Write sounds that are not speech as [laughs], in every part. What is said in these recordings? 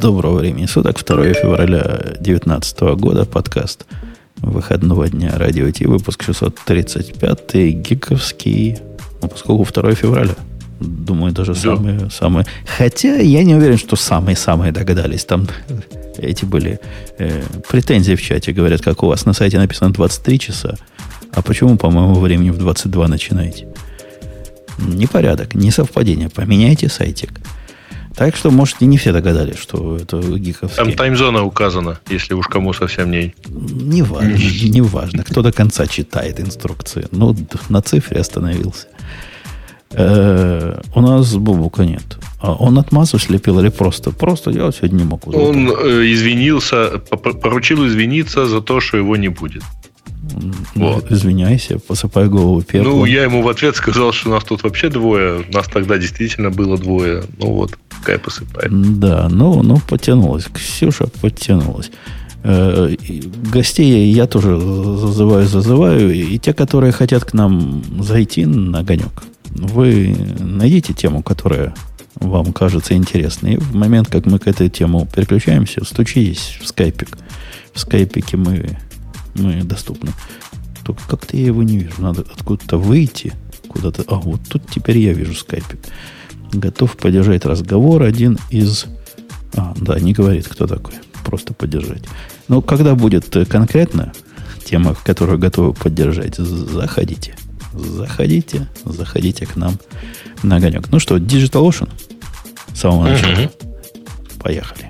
Доброго времени суток, 2 февраля 2019 года, подкаст выходного дня Радио Ти, выпуск 635, гиковский, ну, поскольку 2 февраля. Думаю, даже да. самые, самые... Хотя я не уверен, что самые-самые догадались. Там эти были э, претензии в чате. Говорят, как у вас на сайте написано 23 часа. А почему, по моему времени, в 22 начинаете? Непорядок, не совпадение. Поменяйте сайтик. Так что, может, и не все догадались, что это гиковский. Там таймзона указана, если уж кому совсем не... Не важно, [laughs] не важно. Кто до конца читает инструкции. Ну, на цифре остановился. Э, у нас Бубука нет. А он отмазу слепил или просто? Просто я сегодня не могу. Он э, извинился, поручил извиниться за то, что его не будет. Вот. Извиняйся, посыпай голову пеплом. Ну, я ему в ответ сказал, что у нас тут вообще двое. У нас тогда действительно было двое. Ну вот, пускай посыпает. Да, ну, ну потянулась. Ксюша подтянулась. Э, гостей я тоже зазываю, зазываю. И те, которые хотят к нам зайти на огонек, вы найдите тему, которая вам кажется интересной. И в момент, как мы к этой теме переключаемся, стучитесь в скайпик. В скайпике мы мы доступны. Только как-то я его не вижу. Надо откуда-то выйти, куда-то. А, вот тут теперь я вижу скайпик. Готов поддержать разговор один из... А, да, не говорит, кто такой. Просто поддержать. Но когда будет конкретно тема, которую готовы поддержать, заходите. Заходите, заходите к нам на огонек. Ну что, Digital Ocean? С самого начала. Поехали.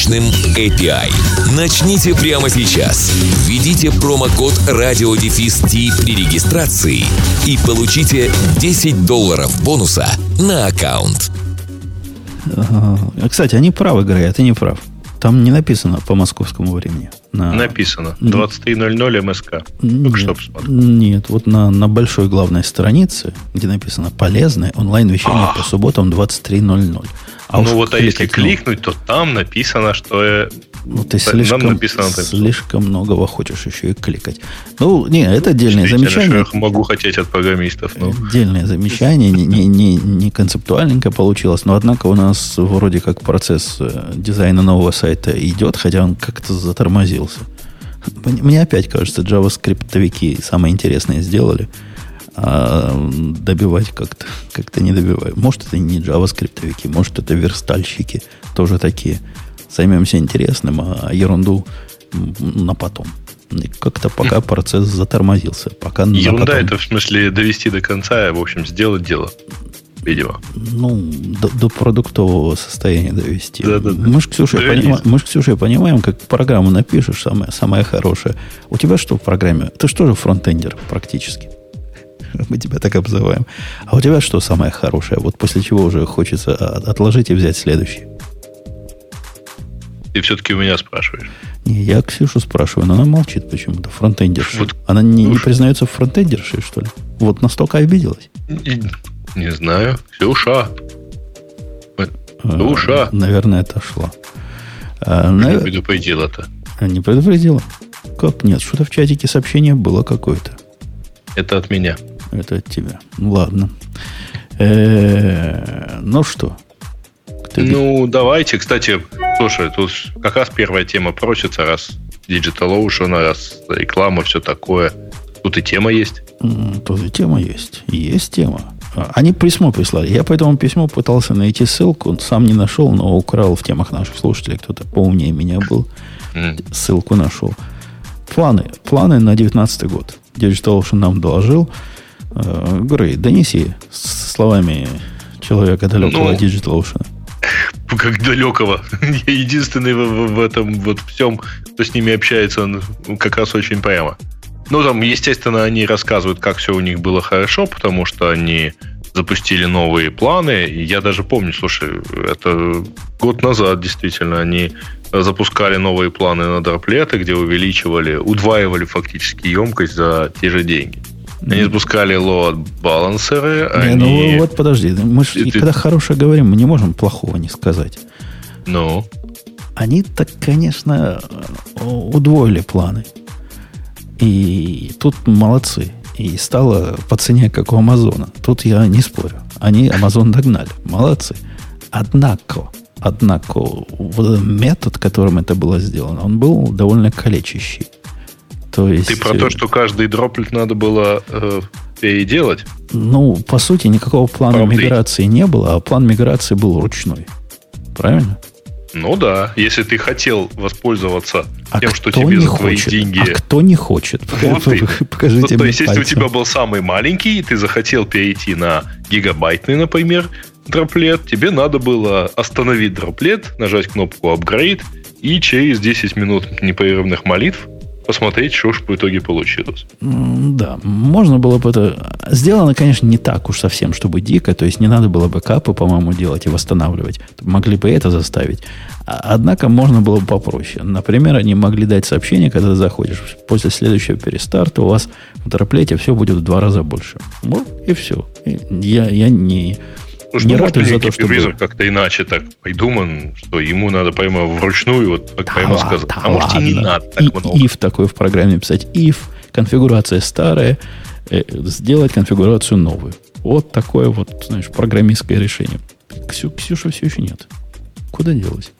мощным API. Начните прямо сейчас. Введите промокод радиодефис при регистрации и получите 10 долларов бонуса на аккаунт. Кстати, они правы, говорят, ты не прав. Там не написано по московскому времени. На... Написано. 23.00 МСК. Нет, что нет, вот на, на большой главной странице, где написано «Полезное онлайн-вещание по субботам 23.00». А ну вот, а если кликнуть, то там написано, что э, ну, ты слишком, написано, слишком многого хочешь еще и кликать. Ну, не, это отдельное замечание. Я могу хотеть от программистов. Но... Отдельное замечание, не, не, не, не концептуальненько получилось, но однако у нас вроде как процесс э, дизайна нового сайта идет, хотя он как-то затормозился. Мне опять кажется, JavaScript самое интересное сделали – а добивать как-то как не добиваю. Может, это не JavaScript, может, это верстальщики тоже такие. Займемся интересным, а ерунду на потом. И как-то пока процесс затормозился. Пока Ерунда это в смысле довести до конца, в общем, сделать дело. Видимо. Ну, до, до продуктового состояния довести. Да, да, да. Мы с Ксюшей, поним... мы с Ксюшей понимаем, как программу напишешь, самое, самое хорошее. У тебя что в программе? Ты что же фронтендер практически? [laughs] Мы тебя так обзываем. А у тебя что самое хорошее? Вот после чего уже хочется отложить и взять следующий. Ты все-таки у меня спрашиваешь. Не, я Ксюшу спрашиваю, но она молчит почему-то. Фронтендерша. Вот, она не, не признается в фронтендерше, что ли? Вот настолько обиделась? Не, не знаю. Ксюша. Ксюша. А, наверное, отошла. А, не нав... предупредила-то. Не предупредила? Как нет? Что-то в чатике сообщение было какое-то. Это от меня. Это от тебя. Ну, ладно. Э, ну что? Ну, давайте. Кстати, слушай, тут как раз первая тема просится, раз Digital Ocean, раз реклама, все такое. Тут и тема есть. Тут и тема есть. Есть тема. А, они письмо прислали. Я по этому письму пытался найти ссылку, сам не нашел, но украл в темах наших слушателей. Кто-то поумнее меня был. Ссылку нашел. Планы. Планы на 19 год. Digital Ocean нам доложил. Э, Грей, донеси словами человека далекого ну, DigitalOcean. [laughs] Как далекого. [laughs] Я единственный в, в, этом вот всем, кто с ними общается, он как раз очень прямо. Ну, там, естественно, они рассказывают, как все у них было хорошо, потому что они запустили новые планы. Я даже помню, слушай, это год назад действительно они запускали новые планы на дроплеты, где увеличивали, удваивали фактически емкость за те же деньги. Они запускали лот балансеры. Не, ну они... Ну вот подожди, мы ж, ты... когда хорошее говорим, мы не можем плохого не сказать. Ну? Они так, конечно, удвоили планы. И тут молодцы. И стало по цене, как у Амазона. Тут я не спорю. Они Амазон догнали. Молодцы. Однако, однако, метод, которым это было сделано, он был довольно калечащий. То есть, Ты про то, что каждый дроплет надо было э, переделать? Ну, по сути, никакого плана Правда. миграции не было, а план миграции был ручной. Правильно? Ну да, если ты хотел воспользоваться а тем, что тебе за твои хочет? деньги... А кто не хочет? Вот [laughs] Покажите ну, То есть, если у тебя был самый маленький, и ты захотел перейти на гигабайтный, например, дроплет, тебе надо было остановить дроплет, нажать кнопку Upgrade, и через 10 минут непрерывных молитв посмотреть, что уж по итоге получилось. Да, можно было бы это... Сделано, конечно, не так уж совсем, чтобы дико, то есть не надо было бы капы, по-моему, делать и восстанавливать. Могли бы это заставить. А, однако можно было бы попроще. Например, они могли дать сообщение, когда ты заходишь, после следующего перестарта у вас в троплете все будет в два раза больше. Вот и все. Я, я не Слушай, не ну, может за то, чтобы... как-то иначе так придуман, что ему надо прямо вручную, вот как да прямо сказать. Да а ладно. может и не надо так и, много. If такой в программе писать. If, конфигурация старая, э, сделать конфигурацию новую. Вот такое вот, знаешь, программистское решение. Ксю, Ксюша все еще нет. Куда делась?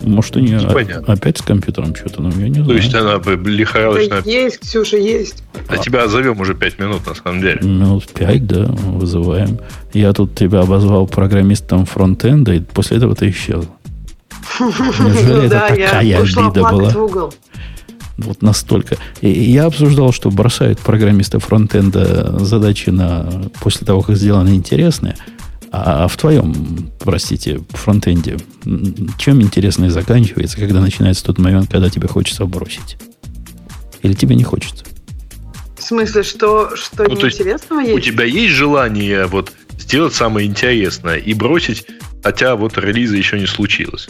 Может, у нее Непонятно. опять с компьютером что-то, но я не знаю. То есть она лихорадочно... Да есть, Ксюша, есть. А, а тебя зовем уже пять минут, на самом деле. Минут пять, да, вызываем. Я тут тебя обозвал программистом фронтенда, и после этого ты исчез. [laughs] Неужели ну это такая обида была? Вот настолько. И я обсуждал, что бросают программисты фронтенда задачи на после того, как сделаны интересные, а в твоем, простите, фронтенде, чем интересное заканчивается, когда начинается тот момент, когда тебе хочется бросить? Или тебе не хочется? В смысле, что, что ну, неинтересного есть? У тебя есть желание вот сделать самое интересное и бросить, хотя вот релиза еще не случилось?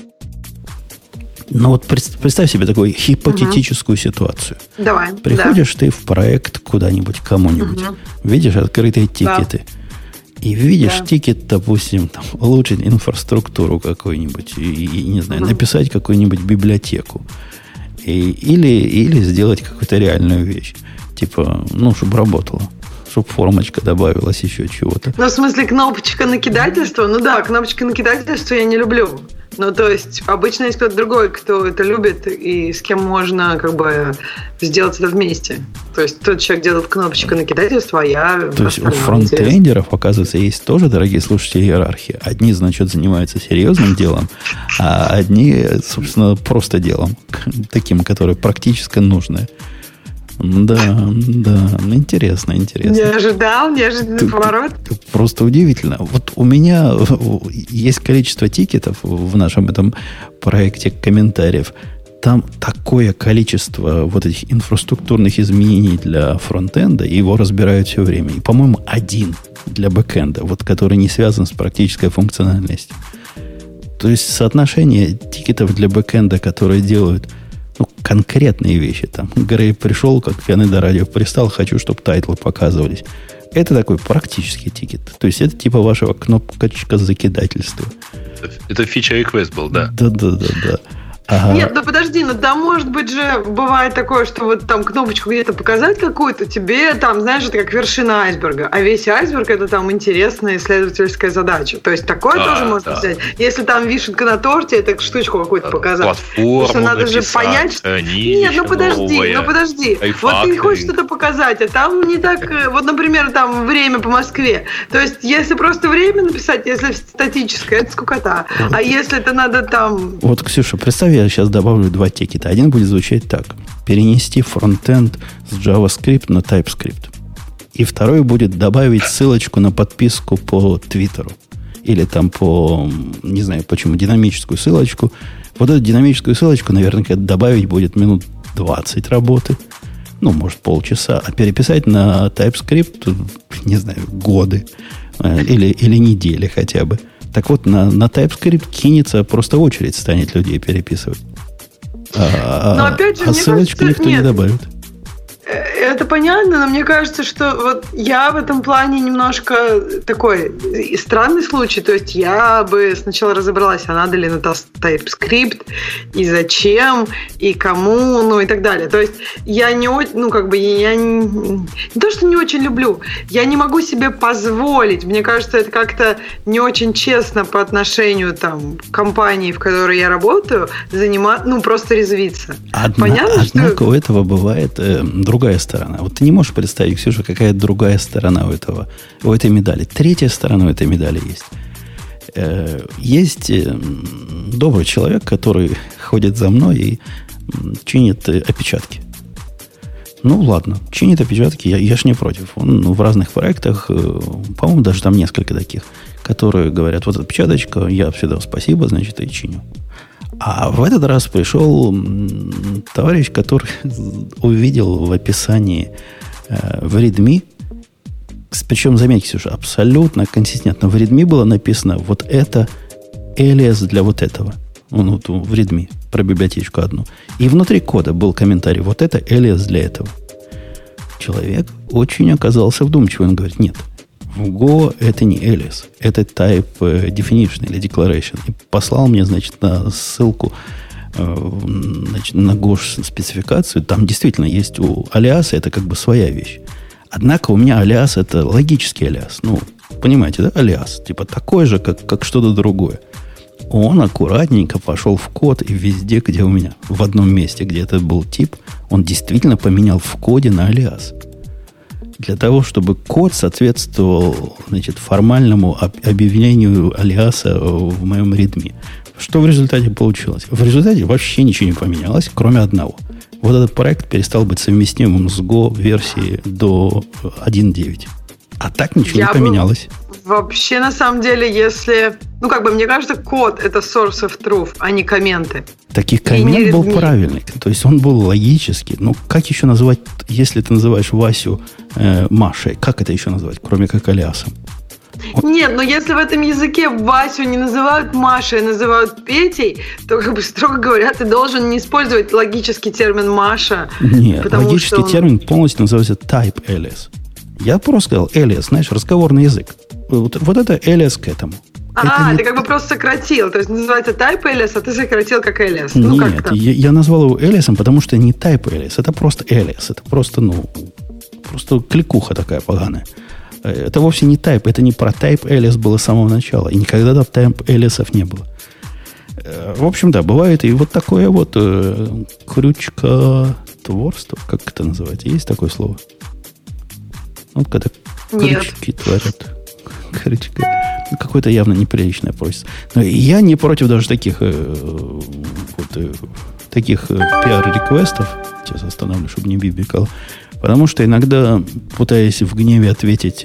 Ну вот представь себе такую гипотетическую угу. ситуацию. Давай. Приходишь да. ты в проект куда-нибудь, кому-нибудь, угу. видишь открытые тикеты. Да и видишь да. тикет, допустим, там, улучшить инфраструктуру какую-нибудь, и, и не знаю, угу. написать какую-нибудь библиотеку. И, или, или сделать какую-то реальную вещь. Типа, ну, чтобы работало. Чтобы формочка добавилась, еще чего-то. Ну, в смысле, кнопочка накидательства? Ну да, кнопочка накидательства я не люблю. Ну, то есть, обычно есть кто-то другой, кто это любит, и с кем можно как бы сделать это вместе. То есть, тот человек делает кнопочку накидательства, а я... То есть, у фронтендеров, оказывается, есть тоже, дорогие слушатели, иерархия. Одни, значит, занимаются серьезным делом, а одни, собственно, просто делом, [laughs] таким, которое практически нужное. Да, да, интересно, интересно. Не ожидал, неожиданный поворот. Просто удивительно. Вот у меня есть количество тикетов в нашем этом проекте комментариев. Там такое количество вот этих инфраструктурных изменений для фронтенда, и его разбирают все время. И, по-моему, один для бэкенда, вот который не связан с практической функциональностью. То есть соотношение тикетов для бэкенда, которые делают – конкретные вещи. Там Грей пришел, как пьяный до радио пристал, хочу, чтобы тайтлы показывались. Это такой практический тикет. То есть это типа вашего кнопочка закидательства. Это фича request был, да? Да, да, да, да. Ага. Нет, ну подожди, ну да, может быть же бывает такое, что вот там кнопочку где-то показать какую-то, тебе там, знаешь, это как вершина айсберга, а весь айсберг это там интересная исследовательская задача. То есть такое а, тоже можно да. взять. Если там вишенка на торте, это штучку какую-то показать. Платформу что надо написать, же понять, что... Нет, ну подожди, новое, ну подожди. Вот ты хочешь что-то показать, а там не так, э, вот, например, там время по Москве. То есть, если просто время написать, если статическое, это скукота. А если это надо там... Вот, Ксюша, представь, я сейчас добавлю два тикета. Один будет звучать так. Перенести фронтенд с JavaScript на TypeScript. И второй будет добавить ссылочку на подписку по Твиттеру. Или там по, не знаю почему, динамическую ссылочку. Вот эту динамическую ссылочку, наверное, добавить будет минут 20 работы. Ну, может, полчаса. А переписать на TypeScript, не знаю, годы. Э, или, или недели хотя бы. Так вот, на, на TypeScript кинется, просто очередь станет людей переписывать. А, Но опять же, а ссылочку кажется, никто нет. не добавит. Это понятно, но мне кажется, что вот я в этом плане немножко такой странный случай. То есть я бы сначала разобралась, а надо ли на TypeScript, и зачем, и кому, ну и так далее. То есть я не очень, ну как бы я не, не то, что не очень люблю, я не могу себе позволить. Мне кажется, это как-то не очень честно по отношению там к компании, в которой я работаю, заниматься, ну просто резвиться. Одна, Понятно, однако что... у этого бывает э, другая сторона. Вот ты не можешь представить, Ксюша, какая другая сторона у, этого, у этой медали. Третья сторона у этой медали есть. Э, есть э, добрый человек, который [laughs] ходит за мной и чинит э, опечатки. Ну, ладно, чинит опечатки, я, я ж не против. Он ну, в разных проектах, по-моему, даже там несколько таких, которые говорят, вот опечаточка, я всегда спасибо, значит, и чиню. А в этот раз пришел товарищ, который увидел в описании э, в Redmi, причем, заметьте, Ксюша, абсолютно консистентно. В Redmi было написано вот это alias для вот этого. Ну, в Redmi, про библиотечку одну. И внутри кода был комментарий, вот это alias для этого. Человек очень оказался вдумчивым. Он говорит, нет, в Go это не alias, это type э, definition или declaration. И послал мне, значит, на ссылку э, значит, на Go спецификацию. Там действительно есть у алиаса это как бы своя вещь. Однако у меня алиас это логический алиас. Ну, понимаете, да, алиас? Типа такой же, как, как что-то другое. Он аккуратненько пошел в код и везде, где у меня, в одном месте, где это был тип, он действительно поменял в коде на алиас для того, чтобы код соответствовал значит, формальному объявлению алиаса в моем ритме. Что в результате получилось? В результате вообще ничего не поменялось, кроме одного. Вот этот проект перестал быть совместимым с Go версии до 1.9. А так ничего Я не поменялось. Вообще, на самом деле, если... Ну, как бы, мне кажется, код — это source of truth, а не комменты. Так и коммент был правильный. То есть он был логический. Ну, как еще называть, если ты называешь Васю э, Машей, как это еще назвать, кроме как алиасом? Нет, но если в этом языке Васю не называют Машей, а называют Петей, то, как бы, [laughs] строго говоря, ты должен не использовать логический термин Маша. Нет, логический что... термин полностью называется type alias. Я просто сказал alias, знаешь, разговорный язык. Вот, вот это alias к этому. А, это ты как бы просто сократил. То есть называется type alias, а ты сократил как alias. Ну, Нет, как я, я назвал его alias, потому что не type alias. Это просто alias. Это просто, ну, просто кликуха такая поганая. Э, это вовсе не type. Это не про type alias было с самого начала. И никогда там type aliasов не было. Э, в общем, да, бывает и вот такое вот э, крючка творство, как это называется? Есть такое слово? Вот когда крючки творят. [laughs] Ну, какое-то явно неприличное просится. Но я не против даже таких э, вот, э, таких э, пиар-реквестов. Сейчас остановлю, чтобы не бибикал. Потому что иногда, пытаясь в гневе ответить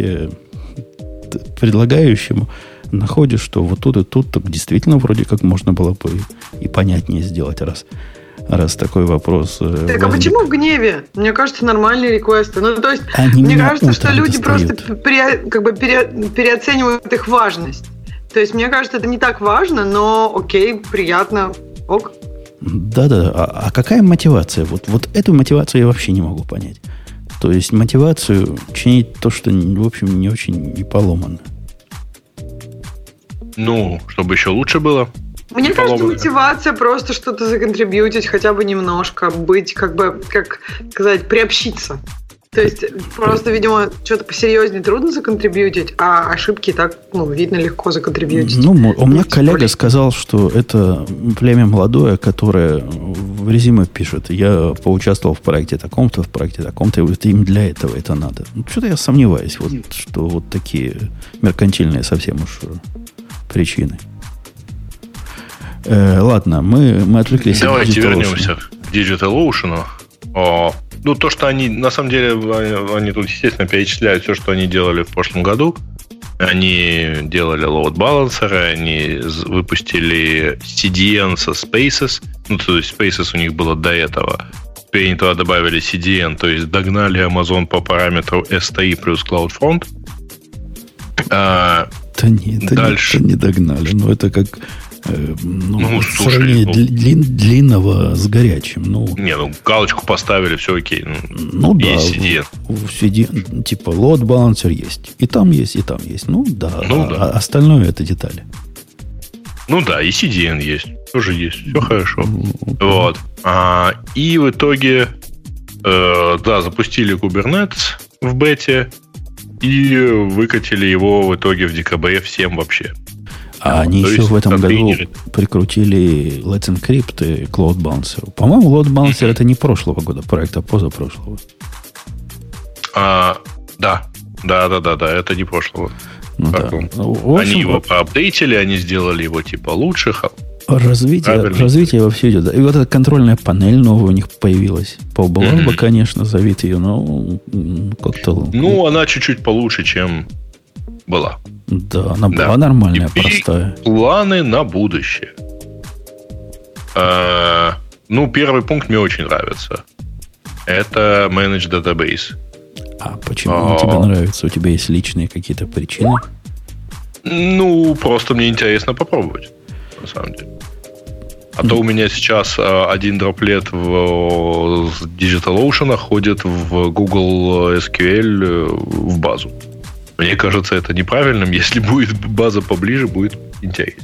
предлагающему, находишь, что вот тут и тут так действительно вроде как можно было бы и понятнее сделать раз раз такой вопрос. Э, так, возник. а почему в гневе? Мне кажется, нормальные реквесты. Ну, то есть, Они мне кажется, что люди достают. просто пере, как бы пере, переоценивают их важность. То есть, мне кажется, это не так важно, но окей, приятно, ок. Да-да, а, а какая мотивация? Вот, вот эту мотивацию я вообще не могу понять. То есть мотивацию чинить то, что, в общем, не очень не поломано. Ну, чтобы еще лучше было. Мне кажется, мотивация просто что-то законтрибьютить, хотя бы немножко, быть, как бы, как сказать, приобщиться. То есть просто, видимо, что-то посерьезнее трудно законтрибьютить, а ошибки так, ну, видно, легко законтрибьютить. Ну, у меня коллега сказал, что это племя молодое, которое в резюме пишет, я поучаствовал в проекте таком-то, в проекте таком-то, и вот им для этого это надо. Ну, что-то я сомневаюсь, вот, что вот такие меркантильные совсем уж причины. Э, ладно, мы, мы отвлеклись Давайте от вернемся к Digital Ocean. О, ну, то, что они, на самом деле, они, они тут, естественно, перечисляют все, что они делали в прошлом году. Они делали load балансеры, они выпустили CDN со Spaces. Ну, то есть Spaces у них было до этого. Теперь они туда добавили CDN, то есть догнали Amazon по параметру STI плюс CloudFront. А, да нет, это дальше. Не, это не догнали. Но ну, это как э, ну, ну, слушай, ну, длин, длинного с горячим. Ну, не, ну галочку поставили, все окей. Ну, ну да. CDN. В, в CDN, типа load balancer есть. И там есть, и там есть. Ну да. Ну, а, да. А остальное это детали. Ну да, и CDN есть. Тоже есть. Все хорошо. Вот. А, и в итоге, э, да, запустили Kubernetes в бете и выкатили его в итоге в декабре всем вообще. А они еще в этом году прикрутили Let's Encrypt и Cloud Bouncer. По-моему, Cloud Bouncer это не прошлого года проекта, а позапрошлого. А, да, да, да, да, да, это не прошлого. Ну, да. общем, они его поапдейтили, они сделали его типа лучше. Развитие, развитие во все идет. И вот эта контрольная панель новая у них появилась. Побывал mm-hmm. бы, конечно, зовит ее, но как-то... Ну, она чуть-чуть получше, чем была. Да, она да. была нормальная, Теперь простая. Планы на будущее. А, ну, первый пункт мне очень нравится. Это Manage Database. А почему он тебе нравится? У тебя есть личные какие-то причины? Ну, просто мне интересно попробовать, на самом деле. А то у меня сейчас а, один дроплет в DigitalOcean ходит в Google SQL э, в базу. Мне кажется, это неправильным. [laughs] Если будет база поближе, будет интересно.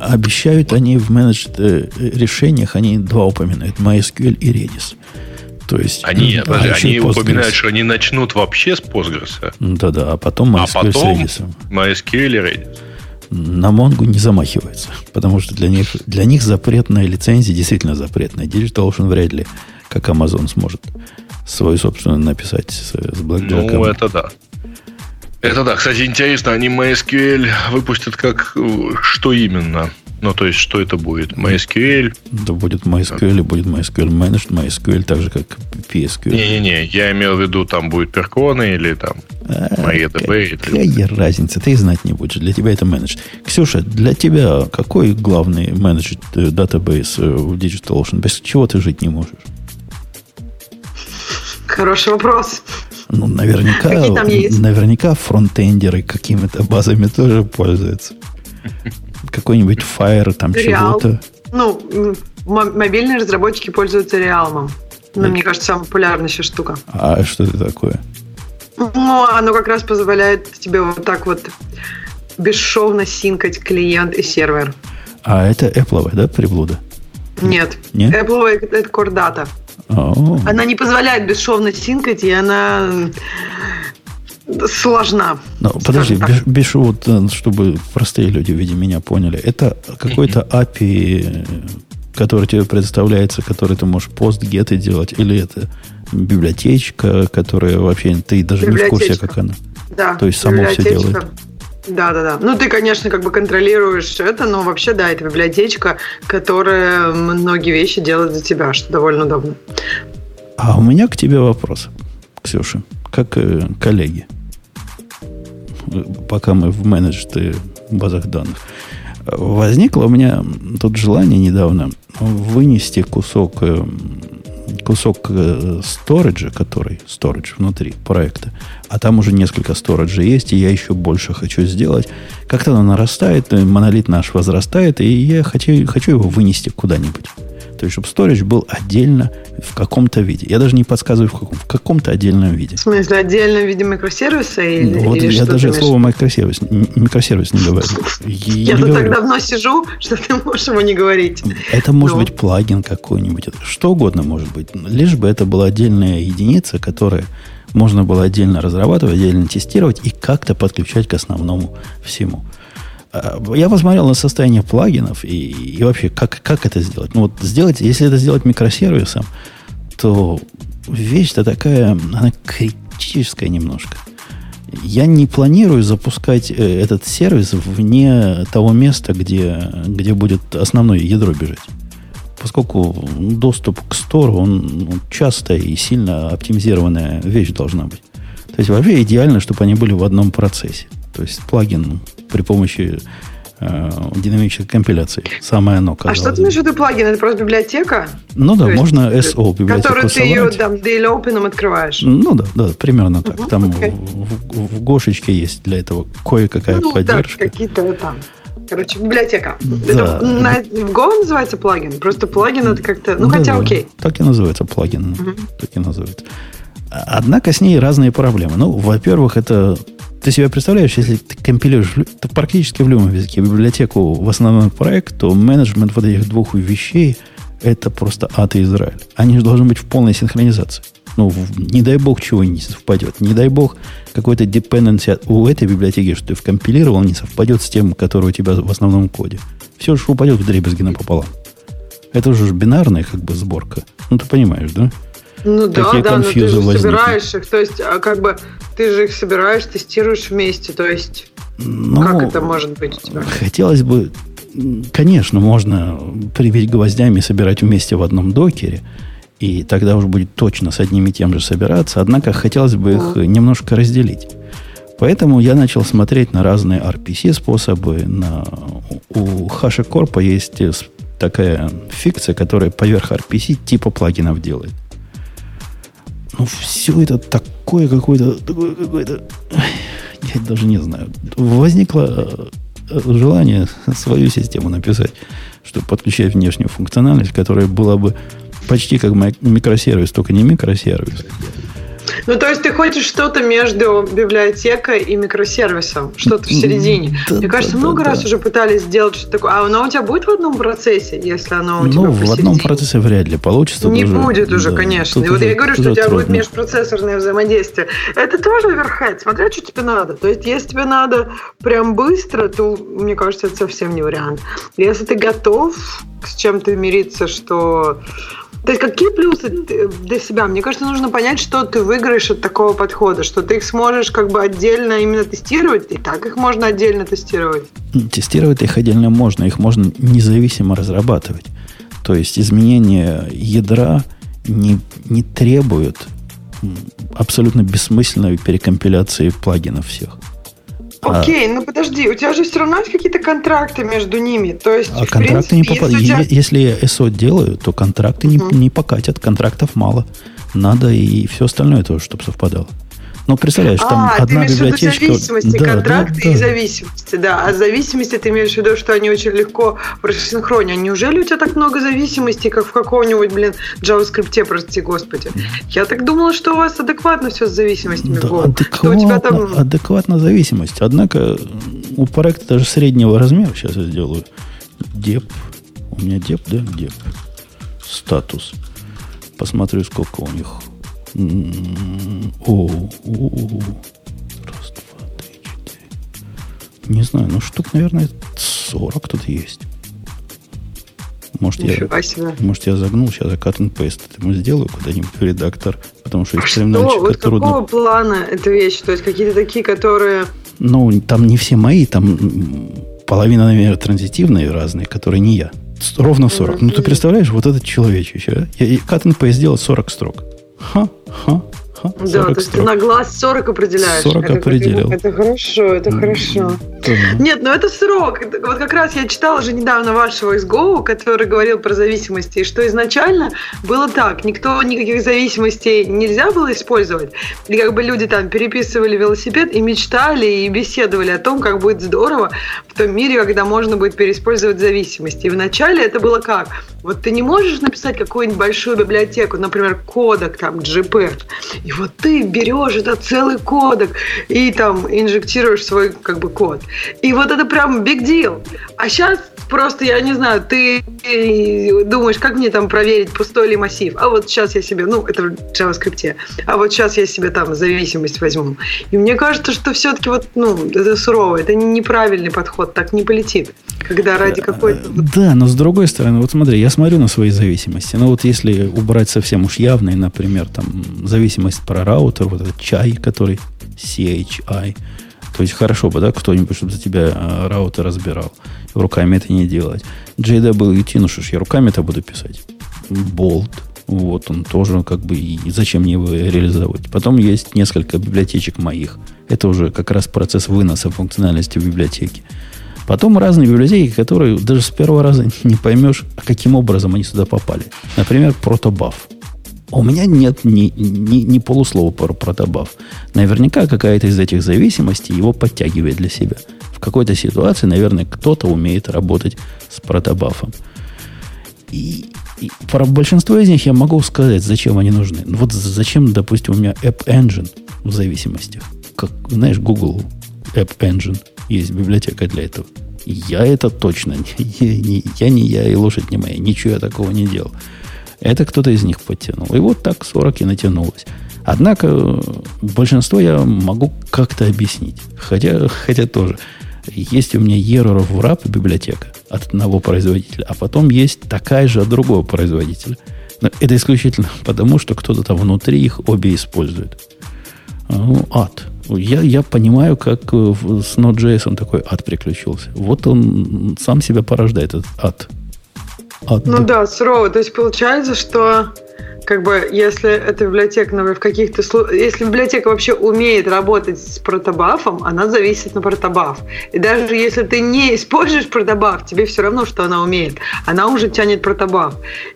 Обещают они в менеджд э, решениях, они два упоминают, MySQL и Redis. То есть, они, а они упоминают, что они начнут вообще с Postgres. Да-да, а потом MySQL а потом с Redis. MySQL и Redis. На Монгу не замахивается, потому что для них, для них запретная лицензия действительно запретная. DigitalOcean вряд ли, как Amazon, сможет свою собственную написать с, с Black Ну, это да. Это да. Кстати, интересно, они MySQL выпустят как... Что именно? Ну, то есть, что это будет? MySQL? Да будет MySQL, и будет MySQL Managed, MySQL, так же, как PSQL. Не-не-не, я имел в виду, там будет перконы или там а, MariaDB. Какая разница? Ты знать не будешь. Для тебя это Managed. Ксюша, для тебя какой главный Managed э, database э, в DigitalOcean? Без чего ты жить не можешь? Хороший вопрос. Ну, наверняка, наверняка фронтендеры какими-то базами тоже пользуются. Какой-нибудь Fire, там чего-то. Ну, мобильные разработчики пользуются Realm. Ну, мне кажется, самая популярная сейчас штука. А что это такое? Ну, оно как раз позволяет тебе вот так вот бесшовно синкать клиент и сервер. А это Apple, да, приблуда? Нет. Нет? Apple это Core Data. Oh. Она не позволяет бесшовно синкать, и она сложна. Но, подожди, беш, вот, э, чтобы простые люди в виде меня поняли, это какой-то API, который тебе предоставляется, который ты можешь пост геты делать, или это библиотечка, которая вообще ты даже не в курсе, как она. Да. То есть само все делает. Да, да, да. Ну, ты, конечно, как бы контролируешь это, но вообще, да, это библиотечка, которая многие вещи делает за тебя, что довольно удобно. А у меня к тебе вопрос, Ксюша, как э, коллеги, пока мы в менеджере базах данных. Возникло у меня тут желание недавно вынести кусок э, кусок э, сториджа, который storage внутри проекта, а там уже несколько сториджей есть, и я еще больше хочу сделать. Как-то оно нарастает, монолит наш возрастает, и я хочу, хочу его вынести куда-нибудь. То есть, чтобы storage был отдельно в каком-то виде. Я даже не подсказываю, в каком. В каком-то отдельном виде. В смысле, отдельном виде микросервиса? Или, вот или я даже слово микросервис, микросервис не говорю. [laughs] Я тут так давно сижу, что ты можешь его не говорить. Это может ну. быть плагин какой-нибудь. Что угодно может быть. Лишь бы это была отдельная единица, которая можно было отдельно разрабатывать, отдельно тестировать и как-то подключать к основному всему. А, я посмотрел на состояние плагинов и, и вообще, как, как это сделать. Ну, вот сделать, если это сделать микросервисом, то вещь-то такая, она критическая немножко. Я не планирую запускать э, этот сервис вне того места, где, где будет основное ядро бежать. Поскольку доступ к стору, он ну, часто и сильно оптимизированная вещь должна быть. То есть вообще идеально, чтобы они были в одном процессе. То есть плагин при помощи э, динамической компиляции. Самое оно, А что ты имеешь в виду плагин? Это просто библиотека? Ну да, То можно SO библиотеку Которую ты ее там дейлопином открываешь? Ну да, да, примерно так. Угу, там okay. в, в, в Гошечке есть для этого кое-какая ну, поддержка. Да, какие-то там Короче, библиотека. Да. Это на, в Go называется плагин? Просто плагин это как-то... Ну, да, хотя окей. Так и называется плагин. Угу. Так и называется. Однако с ней разные проблемы. Ну, во-первых, это... Ты себе представляешь, если ты компилируешь ты практически в любом языке библиотеку в основной проект, то менеджмент вот этих двух вещей это просто ад и Израиль. Они же должны быть в полной синхронизации. Ну, не дай бог чего не совпадет. Не дай бог какой-то dependency у этой библиотеки, что ты вкомпилировал, не совпадет с тем, который у тебя в основном коде. Все же упадет в дребезги напополам. Это уже бинарная как бы сборка. Ну, ты понимаешь, да? Ну Такие да, да, но ты же возникнут. собираешь их, то есть, а как бы ты же их собираешь, тестируешь вместе, то есть, ну, как это может быть у тебя? Хотелось бы, конечно, можно прибить гвоздями и собирать вместе в одном докере, и тогда уже будет точно с одним и тем же собираться. Однако хотелось бы их немножко разделить. Поэтому я начал смотреть на разные RPC-способы. На, у HashiCorp есть такая фикция, которая поверх RPC типа плагинов делает. Ну, все это такое какое-то... Такое какое-то... Я даже не знаю. Возникло э, желание свою систему написать, чтобы подключать внешнюю функциональность, которая была бы почти как микросервис, только не микросервис. Ну, то есть ты хочешь что-то между библиотекой и микросервисом, что-то в середине. Да, Мне кажется, да, много да, раз да. уже пытались сделать что-то такое. А оно у тебя будет в одном процессе, если оно у ну, тебя Ну, в одном процессе вряд ли получится. Не уже, будет уже, да, конечно. И вот уже, я говорю, что у тебя трудно. будет межпроцессорное взаимодействие. Это тоже оверхед, смотря что тебе надо. То есть, если тебе надо прям быстро, то, мне кажется, это совсем не вариант. Если ты готов с чем-то мириться, что то есть какие плюсы для себя? Мне кажется, нужно понять, что ты выиграешь от такого подхода, что ты их сможешь как бы отдельно именно тестировать, и так их можно отдельно тестировать. Тестировать их отдельно можно, их можно независимо разрабатывать. То есть изменение ядра не, не требует абсолютно бессмысленной перекомпиляции плагинов всех. А Окей, а, ну подожди, у тебя же все равно есть какие-то контракты между ними. То есть, а контракты принципе, не попадают. Если, тебя... если я SO делаю, то контракты uh-huh. не, не покатят, контрактов мало. Надо и все остальное тоже, чтобы совпадало. Ну, представляешь, там а, одна ты библиотечка... виду зависимости, да, контракты да, да. и зависимости, да. А зависимости ты имеешь в виду, что они очень легко рассинхронят. Неужели у тебя так много зависимостей, как в каком-нибудь, блин, JavaScript, прости господи? Я так думала, что у вас адекватно все с зависимостями да, адекватно, у тебя там... адекватно зависимость. Однако у проекта даже среднего размера, сейчас я сделаю, деп, у меня деп, да, деп, статус. Посмотрю, сколько у них о, Раз, два, три, четыре. Не знаю, ну штук, наверное, 40 тут есть. Может, я, себе. может, я загнул, сейчас я cut and paste этому сделаю куда-нибудь в редактор, потому что экстремально что? Вот трудно. какого плана эта вещь? То есть какие-то такие, которые... Ну, там не все мои, там половина, наверное, транзитивные разные, которые не я. Ровно 40. Mm-hmm. Ну, ты представляешь, вот этот человечище, а? Я cut and paste сделал 40 строк. 哼哼。Ха. Да, то есть ты на глаз 40 определяешь. 40 это, определил. Это, это хорошо, это хорошо. Нет, но это срок. Вот как раз я читала же недавно вашего из Go, который говорил про зависимости, что изначально было так, никто никаких зависимостей нельзя было использовать. И как бы люди там переписывали велосипед и мечтали и беседовали о том, как будет здорово в том мире, когда можно будет переиспользовать зависимости. И вначале это было как? Вот ты не можешь написать какую-нибудь большую библиотеку, например, кодек, там, GP, и вот ты берешь этот целый кодек и там инжектируешь свой как бы код. И вот это прям big deal. А сейчас просто, я не знаю, ты думаешь, как мне там проверить, пустой ли массив. А вот сейчас я себе, ну, это в JavaScript, а вот сейчас я себе там зависимость возьму. И мне кажется, что все-таки вот, ну, это сурово, это неправильный подход, так не полетит, когда ради какой-то... Да, но с другой стороны, вот смотри, я смотрю на свои зависимости. Ну, вот если убрать совсем уж явные, например, там, зависимость про раутер, вот этот чай, который CHI, то есть хорошо бы, да, кто-нибудь, чтобы за тебя э, раутер разбирал. Руками это не делать. JWT, ну что ж, я руками это буду писать. Болт, вот он тоже как бы, и зачем мне его реализовать. Потом есть несколько библиотечек моих. Это уже как раз процесс выноса функциональности в библиотеке. Потом разные библиотеки, которые даже с первого раза [laughs] не поймешь, каким образом они сюда попали. Например, протобаф. У меня нет ни, ни, ни полуслова про протобаф. Наверняка какая-то из этих зависимостей его подтягивает для себя. В какой-то ситуации, наверное, кто-то умеет работать с протобафом. И, и про большинство из них я могу сказать, зачем они нужны. Ну, вот зачем, допустим, у меня App Engine в зависимостях. Как, знаешь, Google App Engine – есть библиотека для этого. Я это точно [laughs] не, не, я не я и лошадь не моя. Ничего я такого не делал. Это кто-то из них подтянул. И вот так 40 и натянулось. Однако большинство я могу как-то объяснить. Хотя, хотя тоже. Есть у меня Error в RAP библиотека от одного производителя, а потом есть такая же от другого производителя. Но это исключительно [laughs] потому, что кто-то там внутри их обе использует. Ну, ад. Я, я понимаю, как э, с Node.js он такой ад приключился. Вот он сам себя порождает, этот ад. Ад. Ну да, сурово. То есть получается, что как бы, если эта библиотека, например, в каких-то если библиотека вообще умеет работать с протобафом, она зависит на протобаф. И даже если ты не используешь протобаф, тебе все равно, что она умеет. Она уже тянет протобаф.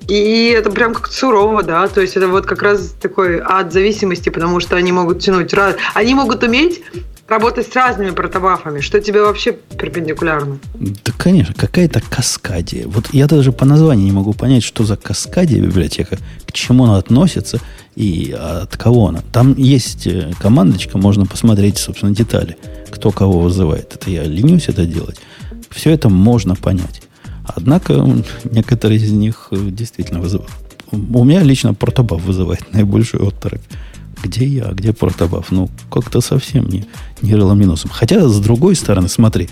И это прям как сурово, да, то есть это вот как раз такой ад зависимости, потому что они могут тянуть раз. Они могут уметь работать с разными протобафами, что тебе вообще перпендикулярно. Да, конечно, какая-то каскадия. Вот я даже по названию не могу понять, что за каскадия библиотека, к чему она относится и от кого она. Там есть э, командочка, можно посмотреть, собственно, детали, кто кого вызывает. Это я ленюсь это делать. Все это можно понять. Однако некоторые из них э, действительно вызывают. У меня лично протобаф вызывает наибольший отторопь. Где я, где протобаф? Ну, как-то совсем не, не рылом минусом. Хотя, с другой стороны, смотри,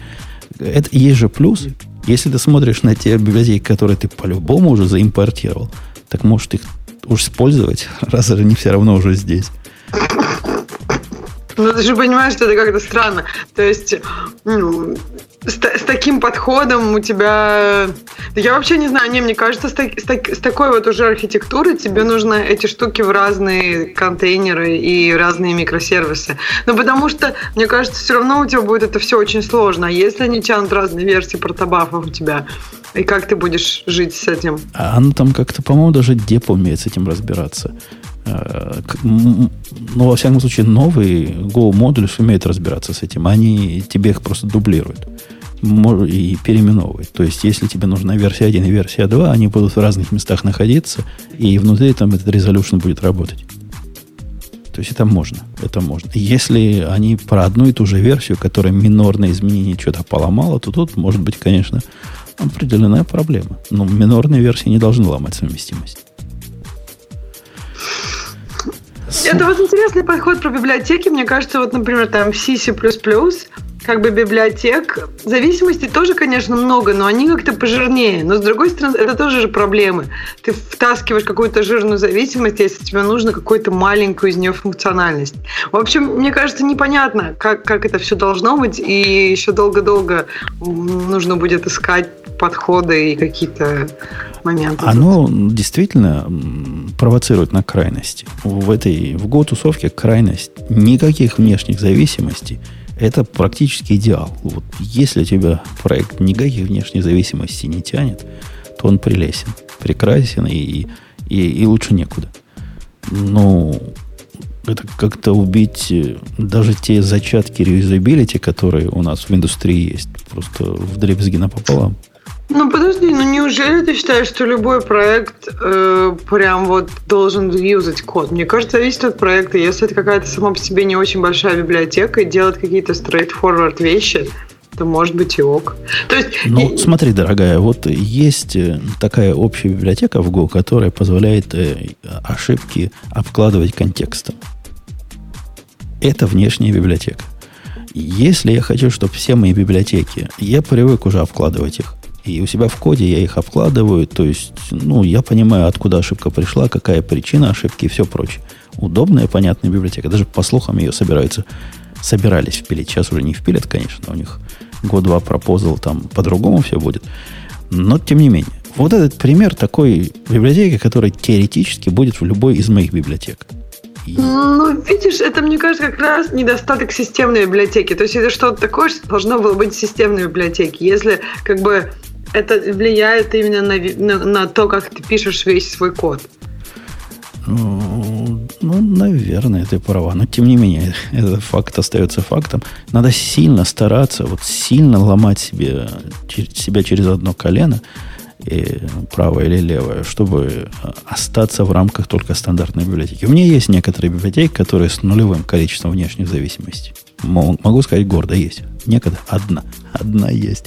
это есть же плюс. Если ты смотришь на те библиотеки, которые ты по-любому уже заимпортировал, так может их уж использовать, [laughs] раз они все равно уже здесь. Ну, ты же понимаешь, что это как-то странно. То есть, ну, с, с таким подходом у тебя... Я вообще не знаю, не, мне кажется, с, так, с, так, с такой вот уже архитектурой тебе нужно эти штуки в разные контейнеры и разные микросервисы. Ну, потому что, мне кажется, все равно у тебя будет это все очень сложно. А если они тянут разные версии протобафов у тебя, и как ты будешь жить с этим? А оно там как-то, по-моему, даже деп умеет с этим разбираться. Э, ну, во всяком случае, новый Go модуль сумеет разбираться с этим. Они тебе их просто дублируют и переименовывать. То есть, если тебе нужна версия 1 и версия 2, они будут в разных местах находиться, и внутри там этот resolution будет работать. То есть это можно. Это можно. Если они про одну и ту же версию, которая минорное изменение что-то поломала, то тут может быть, конечно, определенная проблема. Но минорные версии не должны ломать совместимость. Это вот интересный подход про библиотеки. Мне кажется, вот, например, там в C++, как бы библиотек. Зависимостей тоже, конечно, много, но они как-то пожирнее. Но с другой стороны, это тоже же проблемы. Ты втаскиваешь какую-то жирную зависимость, если тебе нужно какую-то маленькую из нее функциональность. В общем, мне кажется, непонятно, как, как это все должно быть, и еще долго-долго нужно будет искать подходы и какие-то моменты. Оно действительно провоцирует на крайности. В этой в Go-тусовке крайность никаких внешних зависимостей – это практически идеал. Вот если у тебя проект никаких внешней зависимости не тянет, то он прелесен, прекрасен и, и, и лучше некуда. Ну, это как-то убить э, даже те зачатки реюзабилити, которые у нас в индустрии есть, просто в дребезги напополам. Ну подожди, ну неужели ты считаешь, что любой проект э, прям вот должен юзать код? Мне кажется, зависит от проекта. Если это какая-то сама по себе не очень большая библиотека и делать какие-то straightforward вещи, то может быть и ок. То есть, ну, и... смотри, дорогая, вот есть э, такая общая библиотека в Go, которая позволяет э, ошибки обкладывать контекстом. Это внешняя библиотека. Если я хочу, чтобы все мои библиотеки, я привык уже обкладывать их и у себя в коде я их обкладываю. То есть, ну, я понимаю, откуда ошибка пришла, какая причина ошибки и все прочее. Удобная, понятная библиотека. Даже по слухам ее собираются, собирались впилить. Сейчас уже не впилят, конечно. У них год-два пропозал, там по-другому все будет. Но, тем не менее, вот этот пример такой библиотеки, которая теоретически будет в любой из моих библиотек. Ну, видишь, это, мне кажется, как раз недостаток системной библиотеки. То есть это что-то такое, что должно было быть в системной библиотеке. Если как бы это влияет именно на, на, на то, как ты пишешь весь свой код. Ну, ну, наверное, ты права. Но, тем не менее, [laughs] этот факт остается фактом. Надо сильно стараться, вот сильно ломать себе, себя через одно колено, и правое или левое, чтобы остаться в рамках только стандартной библиотеки. У меня есть некоторые библиотеки, которые с нулевым количеством внешних зависимостей. Могу сказать гордо, есть. Некогда одна. Одна есть.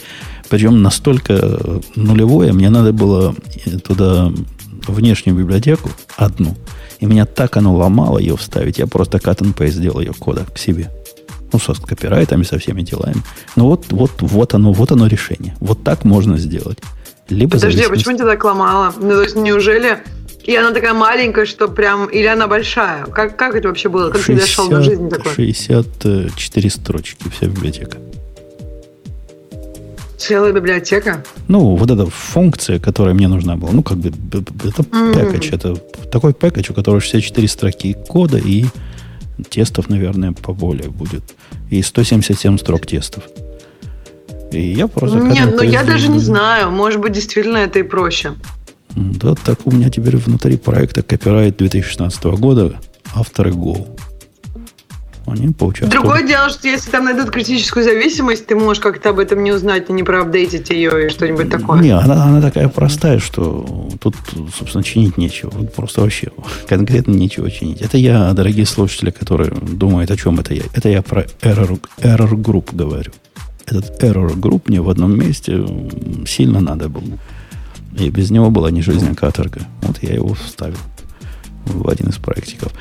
Причем настолько нулевое, мне надо было туда внешнюю библиотеку, одну, и меня так оно ломало ее вставить, я просто cut and paste сделал ее кода к себе. Ну, со копирайтами, со всеми делами. Ну, вот, вот, вот оно, вот оно решение. Вот так можно сделать. Либо Подожди, а почему тебя так ломало? Ну, то есть, неужели и она такая маленькая, что прям... Или она большая? Как, как это вообще было? Как 60, ты дошел до жизни такой? 64 строчки вся библиотека. Целая библиотека? Ну, вот эта функция, которая мне нужна была. Ну, как бы, это mm-hmm. пэкэдж. Это такой пэкэдж, у которого 64 строки кода и тестов, наверное, поболее будет. И 177 строк тестов. И я просто... Нет, ну я даже не знаю. Может быть, действительно это и проще. Да, так у меня теперь внутри проекта копирайт 2016 года авторы Go. Они получают. Другое дело, что если там найдут критическую зависимость, ты можешь как-то об этом не узнать и не проапдейтить ее и что-нибудь такое. Не, она, она такая простая, что тут, собственно, чинить нечего. Просто вообще конкретно нечего чинить. Это я, дорогие слушатели, которые думают, о чем это я. Это я про error, error group говорю. Этот error group мне в одном месте сильно надо было. И без него была не жизнь, а каторга. Вот я его вставил в один из проектиков.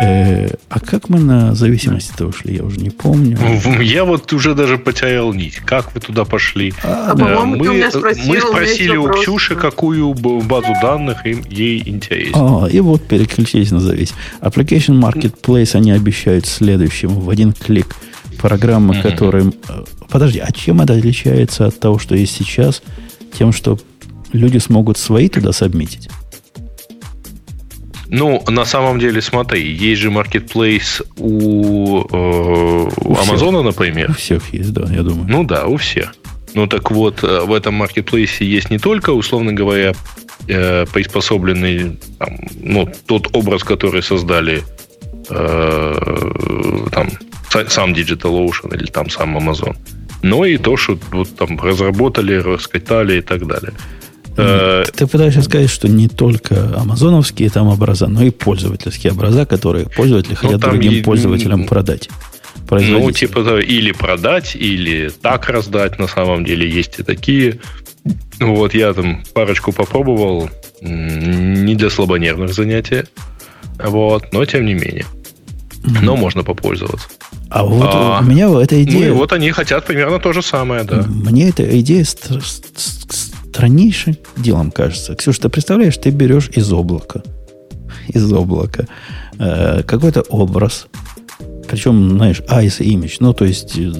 Э, а как мы на зависимости-то ушли? Я уже не помню. Я вот уже даже потерял нить. Как вы туда пошли? А, да. мы, мы спросили у, Ксюши, какую базу данных им, ей интересно. А, и вот переключились на зависимость. Application Marketplace они обещают следующим в один клик программы, mm-hmm. которые... Э, подожди, а чем это отличается от того, что есть сейчас? Тем, что люди смогут свои туда сабмитить? Ну, на самом деле, смотри, есть же marketplace у, э, у, у Амазона, например. У всех есть, да, я думаю. Ну да, у всех. Ну так вот, э, в этом маркетплейсе есть не только, условно говоря, э, приспособленный, там, ну, тот образ, который создали э, там, сам DigitalOcean или там сам Amazon, но и то, что вот там разработали, раскатали и так далее. Э, ты пытаешься сказать, что не только амазоновские там образа, но и пользовательские образа, которые пользователи ну, хотят другим и, пользователям продать. Ну, типа, или продать, или так раздать, на самом деле, есть и такие. Вот, я там парочку попробовал, не для слабонервных занятий, вот, но тем не менее. Но можно попользоваться. А вот а, у меня эта идея... Ну и вот они хотят примерно то же самое, да. Мне эта идея страннейшим делом кажется. Ксюша, ты представляешь, ты берешь из облака, из облака э, какой-то образ, причем, знаешь, ICE image, ну, то есть э,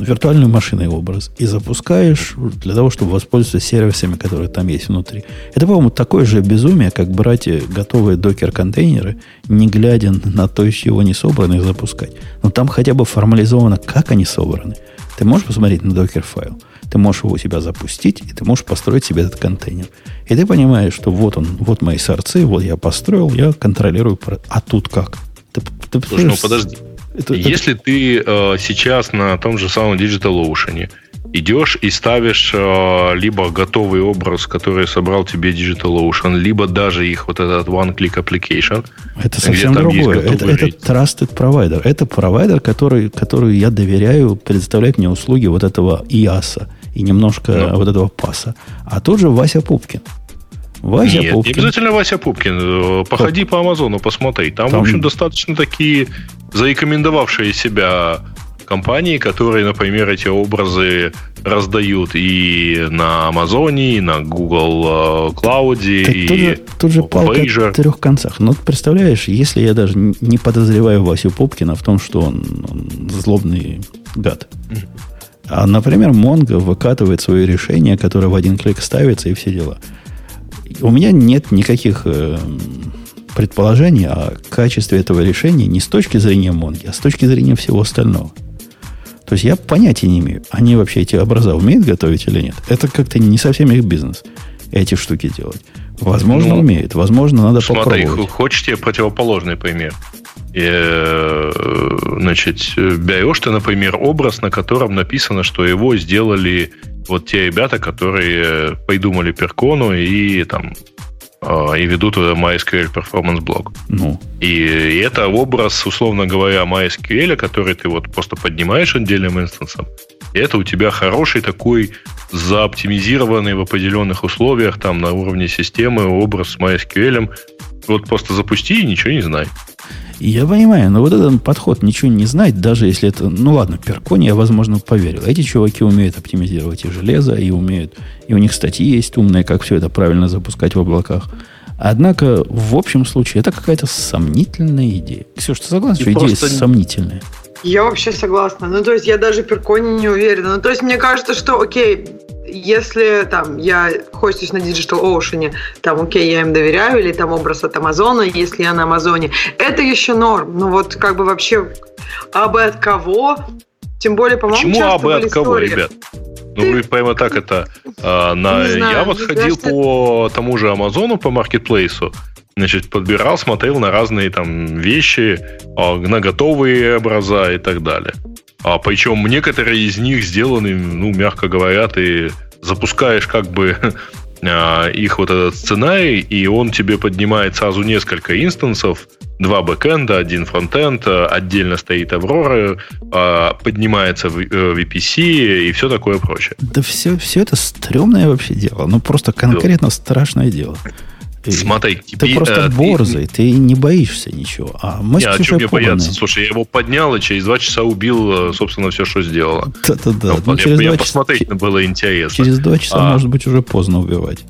виртуальную машиной образ, и запускаешь для того, чтобы воспользоваться сервисами, которые там есть внутри. Это, по-моему, такое же безумие, как брать готовые докер-контейнеры, не глядя на то, из чего они собраны, и запускать. Но там хотя бы формализовано, как они собраны. Ты можешь посмотреть на докер-файл? Ты можешь его у себя запустить, и ты можешь построить себе этот контейнер. И ты понимаешь, что вот он, вот мои сорцы, вот я построил, я контролирую. А тут как? Ты, ты Слушай, ну подожди. Это, Если это... ты э, сейчас на том же самом DigitalOcean идешь и ставишь э, либо готовый образ, который собрал тебе DigitalOcean, либо даже их вот этот one-click application. Это совсем другое. Это, это trusted provider. Это провайдер, который, который я доверяю, предоставляет мне услуги вот этого IaaS и немножко ну. вот этого PaaS а. А тут же Вася Пупкин. Вася Нет, Пупкин. не обязательно Вася Пупкин. Походи Как? по Амазону, посмотри. Там, Там, в общем, достаточно такие зарекомендовавшие себя компании, которые, например, эти образы раздают и на Амазоне, и на Google Cloud, и тут же, тут же палка в трех концах. Ну, представляешь, если я даже не подозреваю Васю Пупкина в том, что он, он злобный гад. А, например, Mongo выкатывает свое решение, которое в один клик ставится и все дела. У меня нет никаких э, предположение о качестве этого решения не с точки зрения Монги, а с точки зрения всего остального. То есть я понятия не имею, они вообще эти образа умеют готовить или нет. Это как-то не совсем их бизнес, эти штуки делать. Возможно, ну, умеют, возможно, надо смотри, попробовать. Хочешь тебе противоположный пример? И, э, значит, ты, например, образ, на котором написано, что его сделали вот те ребята, которые придумали Перкону и там а, и ведут MySQL Performance Blog. Ну. И, и это образ, условно говоря, MySQL, который ты вот просто поднимаешь отдельным инстансом. И это у тебя хороший такой заоптимизированный в определенных условиях, там на уровне системы образ с MySQL. Вот просто запусти и ничего не знай. Я понимаю, но вот этот подход ничего не знает, даже если это... Ну ладно, Перкони я, возможно, поверил. Эти чуваки умеют оптимизировать и железо, и умеют... И у них статьи есть умные, как все это правильно запускать в облаках. Однако, в общем случае, это какая-то сомнительная идея. Ксюша, ты согласна, что идея сомнительная? Я вообще согласна. Ну, то есть я даже Перкони не уверена. Ну, то есть мне кажется, что, окей, если там я хостюсь на Digital Ocean, там, окей, я им доверяю, или там образ от Амазона, если я на Амазоне, это еще норм. Ну вот как бы вообще, а бы от кого? Тем более, по-моему, Почему абы от кого, истории. ребят? Ну, вы прямо так это... А, на... знаю, я вот ходил кажется... по тому же Амазону, по маркетплейсу, значит, подбирал, смотрел на разные там вещи, а, на готовые образа и так далее. А причем некоторые из них сделаны, ну, мягко говоря, ты запускаешь как бы [laughs] а, их вот этот сценарий, и он тебе поднимает сразу несколько инстансов, два бэкэнда, один фронтенд, отдельно стоит Аврора, а, поднимается в VPC э, и все такое прочее. Да все, все это стрёмное вообще дело, ну просто конкретно да. страшное дело. Ты, Смотри, ты просто э, борзый, ты, ты не боишься ничего. А мы не, а что мне бояться? Слушай, я его поднял и через два часа убил, э, собственно, все, что сделало. Да-да-да. Ну, через мне, два посмотреть часа, было интересно. Через два часа, а, может быть, уже поздно убивать.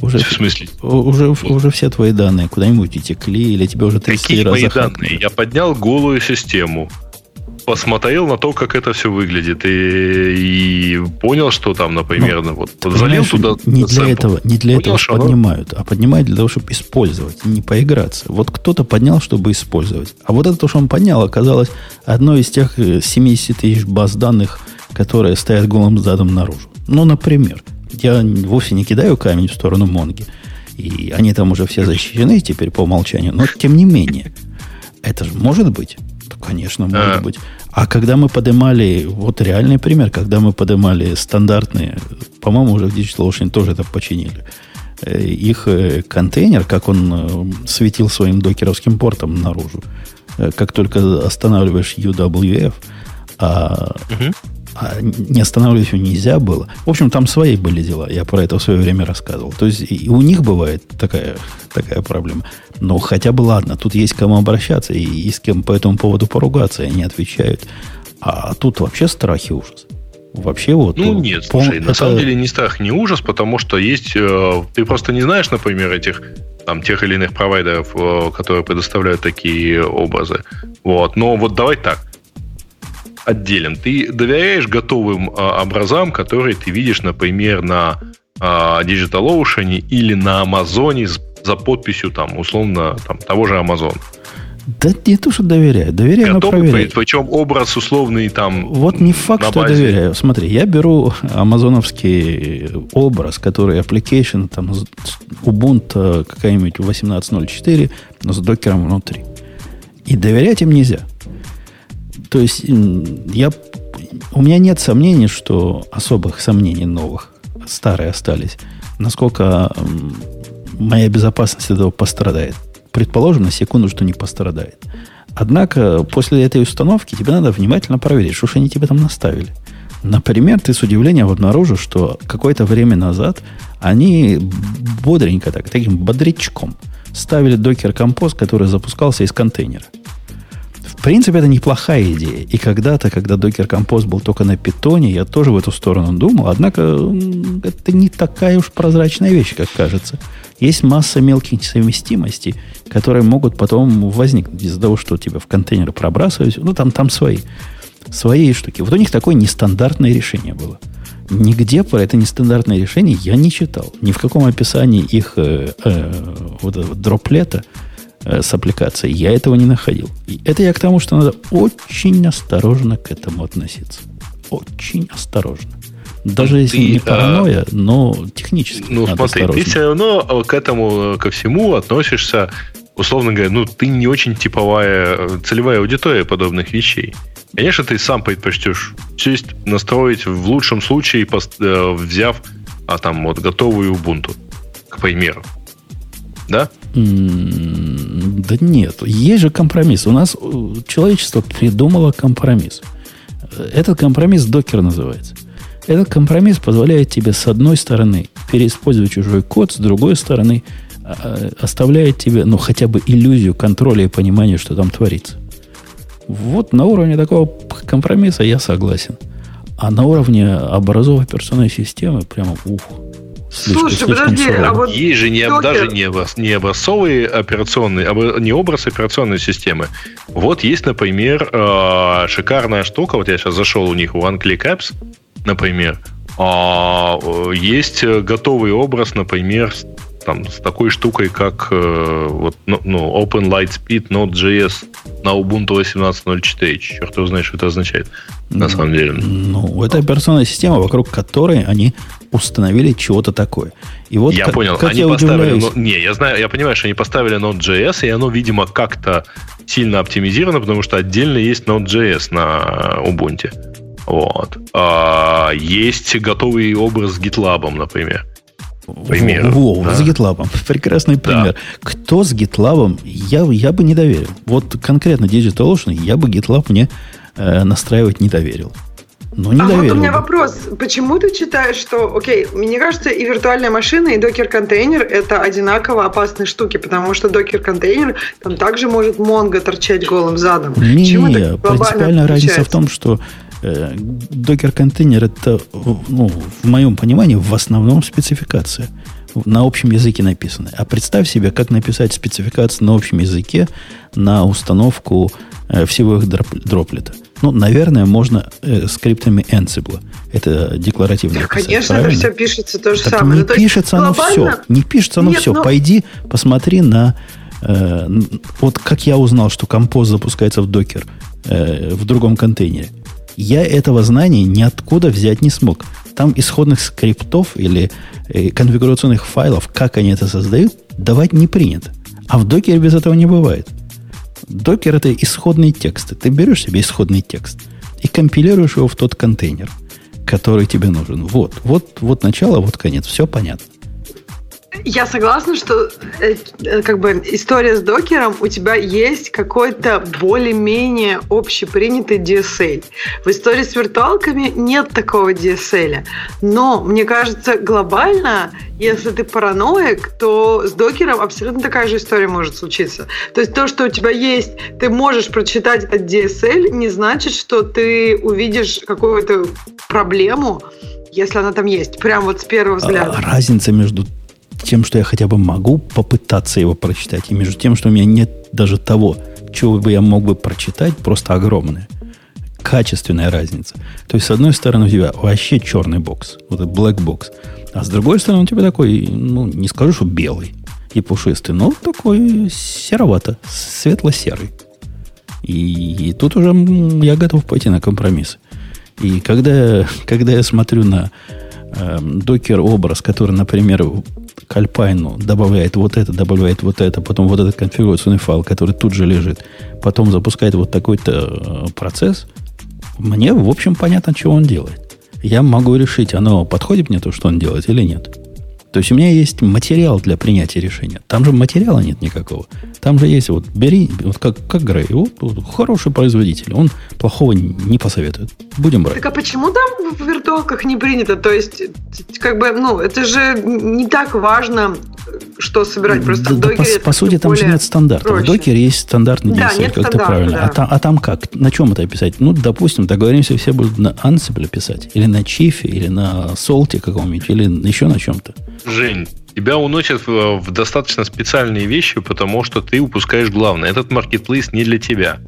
Уже, в смысле? Уже, уже все твои данные куда-нибудь утекли, или тебе уже 33 раза мои данные? Я поднял голую систему посмотрел на то, как это все выглядит, и, и понял, что там, например, ну, вот залил туда. Не для сэмпл. этого, не для понял, этого поднимают, а поднимают для того, чтобы использовать, не поиграться. Вот кто-то поднял, чтобы использовать. А вот это, то, что он поднял, оказалось одной из тех 70 э, тысяч баз данных, которые стоят голым задом наружу. Ну, например, я вовсе не кидаю камень в сторону Монги. И они там уже все защищены теперь по умолчанию. Но тем не менее, это же может быть. Конечно, может а. быть. А когда мы поднимали, вот реальный пример, когда мы поднимали стандартные, по-моему, уже в DigitalOcean тоже это починили, э, их э, контейнер, как он э, светил своим докеровским портом наружу, как только останавливаешь UWF, а, угу. а не останавливать его нельзя было. В общем, там свои были дела. Я про это в свое время рассказывал. То есть и у них бывает такая, такая проблема. Но хотя бы ладно, тут есть к кому обращаться и, и с кем по этому поводу поругаться, и они отвечают. А тут вообще страх и ужас. Вообще вот. Ну нет, пол... слушай, это... на самом деле не страх, не ужас, потому что есть... Э, ты просто не знаешь, например, этих там тех или иных провайдеров, э, которые предоставляют такие образы. Вот. Но вот давай так. Отделим. Ты доверяешь готовым э, образам, которые ты видишь, например, на э, DigitalOcean или на Амазоне за подписью там, условно, там, того же Amazon. Да не то, что доверяю. Доверяю, Готовы, но проверяю. Причем образ условный там... Вот не факт, что я доверяю. Смотри, я беру амазоновский образ, который application, там, Ubuntu какая-нибудь 18.04, но с докером внутри. И доверять им нельзя. То есть я, у меня нет сомнений, что особых сомнений новых, старые остались. Насколько моя безопасность от этого пострадает. Предположим, на секунду, что не пострадает. Однако, после этой установки тебе надо внимательно проверить, что же они тебе там наставили. Например, ты с удивлением обнаружишь, что какое-то время назад они бодренько, так, таким бодрячком ставили докер-компост, который запускался из контейнера. В принципе, это неплохая идея. И когда-то, когда Docker Compose был только на питоне, я тоже в эту сторону думал. Однако, это не такая уж прозрачная вещь, как кажется. Есть масса мелких несовместимостей, которые могут потом возникнуть из-за того, что тебя в контейнеры пробрасывают. Ну, там, там свои, свои штуки. Вот у них такое нестандартное решение было. Нигде про это нестандартное решение я не читал. Ни в каком описании их э, э, вот, дроплета э, с аппликацией. Я этого не находил. И это я к тому, что надо очень осторожно к этому относиться. Очень осторожно. Даже если ты, не а, паранойя, а, но технически. Ну, надо смотри, осторожно. ты все равно к этому, ко всему относишься, условно говоря, ну, ты не очень типовая, целевая аудитория подобных вещей. Конечно, ты сам предпочтешь сесть, настроить в лучшем случае, э, взяв а там вот готовую Ubuntu, к примеру. Да? Да нет, есть же компромисс. У нас э, человечество придумало компромисс. Этот компромисс докер называется. Этот компромисс позволяет тебе, с одной стороны, переиспользовать чужой код, с другой стороны, а, а, оставляет тебе, ну, хотя бы иллюзию контроля и понимания, что там творится. Вот на уровне такого компромисса я согласен. А на уровне образовой операционной системы прямо ух. Слишком, Слушай, слишком подожди, сложно. а вот есть же не, даже не, не образцовые операционные, а не образ операционной системы. Вот есть, например, э, шикарная штука. Вот я сейчас зашел у них в OneClick Apps, например. А, есть готовый образ, например, там, с такой штукой, как э, вот, ну, ну, Open Lightspeed Node.js на Ubuntu 18.04. Черт его знает, что это означает на самом деле. Ну, это операционная система, вокруг которой они установили чего-то такое. И вот я как, понял, как они я поставили... Ну, не, я знаю, я понимаю, что они поставили Node.js, и оно, видимо, как-то сильно оптимизировано, потому что отдельно есть Node.js на Ubuntu. Вот. А, есть готовый образ с GitLab, например. Пример. Во, да. с GitLab. [laughs] Прекрасный пример. Да. Кто с GitLab, я, я бы не доверил. Вот конкретно DigitalOcean я бы GitLab мне э, настраивать не доверил. Но не а доверил. вот у меня вопрос. Почему ты считаешь, что, окей, мне кажется, и виртуальная машина, и докер-контейнер это одинаково опасные штуки, потому что докер-контейнер там также может Монго торчать голым задом. Не, не, принципиальная разница в том, что докер-контейнер это, ну, в моем понимании, в основном спецификация. На общем языке написано. А представь себе, как написать спецификацию на общем языке на установку э, всего их дроплета. Ну, наверное, можно э, скриптами Ansible. Это декларативно. Да, конечно, правильно? это все пишется то же так самое. Не ну, пишется оно глобально... все. Не пишется оно Нет, все. Ну... Пойди, посмотри на... Э, вот как я узнал, что композ запускается в докер э, в другом контейнере. Я этого знания ниоткуда взять не смог. Там исходных скриптов или э, конфигурационных файлов, как они это создают, давать не принято. А в докере без этого не бывает. Докер это исходные тексты. Ты берешь себе исходный текст и компилируешь его в тот контейнер, который тебе нужен. Вот, вот, вот начало, вот конец. Все понятно. Я согласна, что э, э, как бы история с докером у тебя есть какой-то более-менее общепринятый DSL. В истории с виртуалками нет такого DSL. Но, мне кажется, глобально, если ты параноик, то с докером абсолютно такая же история может случиться. То есть то, что у тебя есть, ты можешь прочитать этот DSL, не значит, что ты увидишь какую-то проблему, если она там есть, прям вот с первого взгляда. А разница между тем, что я хотя бы могу попытаться его прочитать, и между тем, что у меня нет даже того, чего бы я мог бы прочитать, просто огромная. Качественная разница. То есть, с одной стороны, у тебя вообще черный бокс, вот этот black box, а с другой стороны, у тебя такой, ну, не скажу, что белый и пушистый, но такой серовато, светло-серый. И, и тут уже я готов пойти на компромиссы. И когда, когда я смотрю на докер-образ, который, например, к Alpine добавляет вот это, добавляет вот это, потом вот этот конфигурационный файл, который тут же лежит, потом запускает вот такой-то э, процесс, мне, в общем, понятно, что он делает. Я могу решить, оно подходит мне то, что он делает, или нет. То есть у меня есть материал для принятия решения. Там же материала нет никакого. Там же есть вот бери, вот как, как Грей, вот, вот хороший производитель, он плохого не посоветует. Будем брать. Так а почему там в виртуалках не принято? То есть, как бы, ну, это же не так важно, что собирать. Просто да, в докере по, по сути, там же нет стандарта. Проще. В докере есть стандартный DSL, да, нет как ты правильно. Да. А, там, а там как? На чем это писать? Ну, допустим, договоримся, все будут на Ansible писать, или на Чифе, или на Солте каком-нибудь, или еще на чем-то. Жень, тебя уносят в, в достаточно специальные вещи, потому что ты упускаешь главное. Этот маркетплейс не для тебя.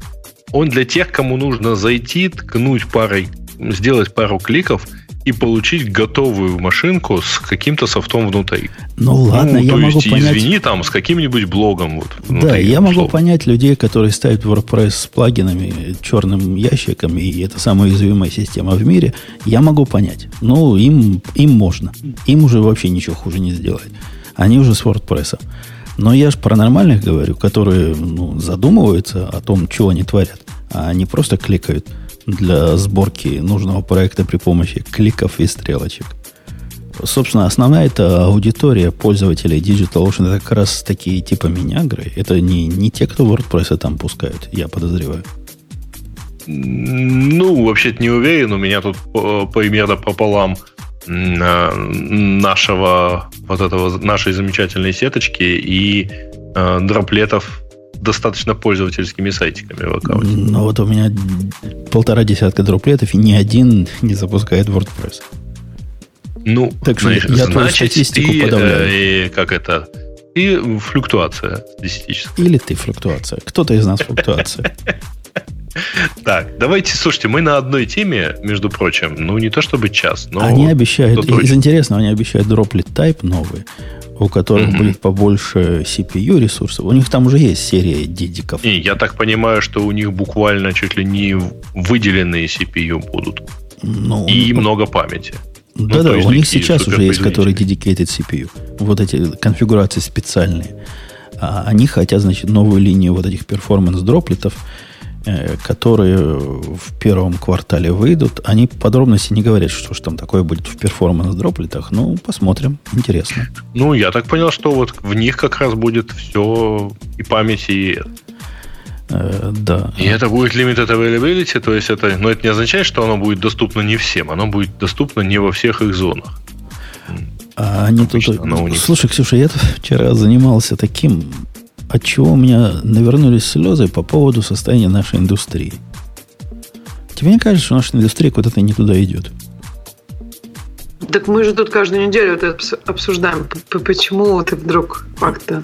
Он для тех, кому нужно зайти, ткнуть парой, сделать пару кликов и получить готовую машинку с каким-то софтом внутри. Ну ладно, ну, я то могу есть, понять... извини, там с каким-нибудь блогом. Вот, внутри, да, я могу понять людей, которые ставят WordPress с плагинами, черным ящиком, и это самая уязвимая система в мире. Я могу понять. Ну, им, им можно. Им уже вообще ничего хуже не сделать. Они уже с WordPress. Но я же про нормальных говорю, которые ну, задумываются о том, чего они творят, а не просто кликают для сборки нужного проекта при помощи кликов и стрелочек. Собственно, основная это аудитория пользователей DigitalOcean. Это как раз такие типа минягры. Это не, не те, кто WordPress там пускают, я подозреваю. Ну, вообще-то не уверен. У меня тут примерно пополам нашего вот этого нашей замечательной сеточки и э, дроплетов достаточно пользовательскими сайтиками в аккаунте. Ну вот у меня полтора десятка дроплетов, и ни один не запускает WordPress. Ну, так что значит, я твою статистику ты, подавляю. Э, как это? И флюктуация статистическая. Или ты флюктуация. Кто-то из нас флуктуация. Так, давайте, слушайте, мы на одной теме, между прочим, ну не то чтобы час, но... Они обещают, из интересного, они обещают дроплет Type новый, у которых mm будет побольше CPU ресурсов. У них там уже есть серия дедиков. И я так понимаю, что у них буквально чуть ли не выделенные CPU будут. Ну, и ну, много памяти. Да-да, ну, у них сейчас уже есть, которые dedicated CPU. Вот эти конфигурации специальные. А они хотят, значит, новую линию вот этих перформанс-дроплетов которые в первом квартале выйдут, они подробности не говорят, что же там такое будет в перформанс-дроплетах. Ну, посмотрим. Интересно. Ну, я так понял, что вот в них как раз будет все и память, и Э, да. И это будет limited availability, то есть это, но это не означает, что оно будет доступно не всем, оно будет доступно не во всех их зонах. А они тут... Слушай, Ксюша, я [laughs] вчера занимался таким от чего у меня навернулись слезы по поводу состояния нашей индустрии. Тебе не кажется, что наша индустрия куда-то не туда идет? Так мы же тут каждую неделю это обсуждаем. Почему ты вдруг как-то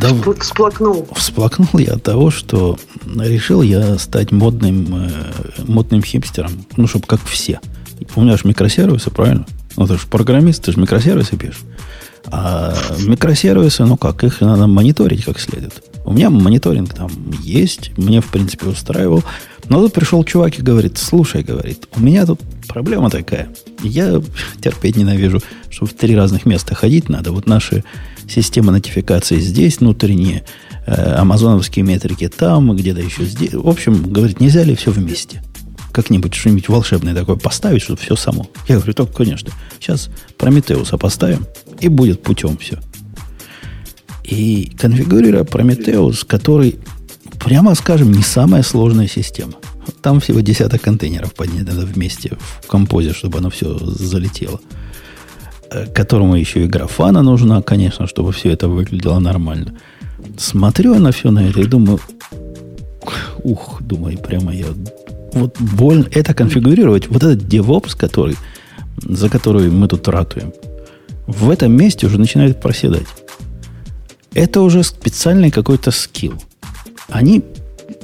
да, всплакнул? Всплакнул я от того, что решил я стать модным, э, модным хипстером. Ну, чтобы как все. У меня же микросервисы, правильно? Ну, ты же программист, ты же микросервисы пишешь. А микросервисы, ну как, их надо мониторить как следует. У меня мониторинг там есть, мне, в принципе, устраивал. Но тут пришел чувак и говорит, слушай, говорит, у меня тут проблема такая. Я терпеть ненавижу, что в три разных места ходить надо. Вот наши системы нотификации здесь, внутренние, э, амазоновские метрики там, где-то еще здесь. В общем, говорит, нельзя ли все вместе? Как-нибудь что-нибудь волшебное такое поставить, чтобы все само. Я говорю, только, конечно. Сейчас Прометеуса поставим, и будет путем все. И конфигурируя Прометеус, который, прямо скажем, не самая сложная система. Там всего десяток контейнеров поднять надо вместе в композе, чтобы оно все залетело. Э, которому еще и графана нужна, конечно, чтобы все это выглядело нормально. Смотрю на все на это и думаю, ух, думаю, прямо я вот больно это конфигурировать, вот этот DevOps, который, за который мы тут ратуем, в этом месте уже начинает проседать. Это уже специальный какой-то скилл. Они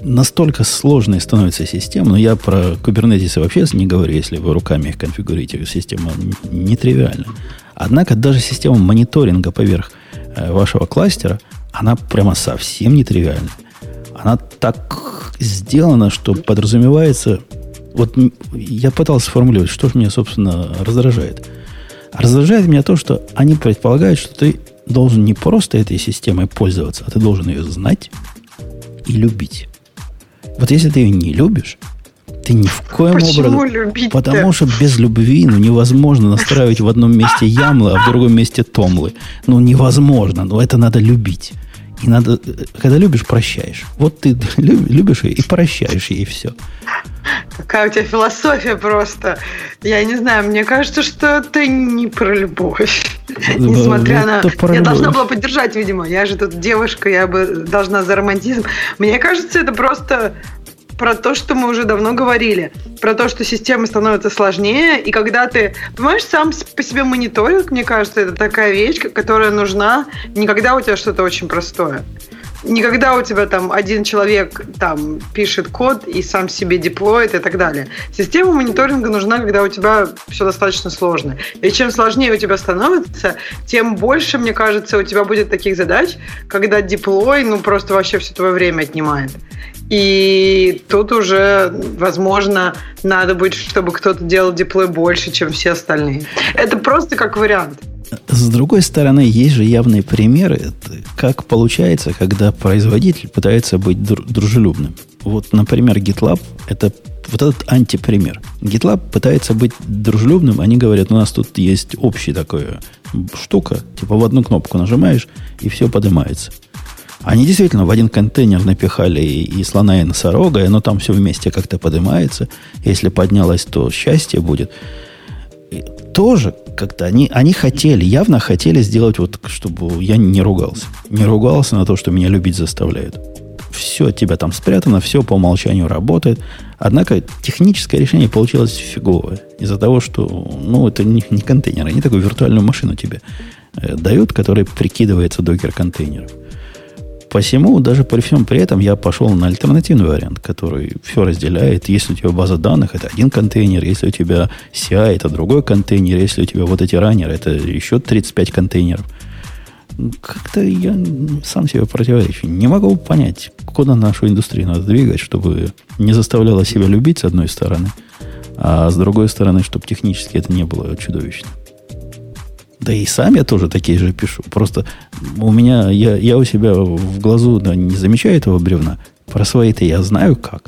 настолько сложные становятся системы, но я про Kubernetes вообще не говорю, если вы руками их конфигурируете, система нетривиальна. Однако даже система мониторинга поверх э, вашего кластера, она прямо совсем нетривиальна. Она так сделано, что подразумевается... Вот я пытался сформулировать, что же меня, собственно, раздражает. Раздражает меня то, что они предполагают, что ты должен не просто этой системой пользоваться, а ты должен ее знать и любить. Вот если ты ее не любишь, ты ни в коем Почему образом... любить Потому что без любви ну, невозможно настраивать в одном месте ямлы, а в другом месте томлы. Ну, невозможно. Но это надо любить. И надо, когда любишь, прощаешь. Вот ты [laughs] любишь ее и прощаешь ей все. Какая у тебя философия просто. Я не знаю, мне кажется, что это не про любовь. [laughs] Несмотря на... Я должна была поддержать, видимо. Я же тут девушка, я бы должна за романтизм. Мне кажется, это просто про то, что мы уже давно говорили, про то, что система становится сложнее, и когда ты, понимаешь, сам по себе мониторинг, мне кажется, это такая вещь, которая нужна не когда у тебя что-то очень простое. никогда у тебя там один человек там пишет код и сам себе деплоит и так далее. Система мониторинга нужна, когда у тебя все достаточно сложно. И чем сложнее у тебя становится, тем больше, мне кажется, у тебя будет таких задач, когда деплой, ну, просто вообще все твое время отнимает. И тут уже, возможно, надо будет, чтобы кто-то делал деплой больше, чем все остальные. Это просто как вариант. С другой стороны, есть же явные примеры, как получается, когда производитель пытается быть дружелюбным. Вот, например, GitLab – это вот этот антипример. GitLab пытается быть дружелюбным, они говорят, у нас тут есть общая такая штука, типа в одну кнопку нажимаешь, и все поднимается. Они действительно в один контейнер напихали и, и слона, и носорога, и оно там все вместе как-то поднимается. Если поднялось, то счастье будет. И тоже как-то они, они хотели, явно хотели сделать вот, чтобы я не ругался. Не ругался на то, что меня любить заставляют. Все от тебя там спрятано, все по умолчанию работает. Однако техническое решение получилось фиговое. Из-за того, что ну, это не, не контейнер, они такую виртуальную машину тебе э, дают, которая прикидывается докер-контейнером. Посему, даже при всем при этом, я пошел на альтернативный вариант, который все разделяет. Если у тебя база данных, это один контейнер. Если у тебя CI, это другой контейнер. Если у тебя вот эти раннеры, это еще 35 контейнеров. Как-то я сам себе противоречу. Не могу понять, куда нашу индустрию надо двигать, чтобы не заставляла себя любить с одной стороны, а с другой стороны, чтобы технически это не было чудовищно. Да и сам я тоже такие же пишу. Просто у меня, я, я у себя в глазу да, не замечаю этого бревна. Про свои-то я знаю как.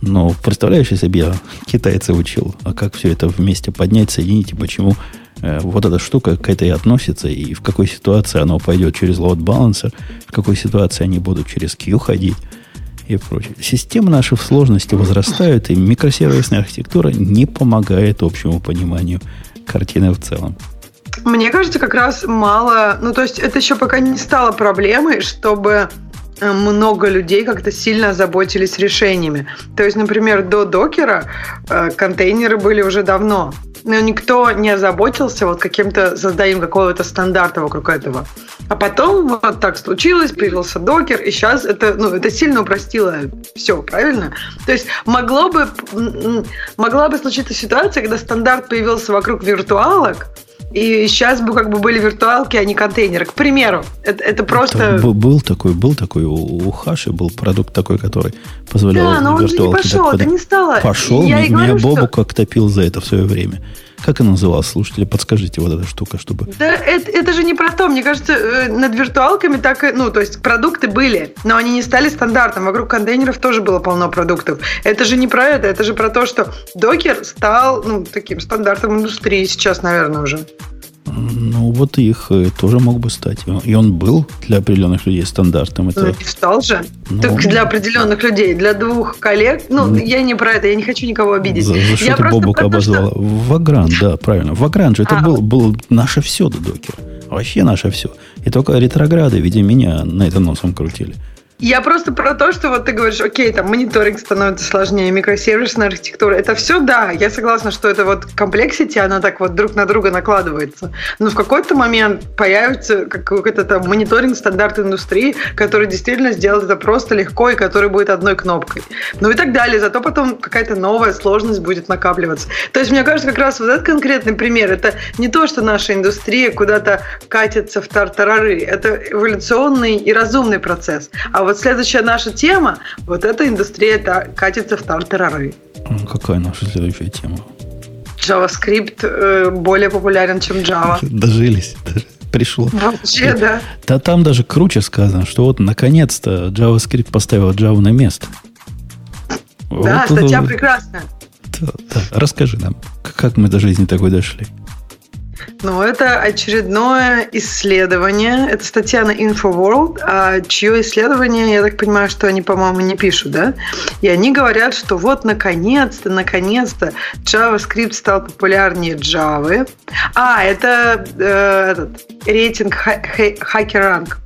Но представляешь, если бы я китайца учил, а как все это вместе поднять, соединить, и почему э, вот эта штука к этой относится, и в какой ситуации оно пойдет через load balancer, в какой ситуации они будут через Q ходить и прочее. Системы наши в сложности возрастают, и микросервисная архитектура не помогает общему пониманию картины в целом. Мне кажется, как раз мало... Ну, то есть это еще пока не стало проблемой, чтобы э, много людей как-то сильно озаботились решениями. То есть, например, до докера э, контейнеры были уже давно, но никто не озаботился вот каким-то созданием какого-то стандарта вокруг этого. А потом вот так случилось, появился докер, и сейчас это, ну, это сильно упростило все, правильно? То есть могло бы, могла бы случиться ситуация, когда стандарт появился вокруг виртуалок, и сейчас бы как бы были виртуалки, а не контейнеры. К примеру, это, это просто... Был, был такой, был такой у, у Хаши был продукт такой, который позволял да, но он. Же не пошел, это не стало. Пошел, Я меня, говорю, Бобу что... как топил за это в свое время. Как она называлась, слушатели? Подскажите вот эта штука, чтобы... Да, это, это же не про то. Мне кажется, э, над виртуалками так... Ну, то есть продукты были, но они не стали стандартом. Вокруг контейнеров тоже было полно продуктов. Это же не про это. Это же про то, что докер стал ну, таким стандартом индустрии сейчас, наверное, уже. Ну, вот их э, тоже мог бы стать. И он был для определенных людей стандартом. Это... Ну, стал же. Ну, так для определенных людей, для двух коллег. Ну, ну, я не про это, я не хочу никого обидеть. За, за что я ты Бобука обозвала? Что... Вагран, да, правильно. Вагран же это а, был, был наше все до докер. Вообще наше все. И только ретрограды в виде меня на это носом крутили. Я просто про то, что вот ты говоришь, окей, там мониторинг становится сложнее, микросервисная архитектура. Это все, да, я согласна, что это вот комплексити, она так вот друг на друга накладывается. Но в какой-то момент появится какой-то там мониторинг стандарт индустрии, который действительно сделает это просто легко и который будет одной кнопкой. Ну и так далее. Зато потом какая-то новая сложность будет накапливаться. То есть, мне кажется, как раз вот этот конкретный пример, это не то, что наша индустрия куда-то катится в тартарары. Это эволюционный и разумный процесс. А вот следующая наша тема, вот эта индустрия катится в тартарары. Какая наша следующая тема? JavaScript э, более популярен, чем Java. [laughs] Дожились. Пришло. Вообще, да. Да там даже круче сказано, что вот наконец-то JavaScript поставил Java на место. Да, вот статья это... прекрасная. Да, да. Расскажи нам, как мы до жизни такой дошли. Ну, это очередное исследование. Это статья на InfoWorld, а чье исследование, я так понимаю, что они, по-моему, не пишут, да? И они говорят, что вот наконец-то, наконец-то JavaScript стал популярнее Java. А, это э, этот, рейтинг HackerRank.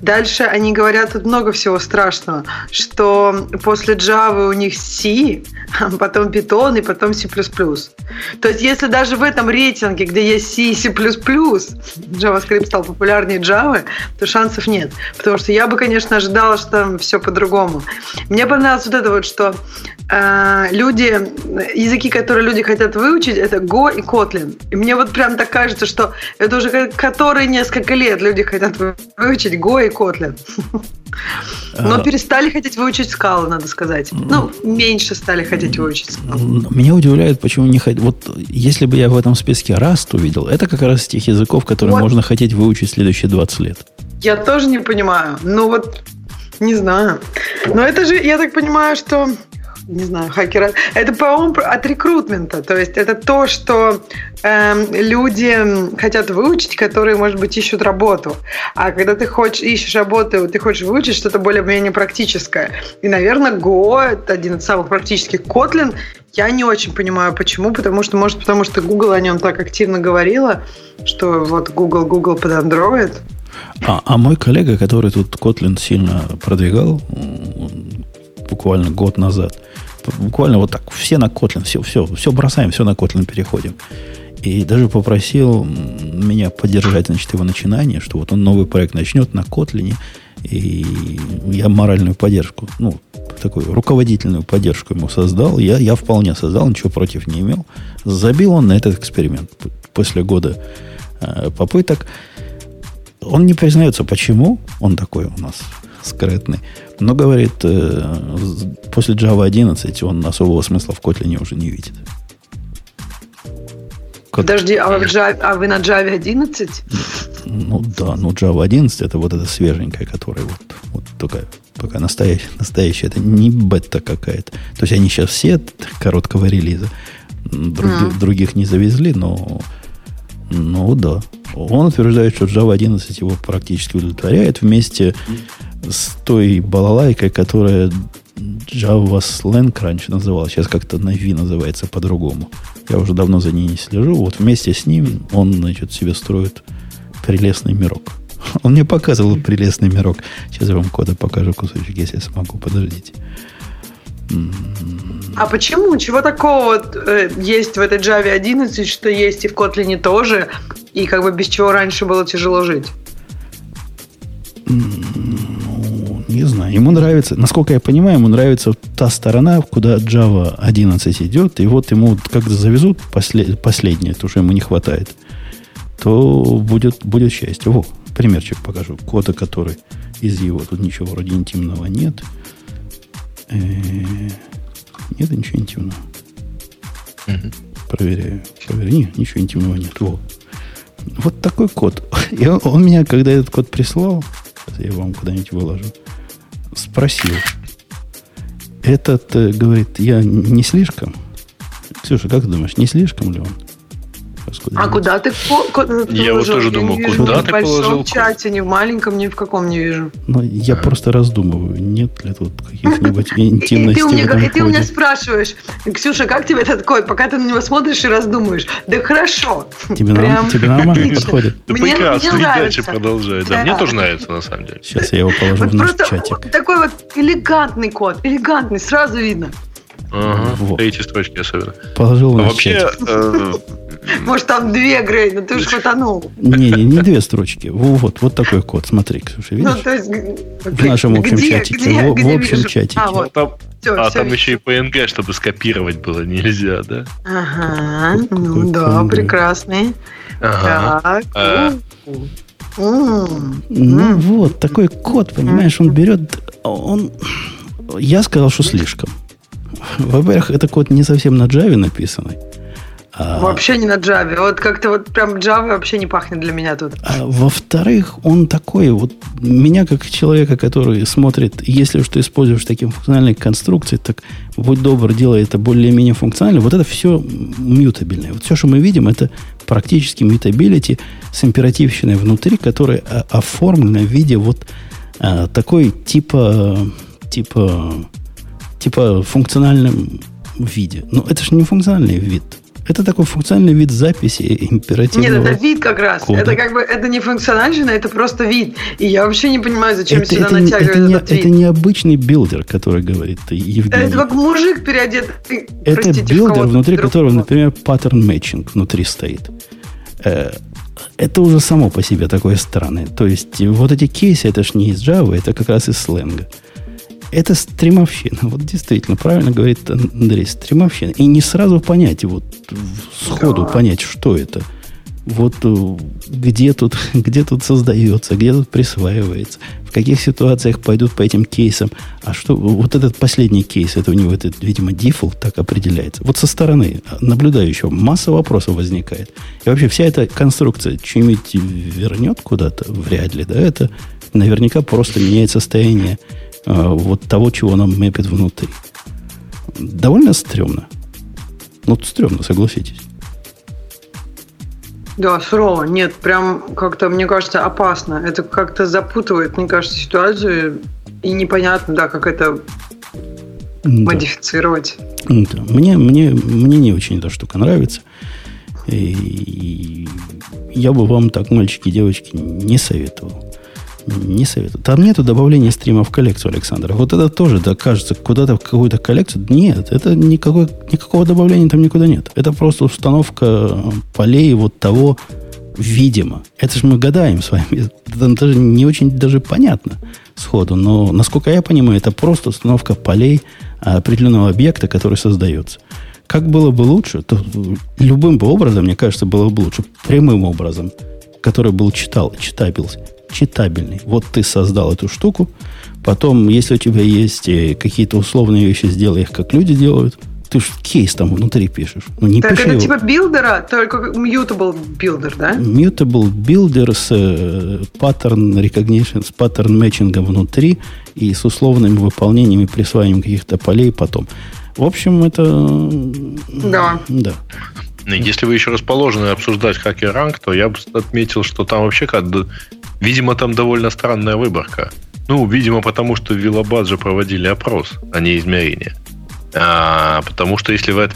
Дальше они говорят тут много всего страшного, что после Java у них C, [laughs] потом Python и потом C++. То есть, если даже в этом рейтинге, где есть C и C++, JavaScript стал популярнее Java, то шансов нет. Потому что я бы, конечно, ожидала, что там все по-другому. Мне понравилось вот это вот, что э, люди, языки, которые люди хотят выучить, это Go и Kotlin. И мне вот прям так кажется, что это уже которые несколько лет люди хотят выучить Go и Kotlin. Но а. перестали хотеть выучить скалы, надо сказать. Ну, меньше стали хотеть выучить скалы. Меня удивляет, почему не хотят. Вот если бы я в этом списке Rust увидел, это как раз тех языков, которые вот. можно хотеть выучить следующие 20 лет. Я тоже не понимаю. Ну вот, не знаю. Но это же, я так понимаю, что не знаю, хакера. Это, по-моему, от рекрутмента. То есть это то, что э, люди хотят выучить, которые, может быть, ищут работу. А когда ты хочешь, ищешь работу, ты хочешь выучить что-то более-менее практическое. И, наверное, Go – это один из самых практических. Kotlin я не очень понимаю, почему. Потому что, может, потому что Google о нем так активно говорила, что вот Google, Google под Android. А, а мой коллега, который тут Kotlin сильно продвигал, буквально год назад, буквально вот так, все на Kotlin, все, все, все бросаем, все на Kotlin переходим. И даже попросил меня поддержать, значит, его начинание, что вот он новый проект начнет на Kotlin, и я моральную поддержку, ну, такую руководительную поддержку ему создал. Я, я вполне создал, ничего против не имел. Забил он на этот эксперимент после года э, попыток. Он не признается, почему он такой у нас скрытный. Но, говорит, э, после Java 11 он особого смысла в Kotlin уже не видит. Подожди, а вы, Java, а вы на Java 11? Ну да, ну Java 11 это вот эта свеженькая, которая вот, вот только, только настоящая, настоящая. Это не бета какая-то. То есть они сейчас все короткого релиза. Други, mm. Других не завезли, но ну да. Он утверждает, что Java 11 его практически удовлетворяет вместе с той балалайкой, которая Java Slang раньше называлась, сейчас как-то на V называется по-другому. Я уже давно за ней не слежу. Вот вместе с ним он, значит, себе строит прелестный мирок. [laughs] Он мне показывал прелестный мирок. Сейчас я вам кода покажу кусочек, если смогу. Подождите. А почему? Чего такого э, есть в этой Java 11, что есть и в Kotlin тоже, и как бы без чего раньше было тяжело жить? Не знаю. Ему нравится, насколько я понимаю, ему нравится та сторона, куда Java 11 идет, и вот ему когда завезут послед, последнее, то, что ему не хватает, то будет, будет счастье. Во, примерчик покажу. Кода, который из его, тут ничего вроде интимного нет. Э-э- нет ничего интимного. Проверяю. Проверяю. Нет, ничего интимного нет. Во. Вот такой код. [laughs] И он, он меня, когда этот код прислал, я вам куда-нибудь выложу, спросил. Этот, э, говорит, я не слишком? Ксюша, как ты думаешь, не слишком ли он? Куда а куда ты Я вот тоже думал, куда ты положил? В чате, ни в маленьком, ни в каком не вижу. Ну, я а. просто раздумываю, нет ли тут каких-нибудь [laughs] интимностей И ты у меня спрашиваешь, Ксюша, как тебе этот код? Пока ты на него смотришь и раздумываешь. Да хорошо. Тебе нормально подходит? Прекрасно, и дальше продолжай. Да, мне тоже нравится, на самом деле. Сейчас я его положу в наш чатик. Такой вот элегантный код, элегантный, сразу видно. Ага, вот. Третьи строчки особенно. Положил а вообще, э, может, там две, Грей, но ты уж хватанул. Не, не, не две строчки. Вот, вот такой код. Смотри, Ксюша, видишь? Ну, то есть, в нашем общем где, чатике. Где, в, где в общем вижу? чатике. А, вот. Там, все, а все там еще и PNG, чтобы скопировать было нельзя, да? Ага, Какой ну да, PNG? прекрасный. Ага. Так. А. Ну вот, такой код, понимаешь, он берет, он... Я сказал, что слишком. Во-первых, это код не совсем на Java написанный. А, вообще не на Java. Вот как-то вот прям Java вообще не пахнет для меня тут. А, во-вторых, он такой, вот меня как человека, который смотрит, если что используешь такие функциональные конструкции, так будь добр, делай это более-менее функционально. Вот это все мьютабельное. Вот все, что мы видим, это практически mutability с императивщиной внутри, которая оформлена в виде вот а, такой типа, типа, типа функциональном виде. Но это же не функциональный вид Это такой функциональный вид записи императивного Нет, это вид как раз. Кода. Это как бы это не функциональщина, это просто вид. И я вообще не понимаю, зачем это, сюда это, натягивают это не, этот вид. Это не обычный builder, который говорит Евгений. Это как мужик переодет. Это простите, builder, внутри другого. которого, например, pattern matching внутри стоит. Э, это уже само по себе такое странное. То есть вот эти кейсы, это ж не из Java, это как раз из сленга. Это стримовщина. Вот действительно, правильно говорит Андрей, стримовщина. И не сразу понять, вот сходу да. понять, что это. Вот э, где тут, [laughs] где тут создается, где тут присваивается, в каких ситуациях пойдут по этим кейсам. А что, вот этот последний кейс, это у него, этот, видимо, дефолт так определяется. Вот со стороны наблюдающего масса вопросов возникает. И вообще вся эта конструкция что-нибудь вернет куда-то? Вряд ли, да? Это наверняка просто меняет состояние вот того, чего нам мэпит внутри. Довольно стрёмно. Ну, стрёмно, согласитесь. Да, сурово. Нет, прям как-то, мне кажется, опасно. Это как-то запутывает, мне кажется, ситуацию. И непонятно, да, как это да. модифицировать. Да. Мне, мне, мне не очень эта штука нравится. И я бы вам так, мальчики и девочки, не советовал. Не советую. Там нету добавления стрима в коллекцию, Александр. Вот это тоже, да, кажется, куда-то в какую-то коллекцию. Нет, это никакой, никакого добавления там никуда нет. Это просто установка полей вот того, видимо. Это же мы гадаем с вами. Это даже не очень даже понятно сходу. Но, насколько я понимаю, это просто установка полей определенного объекта, который создается. Как было бы лучше, то любым бы образом, мне кажется, было бы лучше. Прямым образом, который был читал, читабился читабельный. Вот ты создал эту штуку, потом, если у тебя есть э, какие-то условные вещи, сделай их, как люди делают, ты же кейс там внутри пишешь. Ну, не так пиши это его. типа билдера, только mutable builder, да? Mutable builder с э, pattern recognition, с pattern matching внутри и с условными выполнениями, присваиванием каких-то полей потом. В общем, это... Да. Да. Если вы еще расположены обсуждать HackerRank, то я бы отметил, что там вообще как Видимо, там довольно странная выборка. Ну, видимо, потому что в Виллабаджо проводили опрос, а не измерение. А, потому что, если вы от...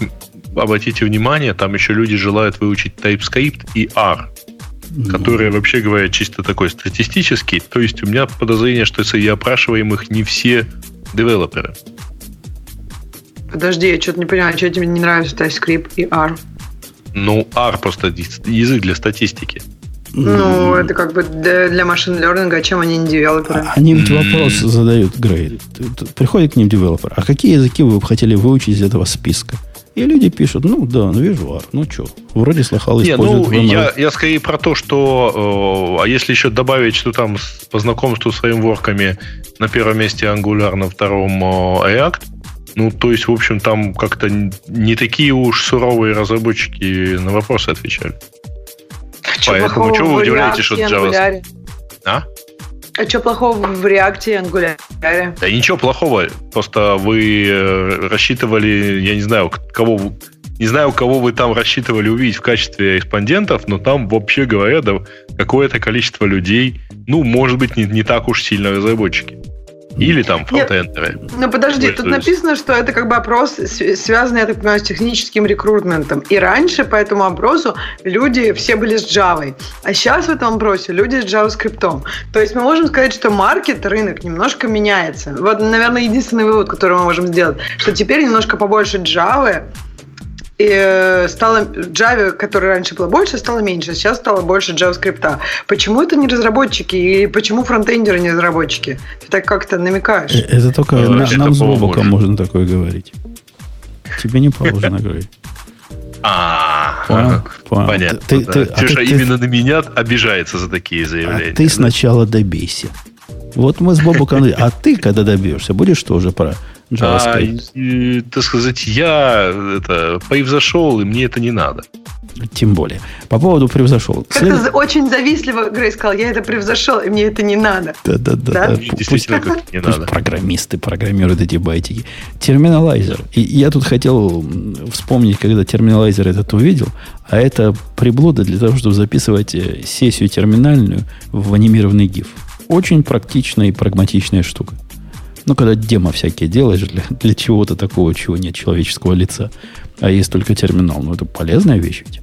обратите внимание, там еще люди желают выучить TypeScript и R, mm-hmm. которые, вообще говоря, чисто такой статистический. То есть у меня подозрение, что среди опрашиваемых не все девелоперы. Подожди, я что-то не понимаю, что тебе не нравится TypeScript и R? Ну, R просто язык для статистики. Ну, это как бы для машин лернинга, а чем они не девелоперы? Они ведь вопрос задают, Грей. Приходит к ним девелопер. А какие языки вы бы хотели выучить из этого списка? И люди пишут, ну да, ну вижу R, ну что, вроде слыхал, используют Не, ну, я, я скорее про то, что, э, а если еще добавить, что там по знакомству с фреймворками на первом месте Angular, на втором э, React, ну, то есть, в общем, там как-то не такие уж суровые разработчики на вопросы отвечали. Поэтому что вы удивляетесь, что JavaScript? А? А что плохого в реакте и ангуляре? Да ничего плохого. Просто вы э, рассчитывали, я не знаю, кого не знаю, кого вы там рассчитывали увидеть в качестве респондентов, но там, вообще говоря, да, какое-то количество людей, ну, может быть, не, не так уж сильно разработчики. Или там фронтендеры. Ну подожди, тут написано, что это как бы опрос, связанный, я так понимаю, с техническим рекрутментом. И раньше по этому опросу люди все были с Java. А сейчас в этом опросе люди с JavaScript. То есть мы можем сказать, что маркет, рынок немножко меняется. Вот, наверное, единственный вывод, который мы можем сделать, что теперь немножко побольше Java, и э, стало Java, которой раньше было больше, стало меньше. Сейчас стало больше JavaScript. Почему это не разработчики? И почему фронтендеры не разработчики? Ты так как-то намекаешь. Э, это только ну, на, нам с Бобоком можно такое говорить. Тебе не положено [laughs] говорить. А, понятно. Ты, ты, а именно на меня обижается за такие заявления. А ты сначала добейся. Вот мы с Бобуком... А ты, когда добьешься, будешь тоже про JavaScript. А, и, так сказать, я это, превзошел, и мне это не надо. Тем более. По поводу превзошел. След... Это очень завистливо Грей сказал, я это превзошел, и мне это не надо. Да-да-да. да? Действительно, пусть, как не пусть надо. программисты программируют эти байтики. Терминалайзер. И я тут хотел вспомнить, когда терминалайзер этот увидел, а это приблуда для того, чтобы записывать э, сессию терминальную в анимированный GIF. Очень практичная и прагматичная штука. Ну, когда демо всякие делаешь для, для чего-то такого, чего нет человеческого лица, а есть только терминал, ну, это полезная вещь ведь.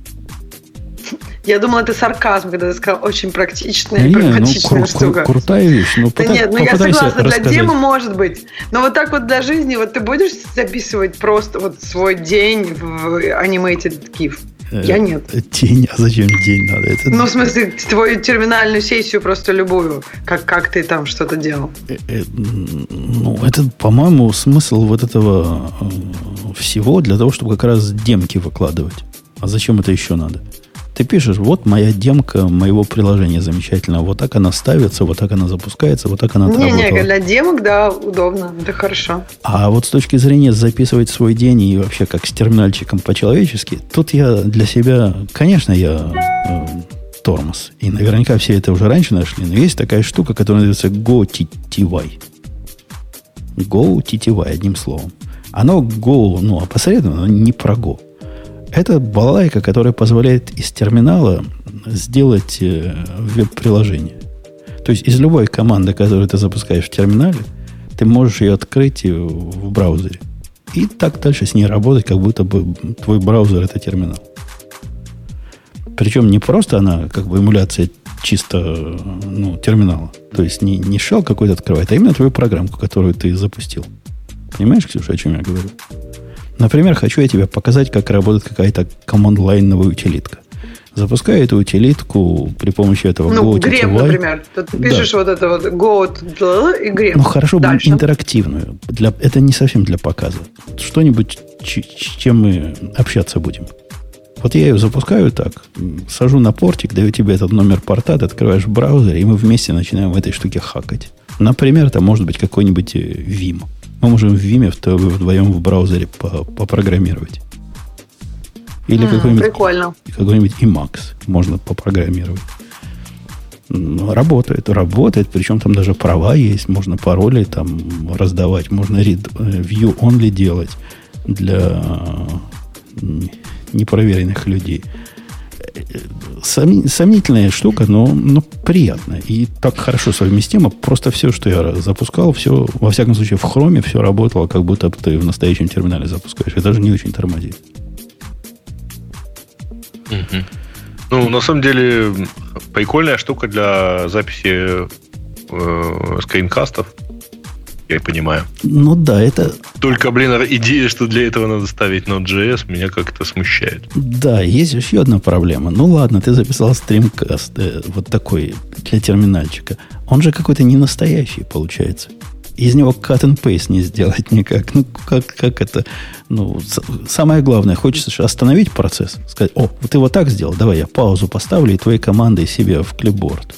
Я думала, это сарказм, когда ты сказал очень практичная не, и прагматичная ну, кру- штука. крутая вещь. Ну, да нет, ну я согласна, рассказать. для демы может быть. Но вот так вот для жизни, вот ты будешь записывать просто вот свой день в animated GIF? Я нет. День, а зачем день надо? Это... Ну, в смысле, твою терминальную сессию просто любую, как, как ты там что-то делал. Э, э, ну, это, по-моему, смысл вот этого э, всего для того, чтобы как раз демки выкладывать. А зачем это еще надо? Ты пишешь, вот моя демка моего приложения замечательно. Вот так она ставится, вот так она запускается, вот так она не, Не, для демок, да, удобно, это хорошо. А вот с точки зрения записывать свой день и вообще как с терминальчиком по-человечески, тут я для себя, конечно, я э, тормоз. И наверняка все это уже раньше нашли, но есть такая штука, которая называется GoTTY. GoTTY, одним словом. Оно Go, ну, опосредованно, не про Go. Это балалайка, которая позволяет из терминала сделать э, веб-приложение. То есть из любой команды, которую ты запускаешь в терминале, ты можешь ее открыть в браузере. И так дальше с ней работать, как будто бы твой браузер это терминал. Причем не просто она как бы эмуляция чисто ну, терминала. То есть не, не shell какой-то открывает, а именно твою программку, которую ты запустил. Понимаешь, Ксюша, о чем я говорю? Например, хочу я тебе показать, как работает какая-то команд-лайновая утилитка. Запускаю эту утилитку при помощи этого ну, Go например. Ты пишешь да. вот это вот Go и греб. Ну, хорошо бы интерактивную. Для, это не совсем для показа. Что-нибудь, с чем мы общаться будем. Вот я ее запускаю так, сажу на портик, даю тебе этот номер порта, ты открываешь браузер, и мы вместе начинаем в этой штуке хакать. Например, это может быть какой-нибудь э, Vim. Мы можем в Vim вдвоем в браузере попрограммировать. Или mm, какой-нибудь, прикольно. какой-нибудь Emacs можно попрограммировать. Ну, работает, работает, причем там даже права есть, можно пароли там раздавать, можно read, э, view only делать для непроверенных людей сомнительная штука, но, но приятная. И так хорошо совместимо. Просто все, что я запускал, все, во всяком случае, в хроме все работало, как будто ты в настоящем терминале запускаешь. Это даже не очень тормозит. Ну, на самом деле, прикольная штука для записи э, скринкастов я понимаю. Ну да, это... Только, блин, идея, что для этого надо ставить Node.js, меня как-то смущает. Да, есть еще одна проблема. Ну ладно, ты записал стримкаст э, вот такой для терминальчика. Он же какой-то не настоящий получается. Из него cut and paste не сделать никак. Ну, как, как это? Ну, самое главное, хочется остановить процесс. Сказать, о, ты вот так сделал, давай я паузу поставлю и твоей командой себе в клипборд.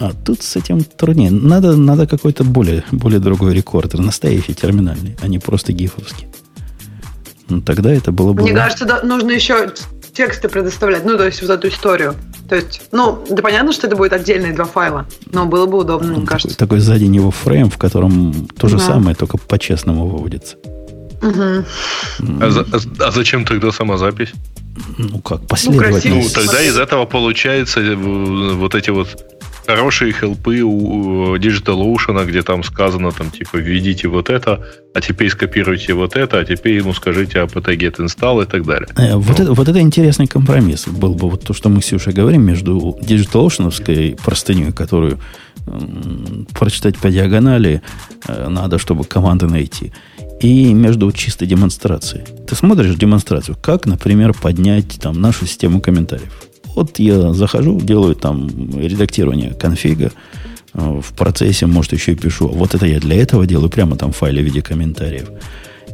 А тут с этим труднее. Надо, надо какой-то более, более другой рекордер, настоящий терминальный, а не просто гифовский. Ну, тогда это было бы... Мне кажется, да, нужно еще тексты предоставлять, ну, то есть вот эту историю. То есть, ну, да понятно, что это будет отдельные два файла, но было бы удобно, мне кажется. Такой сзади него фрейм, в котором то же да. самое, только по-честному выводится. Угу. А, за, а, зачем тогда сама запись? Ну как, последовательность. Ну, тогда из этого получается э, вот эти вот хорошие хелпы у DigitalOcean, где там сказано, там, типа, введите вот это, а теперь скопируйте вот это, а теперь ему скажите об это get install и так далее. Э, вот, ну. это, вот это интересный компромисс был бы вот то, что мы Юшей говорим между DigitalOcean простыней, которую прочитать по диагонали э, надо, чтобы команды найти, и между чистой демонстрацией. Ты смотришь демонстрацию, как, например, поднять там нашу систему комментариев. Вот я захожу, делаю там редактирование конфига, э, в процессе, может, еще и пишу. Вот это я для этого делаю, прямо там в файле в виде комментариев.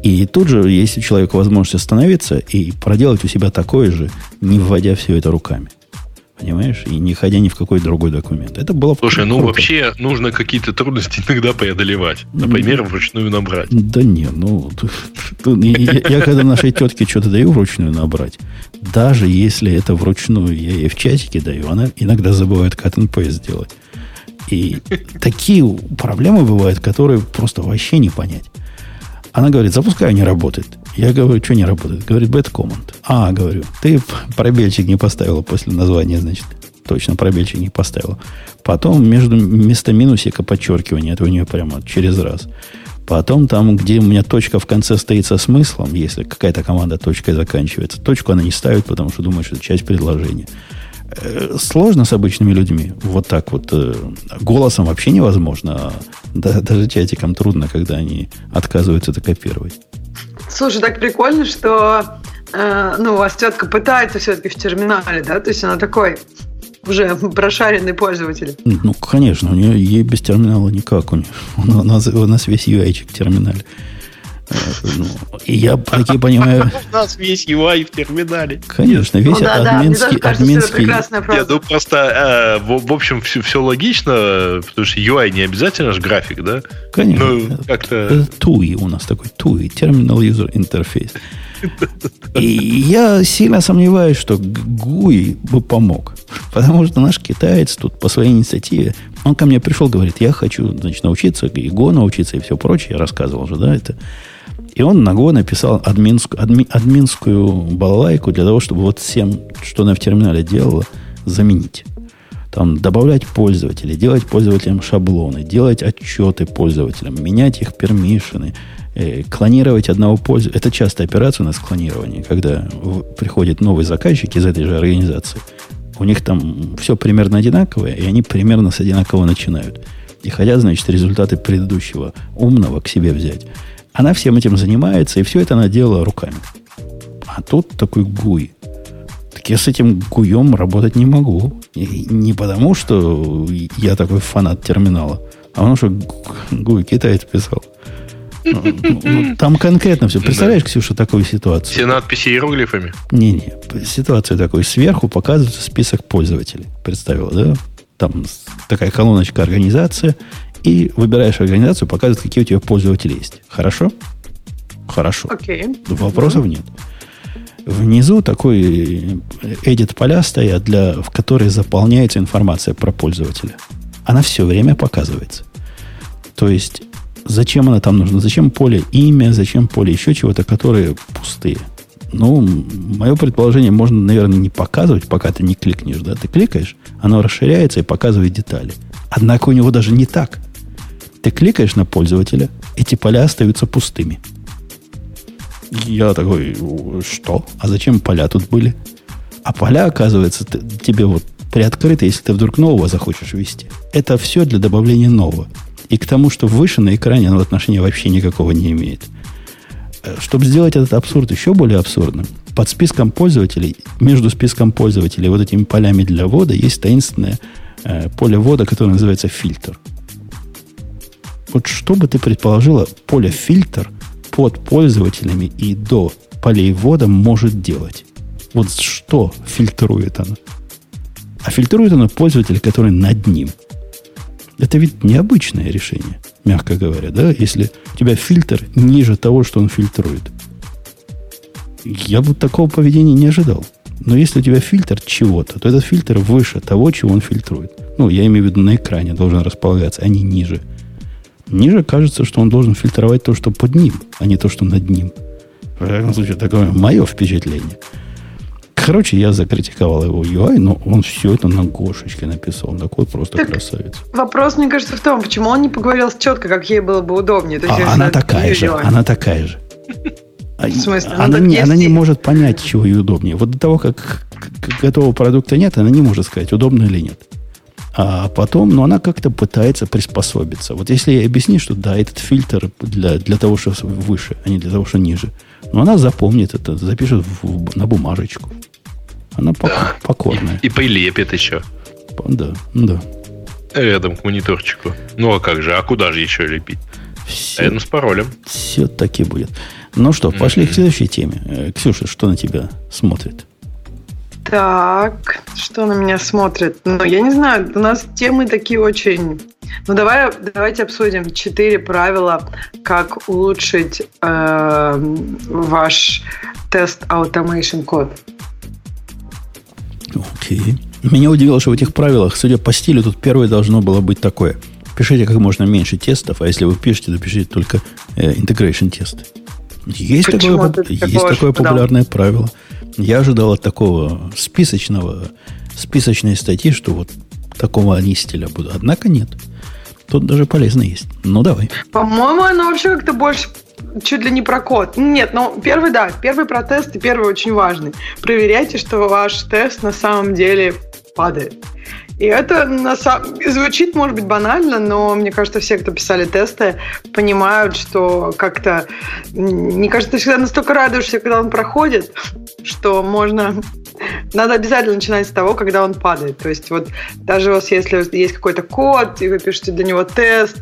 И тут же, если у человека возможность остановиться и проделать у себя такое же, не вводя все это руками. Понимаешь? И не ходя ни в какой другой документ. Это было Слушай, ну вообще нужно какие-то трудности [laughs] иногда преодолевать. Например, вручную набрать. Да не, ну я, я когда нашей тетке что-то даю вручную набрать, даже если это вручную я ей в чатике даю, она иногда забывает cut and paste сделать. И такие проблемы бывают, которые просто вообще не понять. Она говорит, запускаю, не работает. Я говорю, что не работает? Говорит, bad command. А, говорю, ты пробельчик не поставила после названия, значит. точно пробельчик не поставила. Потом между вместо минусика подчеркивание, это у нее прямо через раз. Потом там, где у меня точка в конце стоит со смыслом, если какая-то команда точкой заканчивается, точку она не ставит, потому что думает, что это часть предложения. Э, сложно с обычными людьми. Вот так вот. Э, голосом вообще невозможно. А даже чатикам трудно, когда они отказываются это копировать. Слушай, так прикольно, что э, ну, у вас тетка пытается все-таки в терминале, да? То есть она такой уже прошаренный пользователь. Ну, конечно, у нее ей без терминала никак. У, нее, [laughs] у, нас, у нас весь UI в терминале. Ну, и я такие понимаю... [laughs] У нас весь UI в терминале. Конечно, весь ну, да, админский... Да, админский... Нет, ну просто, э, в, в общем, все, все логично, потому что UI не обязательно же график, да? Конечно. Ну, как-то... TUI у нас такой, TUI, Terminal User Interface. [laughs] И я сильно сомневаюсь, что GUI бы помог. Потому что наш китаец тут по своей инициативе, он ко мне пришел, говорит, я хочу, значит, научиться, и Go научиться, и все прочее. Я рассказывал же, да, это. И он на Go написал админскую, адми, админскую балалайку для того, чтобы вот всем, что она в терминале делала, заменить. Там добавлять пользователей, делать пользователям шаблоны, делать отчеты пользователям, менять их пермишины, э, клонировать одного пользователя. Это частая операция у нас клонирование, когда приходит новый заказчик из этой же организации. У них там все примерно одинаковое, и они примерно с одинакового начинают. И хотят, значит, результаты предыдущего умного к себе взять. Она всем этим занимается, и все это она делала руками. А тут такой гуй. Так я с этим гуем работать не могу. И не потому, что я такой фанат терминала, а потому что гуй китаец писал. Ну, ну, там конкретно все. Представляешь, Ксюша, такую ситуацию? Все надписи иероглифами? Не-не. Ситуация такой. Сверху показывается список пользователей. Представила, да? Там такая колоночка организация. И выбираешь организацию, показывает, какие у тебя пользователи есть. Хорошо? Хорошо. Окей. Вопросов mm-hmm. нет. Внизу такой edit поля стоят, для, в которые заполняется информация про пользователя. Она все время показывается. То есть Зачем она там нужна? Зачем поле имя? Зачем поле еще чего-то, которые пустые? Ну, мое предположение, можно, наверное, не показывать, пока ты не кликнешь. Да? Ты кликаешь, оно расширяется и показывает детали. Однако у него даже не так. Ты кликаешь на пользователя, эти поля остаются пустыми. Я такой, что? А зачем поля тут были? А поля, оказывается, тебе вот приоткрыты, если ты вдруг нового захочешь ввести. Это все для добавления нового. И к тому, что выше на экране оно отношения вообще никакого не имеет. Э, чтобы сделать этот абсурд еще более абсурдным, под списком пользователей, между списком пользователей вот этими полями для ввода есть таинственное э, поле ввода, которое называется фильтр. Вот что бы ты предположила, поле фильтр под пользователями и до полей ввода может делать? Вот что фильтрует оно? А фильтрует оно пользователь, который над ним – это ведь необычное решение, мягко говоря, да? Если у тебя фильтр ниже того, что он фильтрует. Я бы такого поведения не ожидал. Но если у тебя фильтр чего-то, то этот фильтр выше того, чего он фильтрует. Ну, я имею в виду на экране должен располагаться, а не ниже. Ниже кажется, что он должен фильтровать то, что под ним, а не то, что над ним. В любом случае, такое мое впечатление. Короче, я закритиковал его UI, но он все это на Гошечке написал. Он такой просто так красавец. Вопрос, мне кажется, в том, почему он не поговорил четко, как ей было бы удобнее. То есть, а она такая же, UI. она такая же. В смысле? Ну, она, не, она не может понять, чего ей удобнее. Вот до того, как готового продукта нет, она не может сказать, удобно или нет. А потом, ну, она как-то пытается приспособиться. Вот если ей объяснить, что да, этот фильтр для, для того, что выше, а не для того, что ниже, но она запомнит это, запишет в, на бумажечку. Она пок- покорная. И, и прилепит еще. Да, да. Рядом к мониторчику. Ну а как же? А куда же еще лепить? Все, Рядом с паролем. Все таки будет. Ну что, пошли mm-hmm. к следующей теме. Э, Ксюша, что на тебя смотрит? Так, что на меня смотрит? Ну, я не знаю, у нас темы такие очень... Ну, давай, давайте обсудим четыре правила, как улучшить э, ваш тест automation код. Окей. Меня удивило, что в этих правилах, судя по стилю, тут первое должно было быть такое. Пишите как можно меньше тестов, а если вы пишете, то пишите только э, integration тесты. Есть такое, есть такое популярное правило. Я ожидал от такого списочного, списочной статьи, что вот такого они стиля будут. Однако нет. Тут даже полезно есть. Ну, давай. По-моему, оно вообще как-то больше чуть ли не про код. Нет, ну, первый, да, первый про тест и первый очень важный. Проверяйте, что ваш тест на самом деле падает. И это на самом... звучит, может быть, банально, но мне кажется, все, кто писали тесты, понимают, что как-то... Мне кажется, ты всегда настолько радуешься, когда он проходит, что можно... Надо обязательно начинать с того, когда он падает. То есть вот даже у вас, если есть какой-то код, и вы пишете для него тест,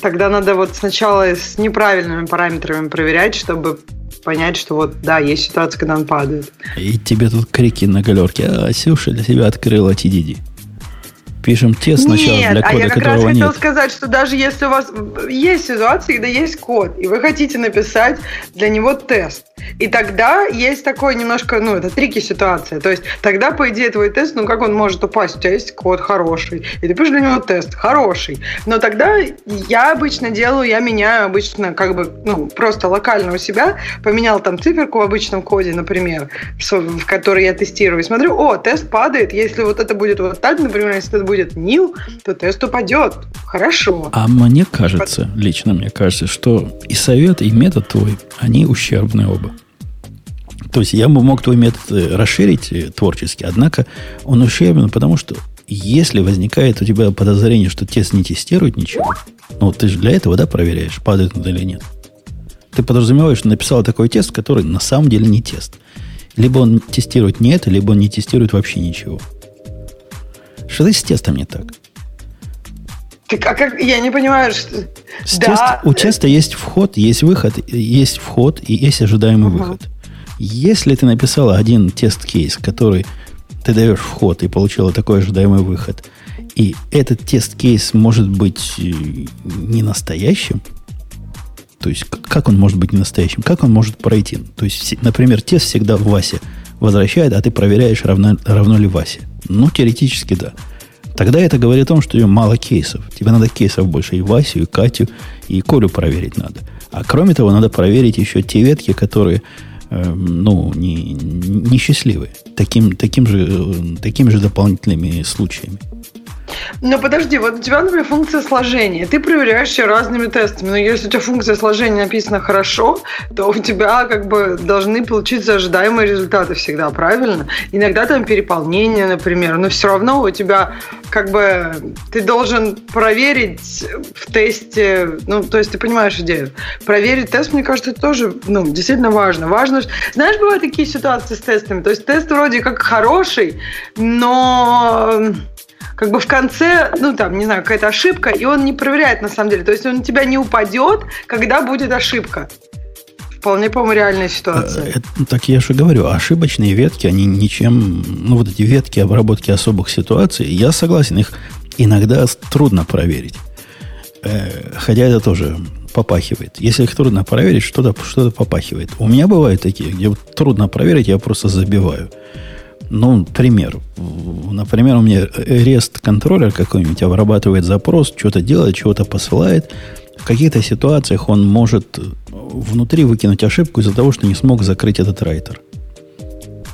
тогда надо вот сначала с неправильными параметрами проверять, чтобы понять, что вот, да, есть ситуация, когда он падает. И тебе тут крики на галерке. А, Сюша для тебя открыла TDD пишем тест сначала Нет, для кода, а я как раз нет. хотел сказать, что даже если у вас есть ситуации, когда есть код, и вы хотите написать для него тест, и тогда есть такой немножко, ну, это трики ситуация. То есть тогда, по идее, твой тест, ну, как он может упасть? У тебя есть код хороший, и ты пишешь для него тест хороший. Но тогда я обычно делаю, я меняю обычно как бы, ну, просто локально у себя, поменял там циферку в обычном коде, например, в который я тестирую, и смотрю, о, тест падает, если вот это будет вот так, например, если это будет нил, то тест упадет. Хорошо. А мне кажется, лично мне кажется, что и совет, и метод твой, они ущербны оба. То есть я бы мог твой метод э, расширить э, творчески, однако он ущербен, потому что если возникает у тебя подозрение, что тест не тестирует ничего, ну ты же для этого, да, проверяешь, падает он или нет. Ты подразумеваешь, что написал такой тест, который на самом деле не тест. Либо он тестирует не это, либо он не тестирует вообще ничего. Что-то с тестом не так. Так, а как, я не понимаю, что... С да. тест, у теста есть вход, есть выход, есть вход и есть ожидаемый uh-huh. выход. Если ты написала один тест-кейс, который ты даешь вход и получила такой ожидаемый выход, и этот тест-кейс может быть э, не настоящим, то есть как он может быть не настоящим, как он может пройти? То есть, например, тест всегда в Васе возвращает, а ты проверяешь, равно, равно ли Васе. Ну, теоретически да. Тогда это говорит о том, что мало кейсов. Тебе надо кейсов больше. И Васю, и Катю, и Колю проверить надо. А кроме того, надо проверить еще те ветки, которые ну, не, не счастливые. Таким, таким, же, э, такими же дополнительными случаями. Но подожди, вот у тебя, например, функция сложения. Ты проверяешь ее разными тестами. Но если у тебя функция сложения написана хорошо, то у тебя как бы должны получиться ожидаемые результаты всегда, правильно? Иногда там переполнение, например, но все равно у тебя как бы ты должен проверить в тесте, ну, то есть ты понимаешь идею. Проверить тест, мне кажется, тоже, ну, действительно важно. Важно, знаешь, бывают такие ситуации с тестами, то есть тест вроде как хороший, но как бы в конце, ну там, не знаю, какая-то ошибка, и он не проверяет на самом деле. То есть он на тебя не упадет, когда будет ошибка. Вполне, по-моему, реальная ситуация. Это, ну, так я же говорю, ошибочные ветки, они ничем... Ну, вот эти ветки обработки особых ситуаций, я согласен, их иногда трудно проверить. Э, хотя это тоже попахивает. Если их трудно проверить, что-то что попахивает. У меня бывают такие, где трудно проверить, я просто забиваю. Ну, пример. Например, у меня REST контроллер какой-нибудь обрабатывает запрос, что-то делает, чего-то посылает. В каких-то ситуациях он может внутри выкинуть ошибку из-за того, что не смог закрыть этот райтер.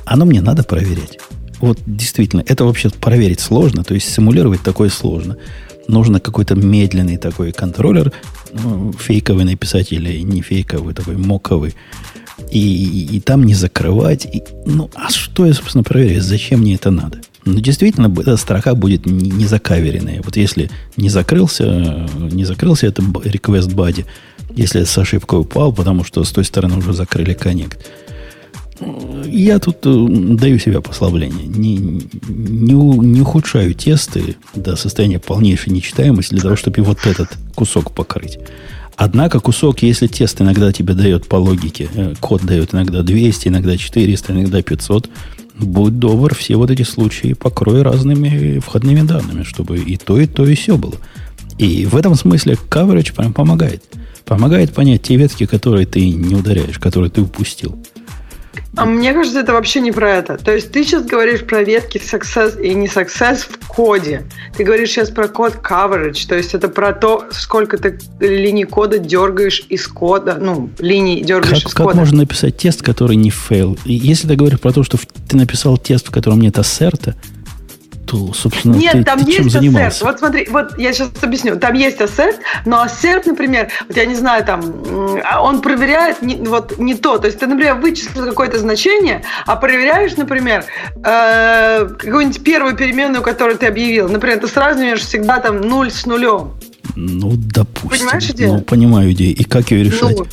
Оно мне надо проверять. Вот действительно, это вообще проверить сложно, то есть симулировать такое сложно. Нужно какой-то медленный такой контроллер, ну, фейковый написать или не фейковый, такой моковый, и, и, и там не закрывать. И, ну, а что я, собственно, проверяю? Зачем мне это надо? Ну, действительно, эта строка будет не, закаверенная. Вот если не закрылся, не закрылся это request body, если с ошибкой упал, потому что с той стороны уже закрыли коннект, я тут э, даю себе послабление. Не, не, не ухудшаю тесты до состояния полнейшей нечитаемости для того, чтобы вот этот кусок покрыть. Однако кусок, если тест иногда тебе дает по логике, э, код дает иногда 200, иногда 400, иногда 500, будь добр, все вот эти случаи покрой разными входными данными, чтобы и то, и то, и все было. И в этом смысле coverage прям помогает. Помогает понять те ветки, которые ты не ударяешь, которые ты упустил. А мне кажется, это вообще не про это. То есть ты сейчас говоришь про ветки success и не success в коде. Ты говоришь сейчас про code coverage, то есть это про то, сколько ты линий кода дергаешь из кода, ну, линий дергаешь как, из кода. Как можно написать тест, который не fail? Если ты говоришь про то, что ты написал тест, в котором нет ассерта, собственно, Нет, ты, там ты есть чем занимался? ассерт. Вот смотри, вот я сейчас объясню. Там есть ассерт, но ассерт, например, вот я не знаю, там, он проверяет не, вот не то. То есть ты, например, вычислил какое-то значение, а проверяешь, например, э, какую-нибудь первую переменную, которую ты объявил. Например, ты сравниваешь всегда там 0 с нулем. Ну, допустим. Понимаешь идею? Ну, понимаю идею. И как ее решать? Ну,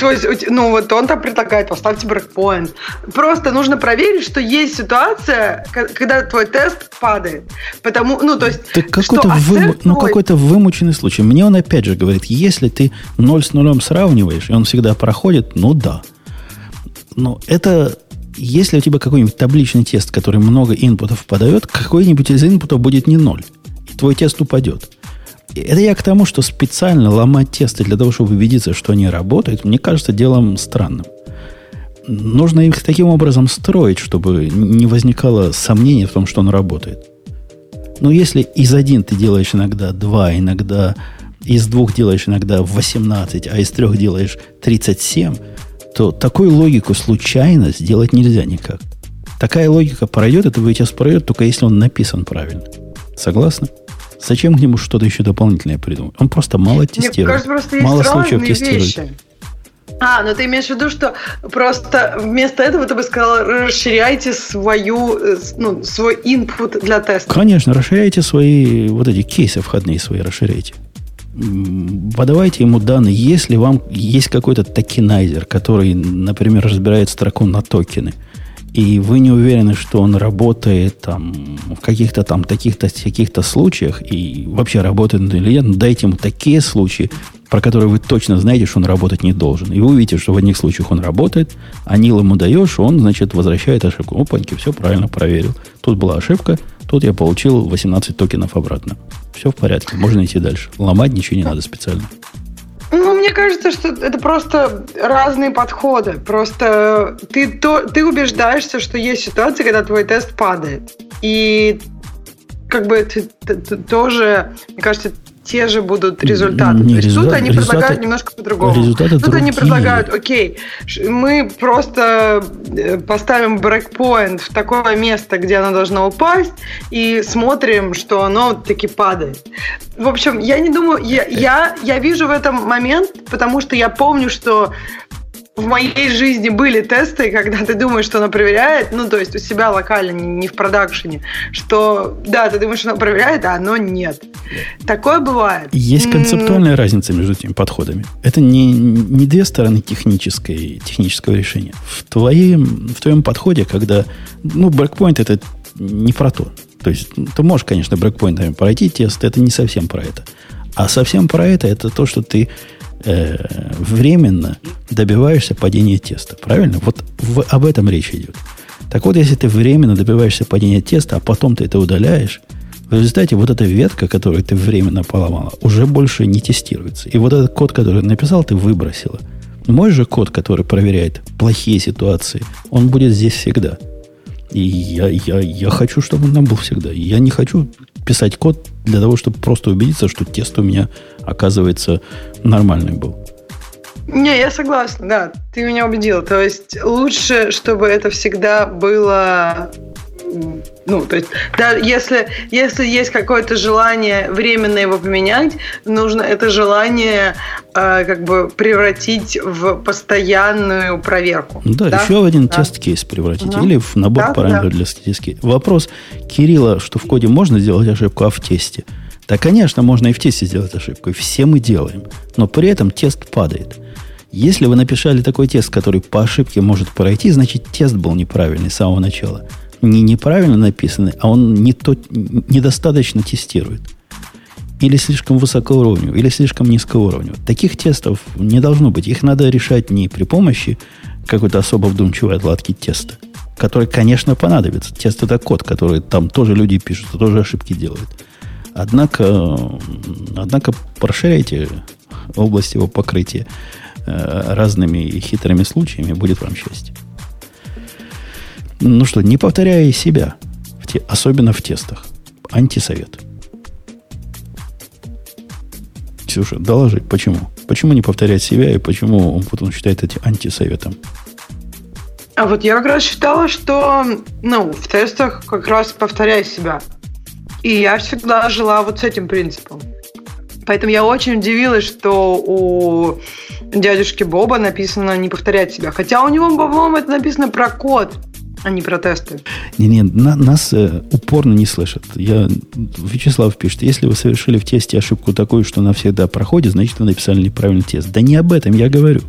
то есть, ну вот он там предлагает, поставьте брейкпоинт. Просто нужно проверить, что есть ситуация, когда твой тест падает. Потому, ну, то есть, так какой-то, вы, ну, какой-то вымученный случай. Мне он опять же говорит, если ты ноль с нулем сравниваешь, и он всегда проходит, ну да. Но это если у тебя какой-нибудь табличный тест, который много инпутов подает, какой-нибудь из инпутов будет не ноль. И твой тест упадет. Это я к тому, что специально ломать тесты для того, чтобы убедиться, что они работают, мне кажется делом странным. Нужно их таким образом строить, чтобы не возникало сомнений в том, что он работает. Но если из один ты делаешь иногда два, иногда из двух делаешь иногда 18, а из трех делаешь 37, то такую логику случайно сделать нельзя никак. Такая логика пройдет, это VHS пройдет, только если он написан правильно. Согласны? Зачем к нему что-то еще дополнительное придумать? Он просто мало тестирует. Мне кажется, просто есть мало случаев тестирует. Вещи. А, ну ты имеешь в виду, что просто вместо этого ты бы сказал, расширяйте свою, э, ну, свой input для теста. Конечно, расширяйте свои, вот эти кейсы входные свои, расширяйте. Подавайте ему данные, если вам есть какой-то токенайзер, который, например, разбирает строку на токены – и вы не уверены, что он работает там, в каких-то там таких-то каких-то случаях, и вообще работает или нет, дайте ему такие случаи, про которые вы точно знаете, что он работать не должен. И вы увидите, что в одних случаях он работает, а Нил ему даешь, он, значит, возвращает ошибку. Опаньки, все правильно проверил. Тут была ошибка, тут я получил 18 токенов обратно. Все в порядке, можно идти дальше. Ломать ничего не надо специально. Ну, мне кажется, что это просто разные подходы. Просто ты, то, ты убеждаешься, что есть ситуации, когда твой тест падает. И как бы ты, ты, ты тоже, мне кажется, те же будут результаты. Не, То есть результат, тут они результаты, предлагают немножко по-другому. Результаты тут другие. они предлагают, окей, мы просто э, поставим брейкпоинт в такое место, где оно должно упасть, и смотрим, что оно таки падает. В общем, я не думаю, я, я, я вижу в этом момент, потому что я помню, что в моей жизни были тесты, когда ты думаешь, что она проверяет, ну, то есть у себя локально, не в продакшене, что, да, ты думаешь, что она проверяет, а оно нет. Такое бывает. Есть концептуальная mm-hmm. разница между этими подходами. Это не, не две стороны технической, технического решения. В твоем, в твоем подходе, когда, ну, брекпоинт это не про то. То есть ты можешь, конечно, брекпоинтами пройти тест, это не совсем про это. А совсем про это, это то, что ты э, временно добиваешься падения теста. Правильно? Вот в, об этом речь идет. Так вот, если ты временно добиваешься падения теста, а потом ты это удаляешь, в результате вот эта ветка, которую ты временно поломала, уже больше не тестируется. И вот этот код, который написал, ты выбросила. Мой же код, который проверяет плохие ситуации, он будет здесь всегда. И я, я, я хочу, чтобы он там был всегда. Я не хочу писать код для того, чтобы просто убедиться, что тест у меня, оказывается, нормальный был. Не, я согласна, да, ты меня убедил. То есть лучше, чтобы это всегда было ну, то есть, да, если, если есть какое-то желание временно его поменять, нужно это желание э, как бы превратить в постоянную проверку. Да, да? еще в один да. тест-кейс превратить. Угу. Или в набор да, параметров да. для статистики. Вопрос Кирилла, что в коде можно сделать ошибку, а в тесте? Да, конечно, можно и в тесте сделать ошибку. И все мы делаем. Но при этом тест падает. Если вы написали такой тест, который по ошибке может пройти, значит тест был неправильный с самого начала не неправильно написаны, а он не то, недостаточно тестирует. Или слишком высокоуровневый, или слишком низкоуровневый. Таких тестов не должно быть. Их надо решать не при помощи какой-то особо вдумчивой отладки теста, который, конечно, понадобится. Тест это код, который там тоже люди пишут, тоже ошибки делают. Однако, однако расширяйте область его покрытия э, разными хитрыми случаями, будет вам счастье. Ну что, не повторяя себя, в те, особенно в тестах. Антисовет. Ксюша, доложи, почему? Почему не повторять себя и почему он потом считает эти антисоветом? А вот я как раз считала, что ну, в тестах как раз повторяй себя. И я всегда жила вот с этим принципом. Поэтому я очень удивилась, что у дядюшки Боба написано не повторять себя. Хотя у него, по-моему, это написано про код, а не про тесты. Не-не, на, нас э, упорно не слышат. Я, Вячеслав пишет, если вы совершили в тесте ошибку такую, что она всегда проходит, значит, вы написали неправильный тест. Да не об этом я говорю.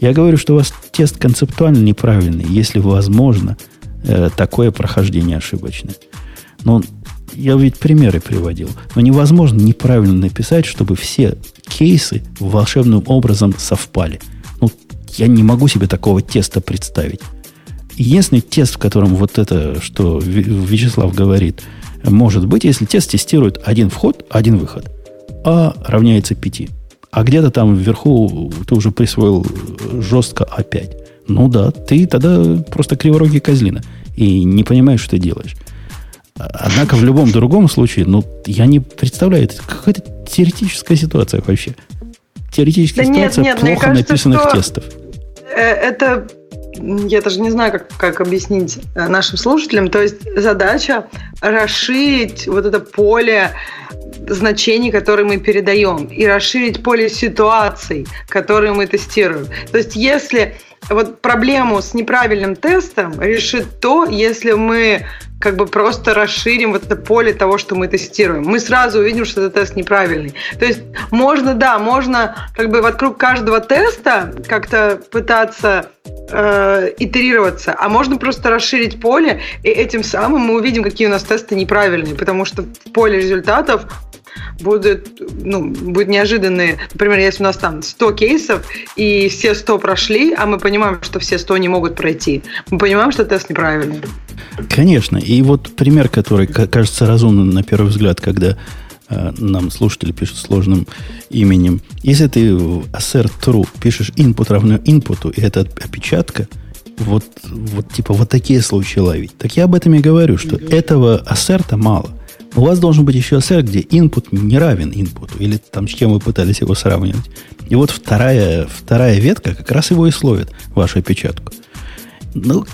Я говорю, что у вас тест концептуально неправильный, если возможно э, такое прохождение ошибочное. Но я ведь примеры приводил. Но невозможно неправильно написать, чтобы все кейсы волшебным образом совпали. Ну, я не могу себе такого теста представить. Единственный тест, в котором вот это, что Вячеслав говорит, может быть, если тест тестирует один вход, один выход, а равняется 5. А где-то там вверху ты уже присвоил жестко А5. Ну да, ты тогда просто криворогий козлина. И не понимаешь, что ты делаешь. Однако в любом другом случае, ну, я не представляю, это какая-то теоретическая ситуация вообще. Теоретическая да ситуация нет, нет, плохо кажется, написанных тестов. Э, это я даже не знаю, как, как объяснить э, нашим слушателям. То есть задача расширить вот это поле значений, которые мы передаем, и расширить поле ситуаций, которые мы тестируем. То есть если вот проблему с неправильным тестом решит то, если мы как бы просто расширим вот это поле того, что мы тестируем. Мы сразу увидим, что этот тест неправильный. То есть можно, да, можно как бы вокруг каждого теста как-то пытаться э, итерироваться, а можно просто расширить поле, и этим самым мы увидим, какие у нас тесты неправильные, потому что в поле результатов будут, ну, будут неожиданные. Например, если у нас там 100 кейсов, и все 100 прошли, а мы понимаем, что все 100 не могут пройти, мы понимаем, что тест неправильный. Конечно. И вот пример, который кажется разумным на первый взгляд, когда э, нам слушатели пишут сложным именем. Если ты в assert true пишешь input равно input, и это опечатка, вот, вот типа вот такие случаи ловить. Так я об этом и говорю, что mm-hmm. этого ассерта мало. У вас должен быть еще assert, где input не равен input, или там с чем вы пытались его сравнивать. И вот вторая, вторая ветка как раз его и словит, вашу опечатку. Ну,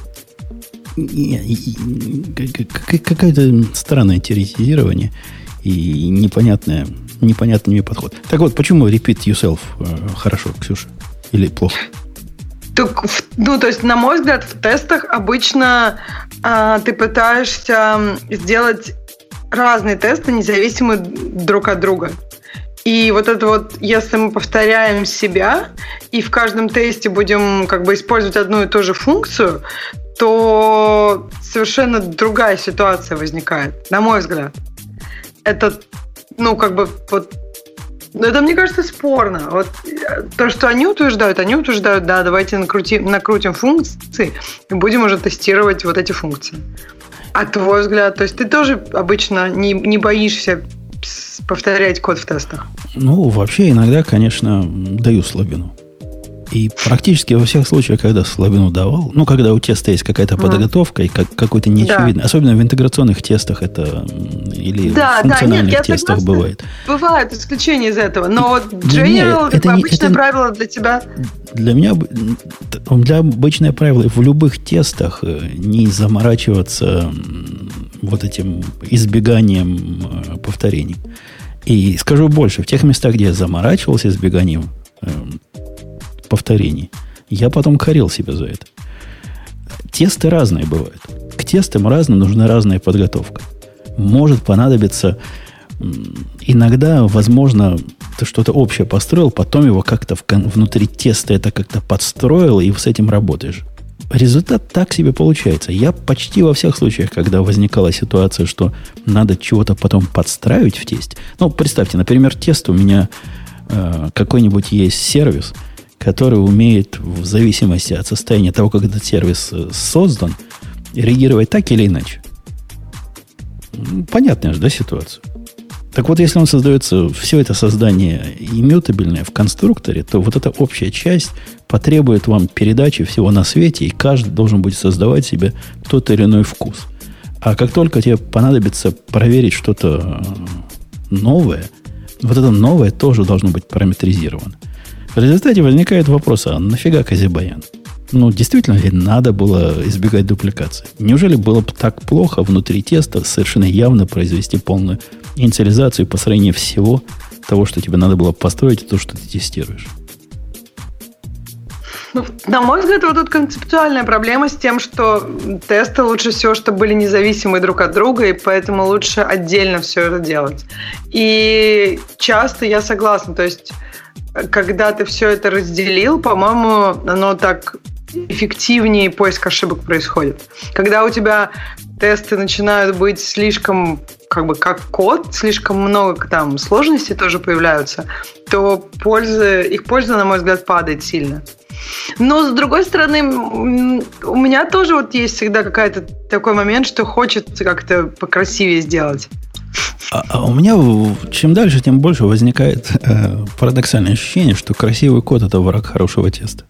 какое-то странное теоретизирование и непонятное, непонятный мне подход. Так вот, почему repeat yourself э, хорошо, Ксюша? Или плохо? Так, ну, то есть, на мой взгляд, в тестах обычно а, ты пытаешься сделать разные тесты, независимые друг от друга. И вот это вот, если мы повторяем себя и в каждом тесте будем как бы использовать одну и ту же функцию, то совершенно другая ситуация возникает, на мой взгляд. Это, ну, как бы вот но это, мне кажется, спорно. Вот то, что они утверждают, они утверждают, да, давайте накрутим, накрутим функции и будем уже тестировать вот эти функции. А твой взгляд, то есть ты тоже обычно не, не боишься повторять код в тестах? Ну, вообще иногда, конечно, даю слабину. И практически во всех случаях, когда слабину давал, ну, когда у теста есть какая-то mm. подготовка и как, какой-то неочевидный, да. особенно в интеграционных тестах это или да, в функциональных да, нет, тестах бывает. Бывают исключения из этого, но вот General, это, это обычное это, правило для тебя. Для меня, для обычное правило в любых тестах э, не заморачиваться вот этим избеганием э, повторений. И скажу больше, в тех местах, где я заморачивался избеганием эм, повторений. Я потом корил себя за это. Тесты разные бывают. К тестам разным нужна разная подготовка. Может понадобиться иногда, возможно, ты что-то общее построил, потом его как-то внутри теста это как-то подстроил, и с этим работаешь. Результат так себе получается. Я почти во всех случаях, когда возникала ситуация, что надо чего-то потом подстраивать в тесте. Ну, представьте, например, тест у меня э, какой-нибудь есть сервис – который умеет в зависимости от состояния того, как этот сервис э, создан, реагировать так или иначе. Понятная же, да, ситуация? Так вот, если он создается, все это создание иммютабельное в конструкторе, то вот эта общая часть потребует вам передачи всего на свете, и каждый должен будет создавать себе тот или иной вкус. А как только тебе понадобится проверить что-то новое, вот это новое тоже должно быть параметризировано. В результате возникает вопрос, а нафига Казибаян? Ну, действительно ли надо было избегать дупликации? Неужели было бы так плохо внутри теста совершенно явно произвести полную инициализацию и построение всего того, что тебе надо было построить, и то, что ты тестируешь? Ну, на мой взгляд, вот тут концептуальная проблема с тем, что тесты лучше всего, чтобы были независимы друг от друга, и поэтому лучше отдельно все это делать. И часто я согласна, то есть когда ты все это разделил, по-моему, оно так эффективнее поиск ошибок происходит. Когда у тебя тесты начинают быть слишком как бы как код, слишком много там сложностей тоже появляются, то польза, их польза, на мой взгляд, падает сильно. Но, с другой стороны, у меня тоже вот есть всегда какой-то такой момент, что хочется как-то покрасивее сделать. А, а у меня чем дальше, тем больше возникает э, парадоксальное ощущение, что красивый код это враг хорошего теста.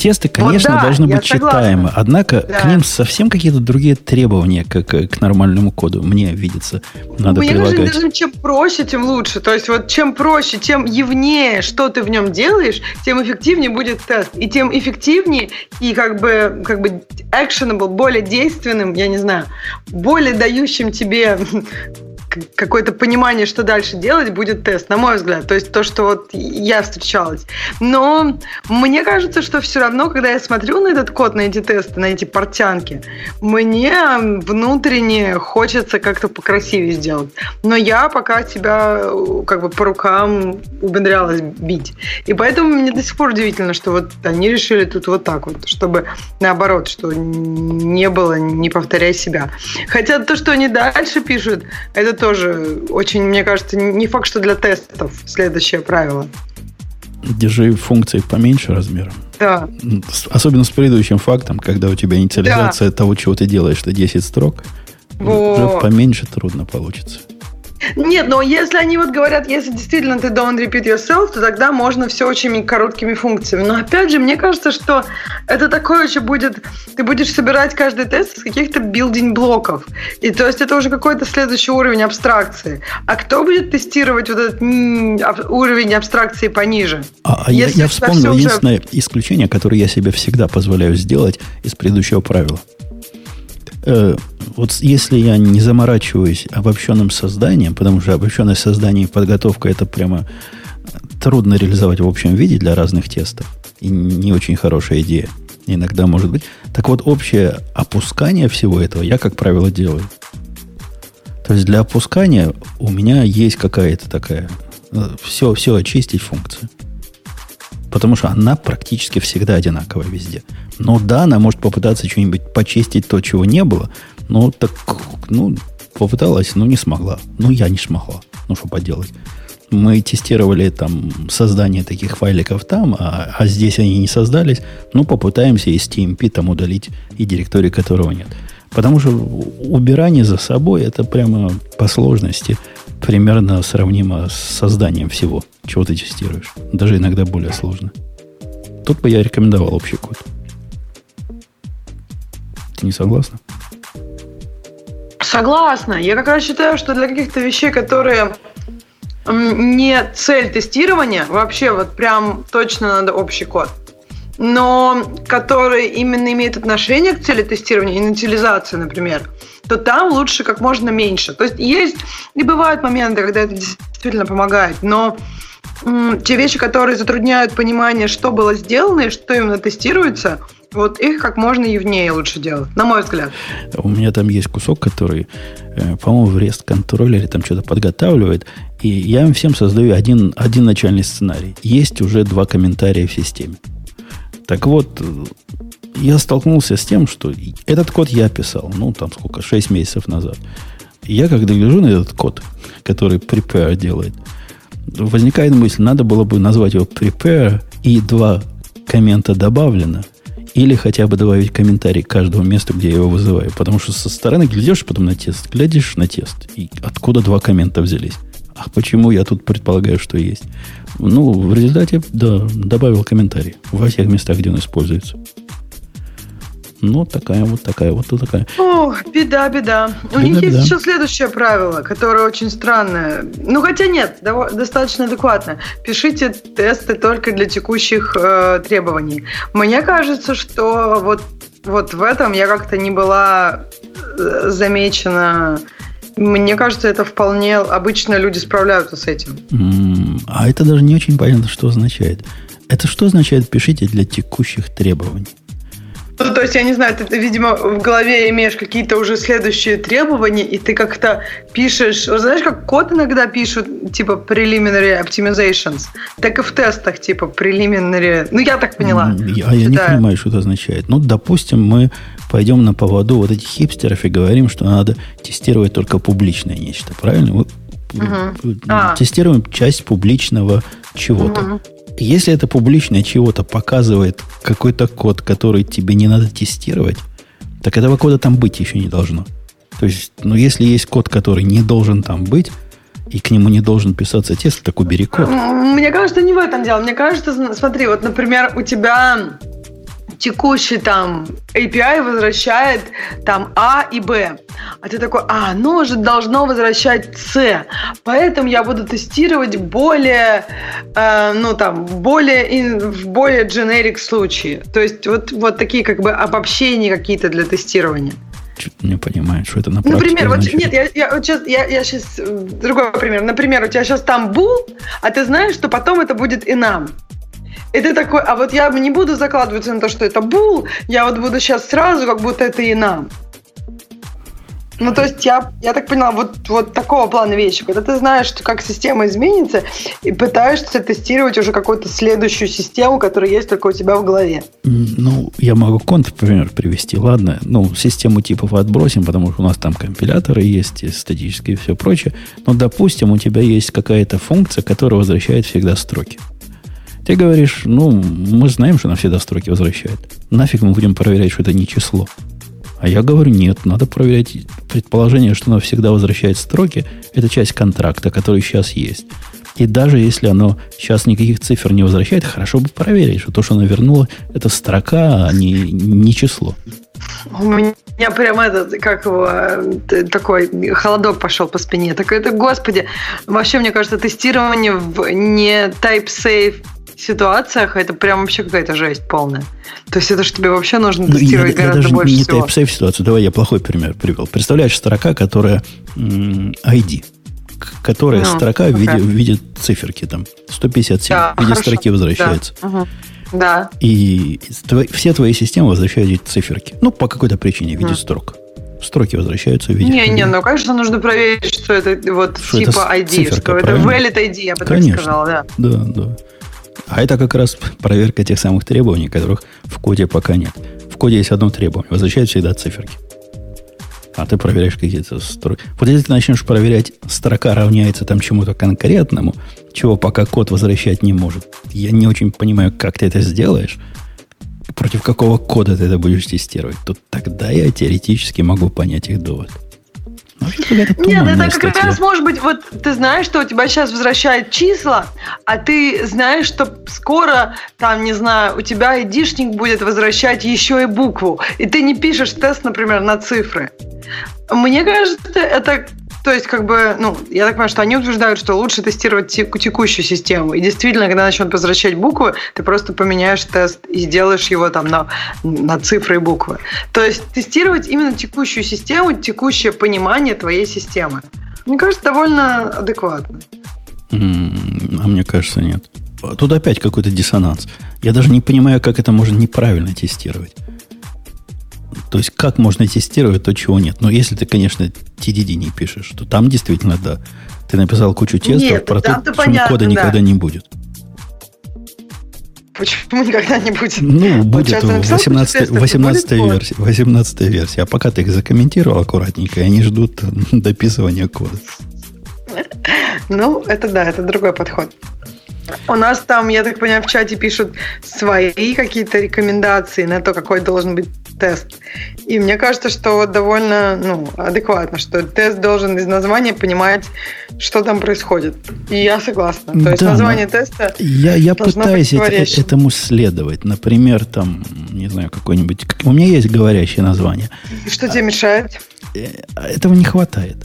Тесты, конечно, вот да, должны быть согласна. читаемы, однако да. к ним совсем какие-то другие требования, как к нормальному коду, мне видится, надо мне прилагать. Мне кажется, чем проще, тем лучше. То есть вот чем проще, тем явнее, что ты в нем делаешь, тем эффективнее будет тест. И тем эффективнее и как бы, как бы actionable, более действенным, я не знаю, более дающим тебе какое-то понимание, что дальше делать, будет тест, на мой взгляд. То есть то, что вот я встречалась. Но мне кажется, что все равно, когда я смотрю на этот код, на эти тесты, на эти портянки, мне внутренне хочется как-то покрасивее сделать. Но я пока себя как бы по рукам умудрялась бить. И поэтому мне до сих пор удивительно, что вот они решили тут вот так вот, чтобы наоборот, что не было, не повторяй себя. Хотя то, что они дальше пишут, это тоже очень, мне кажется, не факт, что для тестов следующее правило. Держи функции поменьше размером. Да. Особенно с предыдущим фактом, когда у тебя инициализация да. того, чего ты делаешь, что 10 строк, Во. уже поменьше трудно получится. Нет, но если они вот говорят, если действительно ты don't repeat yourself, то тогда можно все очень короткими функциями. Но опять же, мне кажется, что это такое еще будет... Ты будешь собирать каждый тест из каких-то билдинг блоков. И то есть это уже какой-то следующий уровень абстракции. А кто будет тестировать вот этот уровень абстракции пониже? А, а я, я вспомнил единственное уже... исключение, которое я себе всегда позволяю сделать из предыдущего правила. Э, вот если я не заморачиваюсь обобщенным созданием, потому что обобщенное создание и подготовка это прямо трудно реализовать в общем виде для разных тестов. И не очень хорошая идея. Иногда может быть. Так вот, общее опускание всего этого я, как правило, делаю. То есть для опускания у меня есть какая-то такая все, э, все очистить функция. Потому что она практически всегда одинаковая везде. Ну да, она может попытаться что-нибудь почистить то, чего не было. Ну так, ну, попыталась, но не смогла. Ну, я не смогла. Ну, что поделать. Мы тестировали там создание таких файликов там, а, а здесь они не создались. Ну, попытаемся из TMP там удалить и директории, которого нет. Потому что убирание за собой это прямо по сложности примерно сравнимо с созданием всего, чего ты тестируешь. Даже иногда более сложно. Тут бы я рекомендовал общий код. Ты не согласна? Согласна. Я как раз считаю, что для каких-то вещей, которые не цель тестирования, вообще вот прям точно надо общий код. Но которые именно имеют отношение к цели тестирования, инициализации, например, то там лучше как можно меньше. То есть есть и бывают моменты, когда это действительно помогает, но те вещи, которые затрудняют понимание, что было сделано и что именно тестируется – вот их как можно явнее лучше делать, на мой взгляд. У меня там есть кусок, который, э, по-моему, в REST контроллере там что-то подготавливает. И я им всем создаю один, один начальный сценарий. Есть уже два комментария в системе. Так вот, я столкнулся с тем, что этот код я писал, ну, там сколько, 6 месяцев назад. Я, когда гляжу на этот код, который prepare делает, возникает мысль, надо было бы назвать его prepare и два коммента добавлено – Или хотя бы добавить комментарий к каждому месту, где я его вызываю. Потому что со стороны глядишь потом на тест, глядишь на тест. И откуда два коммента взялись? А почему я тут предполагаю, что есть? Ну, в результате, да, добавил комментарий во всех местах, где он используется. Ну, такая вот такая вот такая. О, беда, беда. У беда, них есть беда. еще следующее правило, которое очень странное. Ну, хотя нет, достаточно адекватно. Пишите тесты только для текущих э, требований. Мне кажется, что вот, вот в этом я как-то не была э, замечена. Мне кажется, это вполне обычно люди справляются с этим. А это даже не очень понятно, что означает. Это что означает пишите для текущих требований? Ну, то есть, я не знаю, ты, видимо, в голове имеешь какие-то уже следующие требования, и ты как-то пишешь... Знаешь, как код иногда пишут, типа, preliminary optimizations, так и в тестах, типа, preliminary... Ну, я так поняла. А я не понимаю, что это означает. Ну, допустим, мы пойдем на поводу вот этих хипстеров и говорим, что надо тестировать только публичное нечто, правильно? Мы угу. тестируем часть публичного чего-то. Угу. Если это публичное чего-то показывает какой-то код, который тебе не надо тестировать, так этого кода там быть еще не должно. То есть, ну, если есть код, который не должен там быть, и к нему не должен писаться тест, так убери код. Мне кажется, не в этом дело. Мне кажется, смотри, вот, например, у тебя текущий там API возвращает там А и Б. А ты такой, а, оно же должно возвращать С. Поэтому я буду тестировать более, э, ну там, более, in, в более generic случае. То есть вот, вот такие как бы обобщения какие-то для тестирования. Чуть не понимаю, что это на практике Например, вот, нет, я, я, вот сейчас, я, я сейчас, другой пример. Например, у тебя сейчас там был, а ты знаешь, что потом это будет и нам. И ты такой, а вот я не буду закладываться на то, что это бул, я вот буду сейчас сразу, как будто это и нам. Ну, то есть я, я так поняла, вот, вот такого плана вещи, когда ты знаешь, что как система изменится, и пытаешься тестировать уже какую-то следующую систему, которая есть только у тебя в голове. Ну, я могу контрпример привести, ладно. Ну, систему типов отбросим, потому что у нас там компиляторы есть, и статические и все прочее. Но, допустим, у тебя есть какая-то функция, которая возвращает всегда строки. Ты говоришь, ну, мы знаем, что она всегда строки возвращает. Нафиг мы будем проверять, что это не число. А я говорю, нет, надо проверять предположение, что оно всегда возвращает строки. Это часть контракта, который сейчас есть. И даже если оно сейчас никаких цифр не возвращает, хорошо бы проверить, что то, что оно вернуло, это строка, а не, не число. У меня прям этот, как его, э, такой холодок пошел по спине. Так это, господи, вообще, мне кажется, тестирование в не type-safe ситуациях это прям вообще какая-то жесть полная. То есть это же тебе вообще нужно ну, тестировать я, гораздо я даже больше не всего. Не ситуацию. Давай я плохой пример привел. Представляешь, строка, которая ID, которая ну, строка okay. в, виде, в виде циферки там 157 да, в виде хорошо. строки возвращается. Да. Угу. Да. И твои, все твои системы возвращают эти циферки. Ну, по какой-то причине, в виде mm. строк. Строки возвращаются в виде... Не, не, ну, конечно, нужно проверить, что это вот что типа это ID, циферка, что правильно? это valid ID, я бы конечно. так сказала, да. Да, да. А это как раз проверка тех самых требований, которых в коде пока нет. В коде есть одно требование. Возвращает всегда циферки. А ты проверяешь какие-то строки. Вот если ты начнешь проверять, строка равняется там чему-то конкретному, чего пока код возвращать не может. Я не очень понимаю, как ты это сделаешь. Против какого кода ты это будешь тестировать. То тогда я теоретически могу понять их довод. Нет, это как раз может быть, вот ты знаешь, что у тебя сейчас возвращает числа, а ты знаешь, что скоро, там, не знаю, у тебя айдишник будет возвращать еще и букву, и ты не пишешь тест, например, на цифры. Мне кажется, это то есть, как бы, ну, я так понимаю, что они утверждают, что лучше тестировать текущую систему. И действительно, когда начнут возвращать буквы, ты просто поменяешь тест и сделаешь его там на, на цифры и буквы. То есть, тестировать именно текущую систему, текущее понимание твоей системы. Мне кажется, довольно адекватно. а мне кажется, нет. Тут опять какой-то диссонанс. Я даже не понимаю, как это можно неправильно тестировать. То есть, как можно тестировать то, чего нет? Но если ты, конечно, TDD не пишешь, то там действительно, да, ты написал кучу тестов нет, про то, что кода да. никогда не будет. Почему никогда не будет? Ну, будет 18, 18 версия, 18 версия. А пока ты их закомментировал аккуратненько, они ждут [laughs] дописывания кода. Ну, это да, это другой подход. У нас там, я так понимаю, в чате пишут свои какие-то рекомендации на то, какой должен быть тест. И мне кажется, что довольно ну, адекватно, что тест должен из названия понимать, что там происходит. И я согласна. То есть да, название теста. Я, я пытаюсь эти, этому следовать. Например, там, не знаю, какой-нибудь. У меня есть говорящее название. И что тебе мешает? Э, этого не хватает.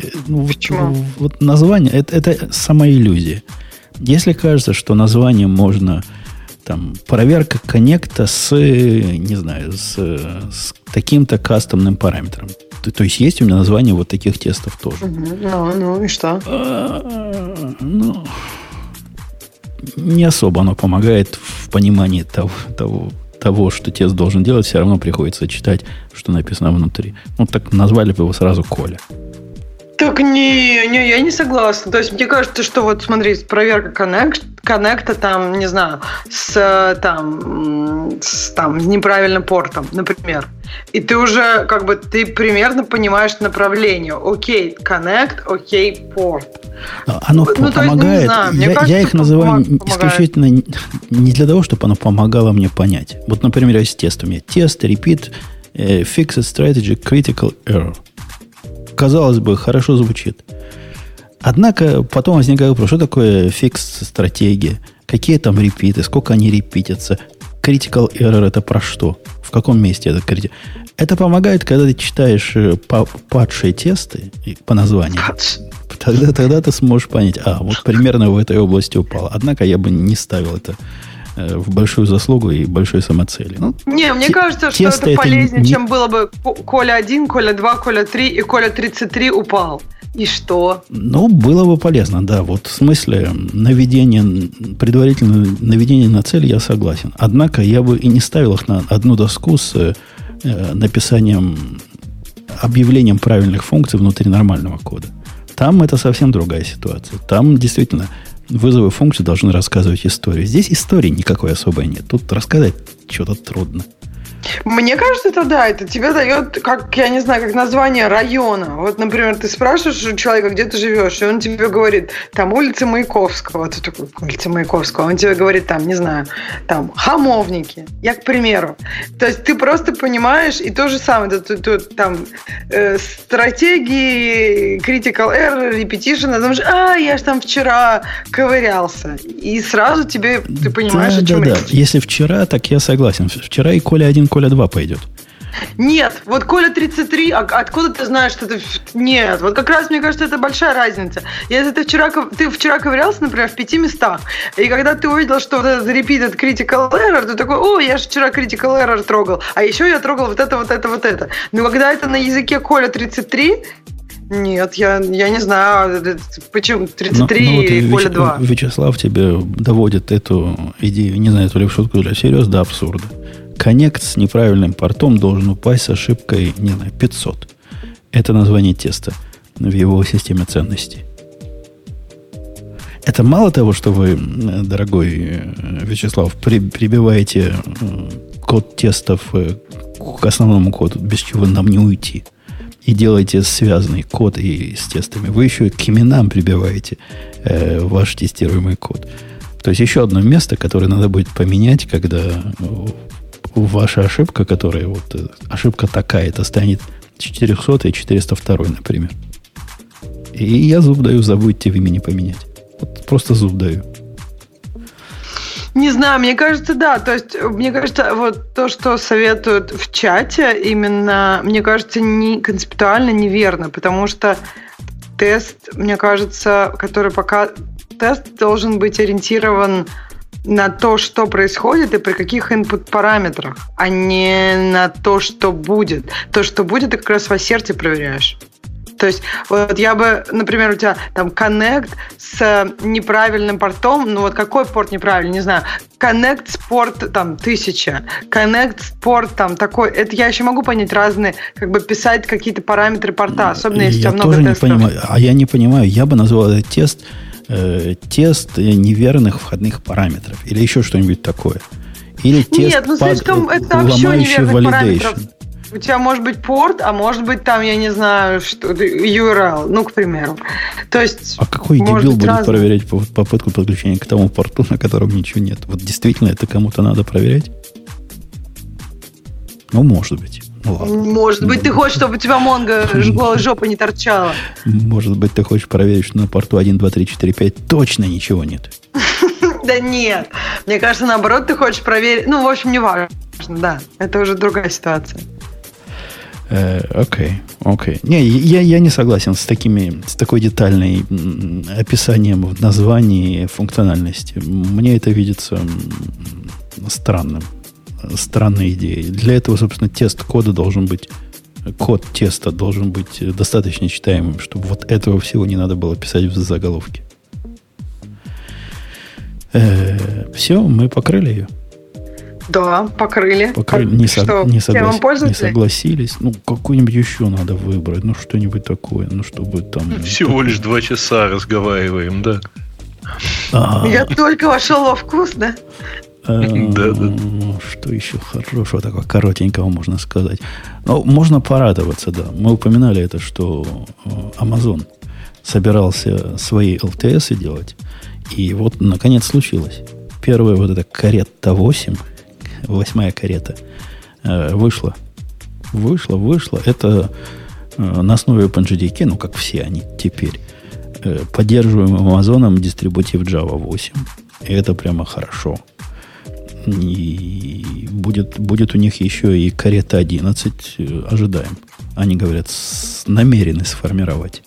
Э, ну, Почему? Вот, вот название это, это сама иллюзия. Если кажется, что название можно там проверка коннекта с, не знаю, с, с таким-то кастомным параметром. То, то есть есть у меня название вот таких тестов тоже. Ну, ну и что? А, ну, не особо оно помогает в понимании того, того, того, что тест должен делать, все равно приходится читать, что написано внутри. Ну, так назвали бы его сразу Коля. Так не, не, я не согласна. То есть мне кажется, что вот смотри, проверка коннект, коннекта там, не знаю, с там, с там неправильным портом, например. И ты уже как бы ты примерно понимаешь направление. Окей, коннект, окей, порт. Оно ну, помогает. Есть, знаю, я, кажется, я их называю помогает. исключительно не для того, чтобы оно помогало мне понять. Вот, например, есть тест у меня. Тест, repeat, uh, fixed strategy, critical error казалось бы, хорошо звучит. Однако потом возникает вопрос, что такое фикс стратегия? Какие там репиты? Сколько они репитятся? Critical error это про что? В каком месте это критик? Это помогает, когда ты читаешь э, падшие тесты по названию. Тогда, тогда ты сможешь понять, а, вот примерно в этой области упало. Однако я бы не ставил это в большую заслугу и большой самоцели. Ну, не, мне кажется, что это полезнее, не... чем было бы Коля 1, Коля 2, Коля 3 и Коля 33 упал. И что? Ну, было бы полезно, да. Вот в смысле наведения, предварительное наведение на цель я согласен. Однако я бы и не ставил их на одну доску с э, написанием, объявлением правильных функций внутри нормального кода. Там это совсем другая ситуация. Там действительно вызовы функции должны рассказывать историю. Здесь истории никакой особой нет. Тут рассказать что-то трудно. Мне кажется, это да, это тебе дает, как, я не знаю, как название района. Вот, например, ты спрашиваешь у человека, где ты живешь, и он тебе говорит, там, улица Маяковского. Ты такой, улица Маяковского. Он тебе говорит, там, не знаю, там, хамовники. Я, к примеру. То есть ты просто понимаешь, и то же самое, ты, ты, там, э, стратегии, critical error, repetition, а думаешь, а, я же там вчера ковырялся. И сразу тебе, ты понимаешь, да, о чем да, да. Если вчера, так я согласен. Вчера и Коля один Коля 2 пойдет. Нет, вот Коля 33, а откуда ты знаешь, что ты... Нет, вот как раз, мне кажется, это большая разница. Если ты вчера, ты вчера ковырялся, например, в пяти местах, и когда ты увидел, что вот этот repeated critical error, ты такой, о, я же вчера critical error трогал, а еще я трогал вот это, вот это, вот это. Но когда это на языке Коля 33, нет, я, я не знаю, почему 33 ну, ну, вот и Коля 2. Вячеслав тебе доводит эту идею, не знаю, то ли в шутку, или всерьез, до абсурда. Коннект с неправильным портом должен упасть с ошибкой, не знаю, 500. Это название теста в его системе ценностей. Это мало того, что вы, дорогой э, Вячеслав, при, прибиваете э, код тестов э, к основному коду, без чего нам не уйти, и делаете связанный код и с тестами, вы еще к именам прибиваете э, ваш тестируемый код. То есть еще одно место, которое надо будет поменять, когда ваша ошибка, которая вот э, ошибка такая-то станет 400 и 402, например. И я зуб даю, забудьте в имени поменять. Вот просто зуб даю. Не знаю, мне кажется, да. То есть, мне кажется, вот то, что советуют в чате, именно, мне кажется, не концептуально неверно, потому что тест, мне кажется, который пока тест должен быть ориентирован на то, что происходит и при каких input параметрах, а не на то, что будет. То, что будет, ты как раз во сердце проверяешь. То есть, вот я бы, например, у тебя там connect с неправильным портом, ну вот какой порт неправильный, не знаю, connect с порт там тысяча, connect с порт там такой, это я еще могу понять разные, как бы писать какие-то параметры порта, особенно если я у тебя много тоже тестов. Не понимаю, а я не понимаю, я бы назвал этот тест э, тест неверных входных параметров или еще что-нибудь такое. Или тест Нет, ну слишком под, это вообще неверных validation. параметров. У тебя может быть порт, а может быть там, я не знаю, что URL, ну, к примеру. То есть... А какой дебил будет разный. проверять попытку подключения к тому порту, на котором ничего нет? Вот действительно это кому-то надо проверять? Ну, может быть. Ладно. Может быть, ты хочешь, чтобы у тебя Монго [laughs] голая жопа не торчала. Может быть, ты хочешь проверить, что на порту 1, 2, 3, 4, 5 точно ничего нет. [laughs] Да нет. Мне кажется, наоборот, ты хочешь проверить. Ну, в общем, не важно, да. Это уже другая ситуация. Э, окей, окей. Не, я, я не согласен с такими, с такой детальной описанием в названии функциональности. Мне это видится странным. Странной идеей. Для этого, собственно, тест кода должен быть код теста должен быть достаточно читаемым, чтобы вот этого всего не надо было писать в заголовке. Э, все, мы покрыли ее. Да, покрыли. Покрыли. Не, со, что, не, соглас... не согласились. Ну, какую-нибудь еще надо выбрать. Ну, что-нибудь такое. Ну, чтобы там... [laughs] Всего лишь два часа разговариваем, да. А. Я только вошел во вкус, да? Э, да, да. Что еще хорошего такого коротенького можно сказать? Ну, можно порадоваться, да. Мы упоминали это, что э, Amazon собирался свои LTS делать. И вот, наконец, случилось. Первая вот эта карета 8, восьмая карета, э, вышла. Вышла, вышла. Это э, на основе OpenJDK, ну, как все они теперь, поддерживаем Amazon дистрибутив Java 8. И это прямо хорошо. И будет, будет у них еще и карета 11, ожидаем. Они говорят, намерены сформировать.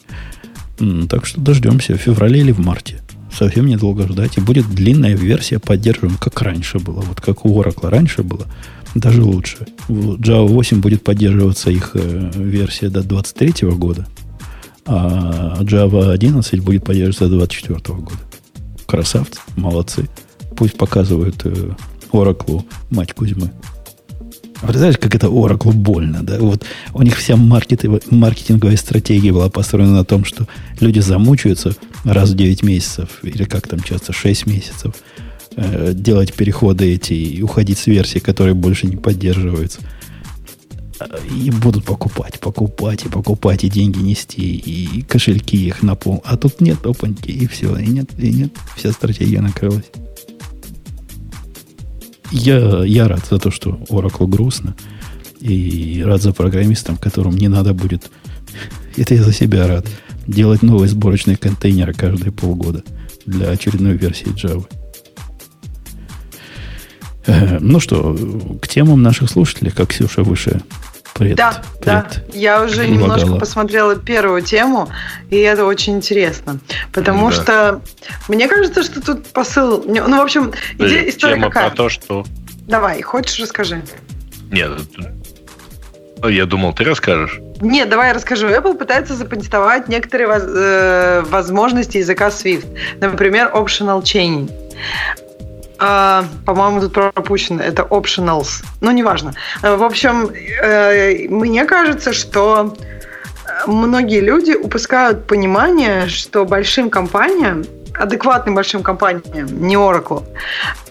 Так что дождемся в феврале или в марте совсем недолго ждать. И будет длинная версия, поддерживаем, как раньше было. Вот как у Oracle раньше было, даже лучше. В Java 8 будет поддерживаться их э, версия до 23 года, а Java 11 будет поддерживаться до 24 года. Красавцы, молодцы. Пусть показывают э, Oracle мать Кузьмы. Представляешь, как это Oracle больно, да? Вот у них вся маркетинговая стратегия была построена на том, что люди замучаются раз в 9 месяцев, или как там часто, 6 месяцев, э, делать переходы эти и уходить с версии, которые больше не поддерживаются. И будут покупать, покупать и покупать, и деньги нести, и кошельки их на пол. А тут нет опаньки, и все, и нет, и нет, вся стратегия накрылась. Я, я рад за то, что Oracle грустно. И рад за программистам, которым не надо будет... [laughs] Это я за себя рад. Делать новые сборочные контейнеры каждые полгода для очередной версии Java. Э, ну что, к темам наших слушателей, как Ксюша выше Пред, да, пред да. Я уже предлагала. немножко посмотрела первую тему, и это очень интересно. Потому да. что мне кажется, что тут посыл... Ну, в общем, идея, история Тема какая? про то, что... Давай, хочешь, расскажи. Нет, я думал, ты расскажешь. Нет, давай я расскажу. Apple пытается запатентовать некоторые воз, э, возможности языка Swift. Например, optional chaining. А, по-моему, тут пропущено. Это optionals. Ну, неважно. В общем, э, мне кажется, что многие люди упускают понимание, что большим компаниям адекватным большим компаниям, не Oracle,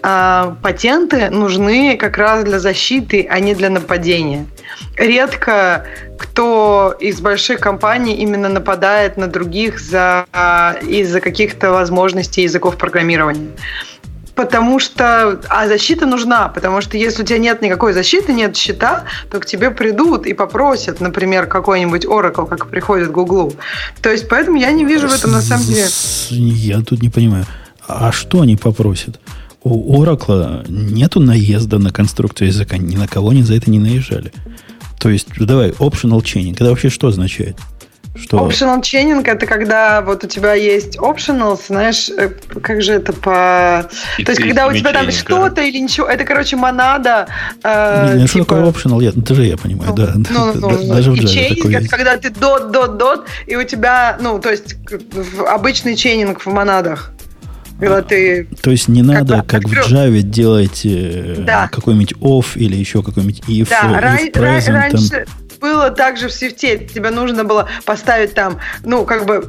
а, патенты нужны как раз для защиты, а не для нападения. Редко кто из больших компаний именно нападает на других за, из-за каких-то возможностей языков программирования. Потому что... А защита нужна, потому что если у тебя нет никакой защиты, нет счета, то к тебе придут и попросят, например, какой-нибудь Oracle, как приходит Google. То есть, поэтому я не вижу в этом на самом деле... Я тут не понимаю. А что они попросят? У Oracle нету наезда на конструкцию языка. Ни на кого они за это не наезжали. То есть, давай, optional chaining. Это вообще что означает? Что? Optional chaining это когда вот у тебя есть optional, знаешь, э, как же это по... И То есть, когда у тебя там что-то или ничего, это, короче, монада. Э, не, типа... Что такое optional? Я, это же я понимаю, ну, да. Ну, ну, ну, Даже в Java это когда ты дот, дот, дот, и у тебя, ну, то есть, обычный чейнинг в монадах. Когда ты... То есть не надо, как, как в Java, делать э, да. какой-нибудь off или еще какой-нибудь if, да, if present. Раньше, было также в свифте. Тебе нужно было поставить там, ну, как бы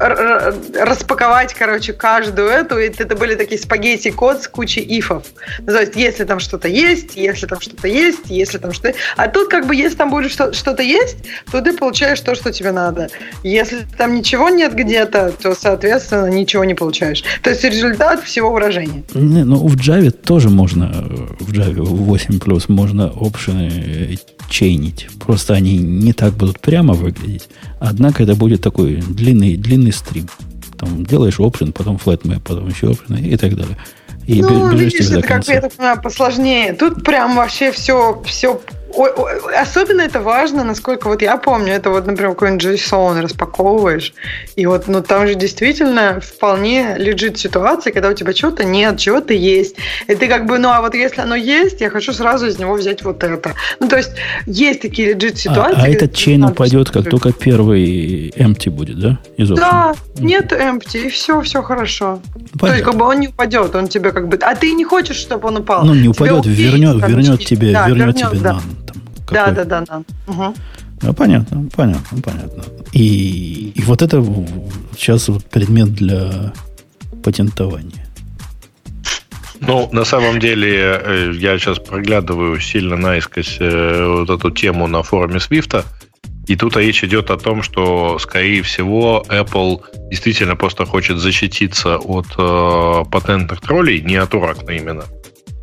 распаковать, короче, каждую эту. И это были такие спагетти-код с кучей ифов. Ну, то есть, если там что-то есть, если там что-то есть, если там что-то... А тут, как бы, если там будет что-то есть, то ты получаешь то, что тебе надо. Если там ничего нет где-то, то, соответственно, ничего не получаешь. То есть, результат всего выражения. Не, ну, в Java тоже можно, в Java 8 можно опшены чейнить. Просто они не так будут прямо выглядеть. Однако это будет такой длинный, длинный стрим. Там делаешь option, потом flatmap, потом еще option и так далее. И ну, видишь, это как я так понимаю, посложнее. Тут прям вообще все, все особенно это важно, насколько вот я помню, это вот, например, какой-нибудь JSON распаковываешь, и вот, ну, там же действительно вполне лежит ситуация, когда у тебя чего-то нет, чего-то есть, и ты как бы, ну, а вот если оно есть, я хочу сразу из него взять вот это. Ну, то есть, есть такие лежит ситуации. А, а этот чейн упадет, как только первый empty будет, да? Из да, нет empty, и все, все хорошо. Понятно. То есть, как бы он не упадет, он тебе как бы... А ты не хочешь, чтобы он упал. Ну, не упадет, вернет, вернет тебе, вернет, тебе да. Да, да, да, да. Угу. Ну, понятно, понятно, понятно. И, и вот это сейчас вот предмет для патентования. Ну, на самом деле, э, я сейчас проглядываю сильно наискось э, вот эту тему на форуме Свифта, и тут речь идет о том, что, скорее всего, Apple действительно просто хочет защититься от э, патентных троллей, не от Oracle именно,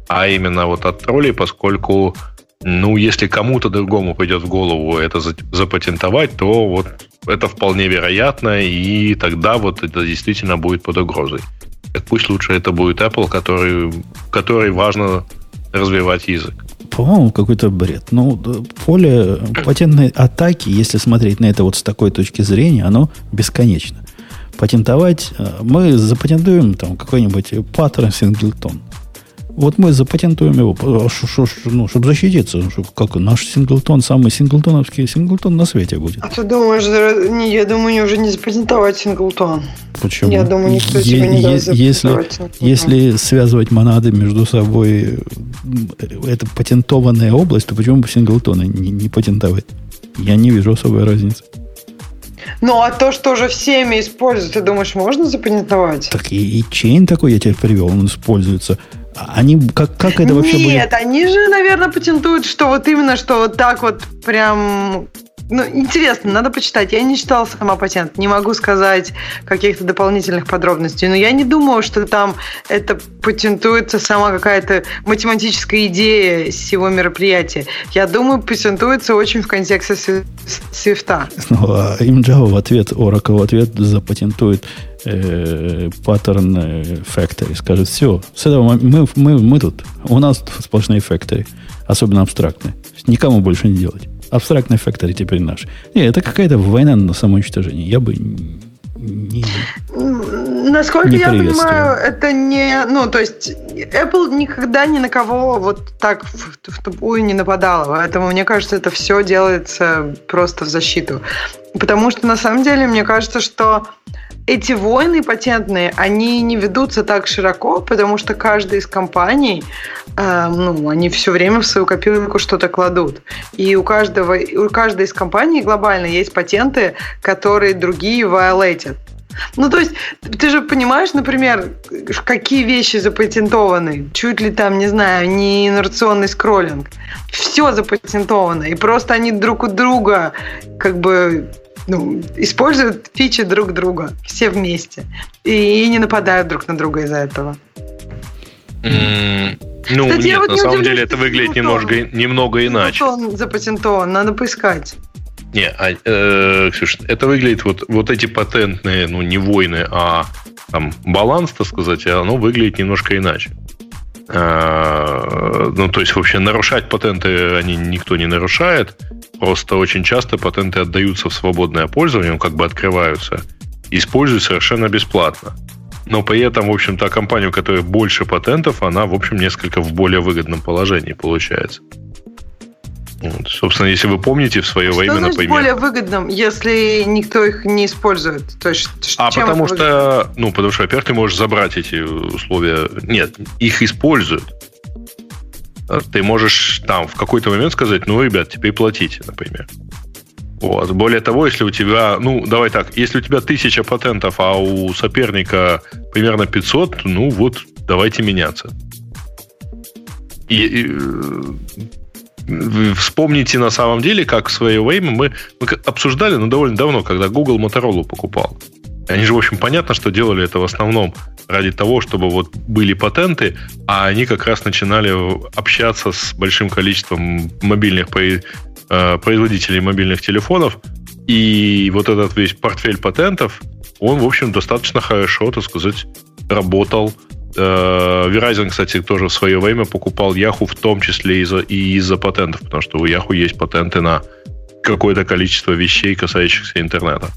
а именно вот от троллей, поскольку ну, если кому-то другому придет в голову это запатентовать, то вот это вполне вероятно, и тогда вот это действительно будет под угрозой. Так пусть лучше это будет Apple, который, который важно развивать язык. По-моему, какой-то бред. Ну, поле патентной атаки, если смотреть на это вот с такой точки зрения, оно бесконечно. Патентовать, э, мы запатентуем там какой-нибудь паттерн синглтон. Вот мы запатентуем его, а ну, чтобы защититься. Ну, Чтобы, как наш синглтон, самый синглтоновский синглтон на свете будет. А ты думаешь, не, я думаю, уже не запатентовать синглтон. Почему? Я думаю, никто е- тебе не е- даст если, если связывать монады между собой, это патентованная область, то почему бы синглтоны не, не патентовать? Я не вижу особой разницы. Ну, а то, что уже всеми используют, ты думаешь, можно запатентовать? Так и, и чейн такой я теперь привел, он используется они как, как это вообще Нет, будет? Нет, они же, наверное, патентуют, что вот именно, что вот так вот прям ну, интересно, надо почитать. Я не читала сама патент, не могу сказать каких-то дополнительных подробностей, но я не думаю, что там это патентуется сама какая-то математическая идея всего мероприятия. Я думаю, патентуется очень в контексте свифта. Ну, а им Java в ответ, Oracle в ответ запатентует паттерн э, factory. Скажет, все, с этого мы, мы, мы тут, у нас сплошные factory, особенно абстрактные. Никому больше не делать. Абстрактный factory теперь наш. Не, это какая-то война на самоуничтожение. Я бы не, Насколько не я понимаю, это не... Ну, то есть, Apple никогда ни на кого вот так в, в тупую не нападала. Поэтому, мне кажется, это все делается просто в защиту. Потому что, на самом деле, мне кажется, что эти войны патентные, они не ведутся так широко, потому что каждая из компаний, э, ну, они все время в свою копилку что-то кладут. И у каждого, у каждой из компаний глобально есть патенты, которые другие виолетят. Ну, то есть, ты же понимаешь, например, какие вещи запатентованы? Чуть ли там, не знаю, не инерционный скроллинг. Все запатентовано. И просто они друг у друга как бы ну, используют фичи друг друга, все вместе. И не нападают друг на друга из-за этого. Mm, ну, Кстати, нет, вот на не самом деле это выглядит немножко, немного иначе. Он запатентован, надо поискать. Не, а, э, Ксюш, это выглядит вот, вот эти патентные, ну, не войны, а там баланс, так сказать, оно выглядит немножко иначе. А, ну, то есть, вообще, нарушать патенты они никто не нарушает. Просто очень часто патенты отдаются в свободное пользование, ну, как бы открываются, и используют совершенно бесплатно. Но при этом, в общем, та компания, у которой больше патентов, она, в общем, несколько в более выгодном положении получается. Вот. Собственно, если вы помните, в свое что время, значит например... более выгодным, если никто их не использует? То есть, а потому что, ну, потому что, во-первых, ты можешь забрать эти условия. Нет, их используют. Ты можешь там в какой-то момент сказать, ну, ребят, теперь платите, например. Вот. Более того, если у тебя, ну, давай так, если у тебя тысяча патентов, а у соперника примерно 500, ну вот, давайте меняться. И, и э, вспомните на самом деле, как в свое время мы, мы обсуждали, ну, довольно давно, когда Google Motorola покупал. Они же, в общем, понятно, что делали это в основном ради того, чтобы вот были патенты, а они как раз начинали общаться с большим количеством мобильных Э, производителей мобильных телефонов. И вот этот весь портфель патентов, он, в общем, достаточно хорошо, так сказать, работал. Э, Verizon, кстати, тоже в свое время покупал Yahoo в том числе из-за, и из-за патентов, потому что у Yahoo есть патенты на какое-то количество вещей, касающихся интернета.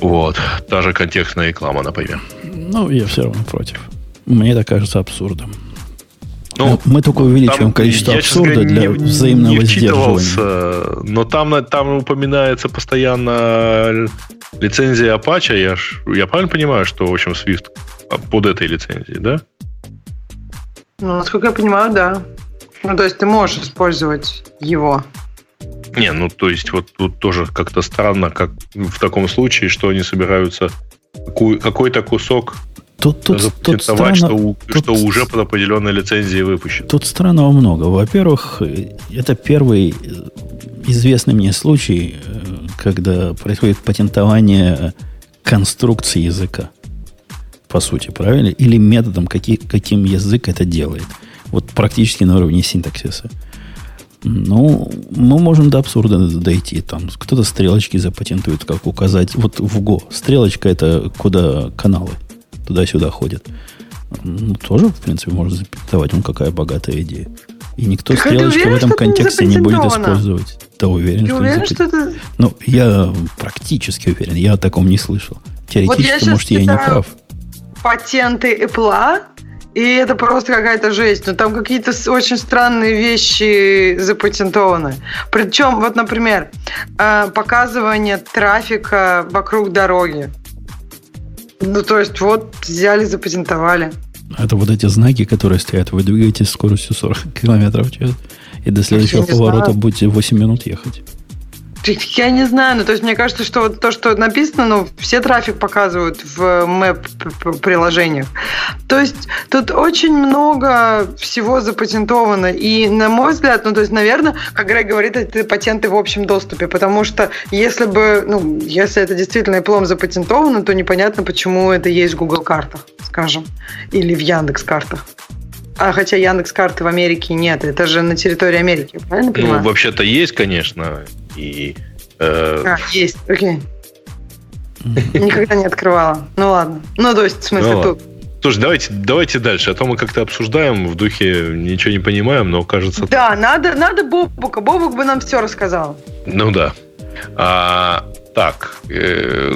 Вот. Та же контекстная реклама, например. Ну, я все равно против. Мне это кажется абсурдом. Ну, мы только увеличиваем там, количество абсурда для не, взаимного не сдерживания. Но там, там упоминается постоянно лицензия Apache. Я, ж, я правильно понимаю, что, в общем, Swift под этой лицензией, да? Ну, насколько я понимаю, да. Ну, то есть ты можешь использовать его. Не, ну, то есть вот тут тоже как-то странно, как в таком случае, что они собираются какой-то кусок Тут, тут, тут странно, что, тут, что уже под определенной лицензией выпущено. Тут странного много. Во-первых, это первый известный мне случай, когда происходит патентование конструкции языка. По сути, правильно? Или методом, какие, каким язык это делает. Вот практически на уровне синтаксиса. Ну, мы можем до абсурда дойти. Там кто-то стрелочки запатентует, как указать. Вот в Go. Стрелочка это куда каналы туда-сюда ходят. Ну, тоже, в принципе, можно запятовать. Он какая богатая идея. И никто так стрелочку уверен, в этом контексте не, будет использовать. Да уверен, Ты что, уверен, что это... Ну, я практически уверен. Я о таком не слышал. Теоретически, вот может, я и не прав. Патенты Apple, и это просто какая-то жесть. Но там какие-то очень странные вещи запатентованы. Причем, вот, например, э, показывание трафика вокруг дороги. Ну, то есть, вот взяли, запатентовали. Это вот эти знаки, которые стоят. Вы двигаетесь скоростью 40 километров в час, и до следующего поворота будете 8 минут ехать. Я не знаю, ну то есть мне кажется, что вот то, что написано, ну все трафик показывают в мэп-приложениях. То есть тут очень много всего запатентовано. И на мой взгляд, ну то есть, наверное, как Грег говорит, это патенты в общем доступе, потому что если бы, ну, если это действительно Apple запатентовано, то непонятно, почему это есть в Google картах, скажем, или в Яндекс картах. А хотя Яндекс карты в Америке нет, это же на территории Америки, правильно понимаю? Ну, вообще-то есть, конечно. И, э... А, есть, окей. Никогда не открывала. Ну ладно. Ну, то есть, в смысле, ну, тут. Слушай, давайте, давайте дальше. А то мы как-то обсуждаем в духе, ничего не понимаем, но кажется... Да, надо, надо Бобука. Бобук бы нам все рассказал. Ну да. А, так, э,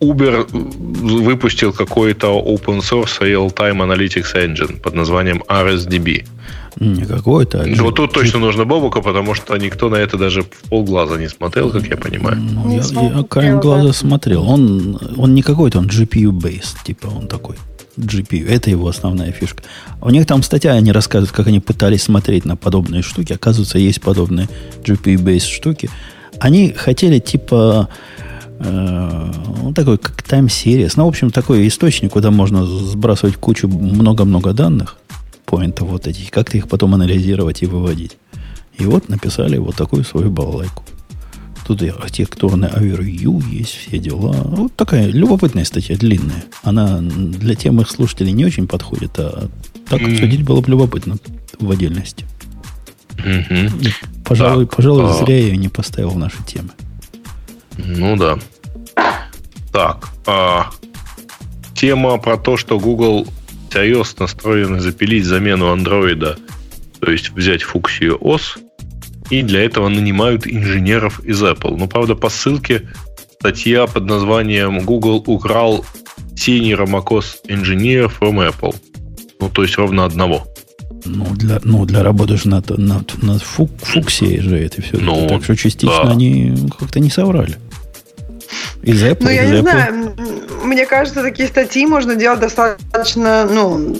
Uber выпустил какой-то open source real-time analytics engine под названием RSDB. Не какой-то. А вот тут точно нужно Бобука, потому что никто на это даже в полглаза не смотрел, как я понимаю. Ну, я, я краем глаза смотрел. Он, он не какой-то, он GPU-based, типа он такой. GPU. Это его основная фишка. У них там статья, они рассказывают, как они пытались смотреть на подобные штуки. Оказывается, есть подобные GPU-based штуки. Они хотели типа э, ну, такой, как Time Series. Ну, в общем, такой источник, куда можно сбрасывать кучу много-много данных, поинтов вот этих, как-то их потом анализировать и выводить. И вот написали вот такую свою балалайку. Тут и архитектурный овервью есть, все дела. Вот такая любопытная статья, длинная. Она для тем их слушателей не очень подходит, а так mm. обсудить было бы любопытно в отдельности. Mm-hmm. Пожалуй, так, пожалуй а... зря я ее не поставил в наши темы. Ну да. Так, а, тема про то, что Google всерьез настроены запилить замену андроида, то есть взять фуксию ОС, и для этого нанимают инженеров из Apple. Но, правда, по ссылке статья под названием «Google украл senior macOS engineer from Apple». Ну, то есть ровно одного. Ну, для, ну, для работы же над, над, над фук, фуксией же это все. Ну, так что частично да. они как-то не соврали. Из Apple, ну, я из не Apple. знаю. мне кажется, такие статьи можно делать достаточно, ну,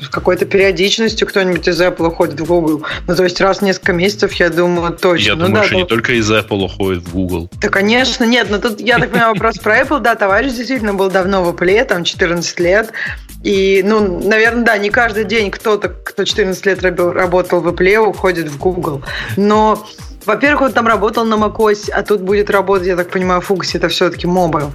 с какой-то периодичностью. Кто-нибудь из Apple уходит в Google. Ну, то есть раз в несколько месяцев, я думаю, точно. Я ну, думаю, да, что то... не только из Apple уходит в Google. Да, конечно, нет. Но тут, я так понимаю, вопрос про Apple. Да, товарищ действительно был давно в Apple, там 14 лет. И, ну, наверное, да, не каждый день кто-то, кто 14 лет работал в Apple, уходит в Google. Но во-первых, он там работал на macOS, а тут будет работать, я так понимаю, Fuchsia это все-таки mobile.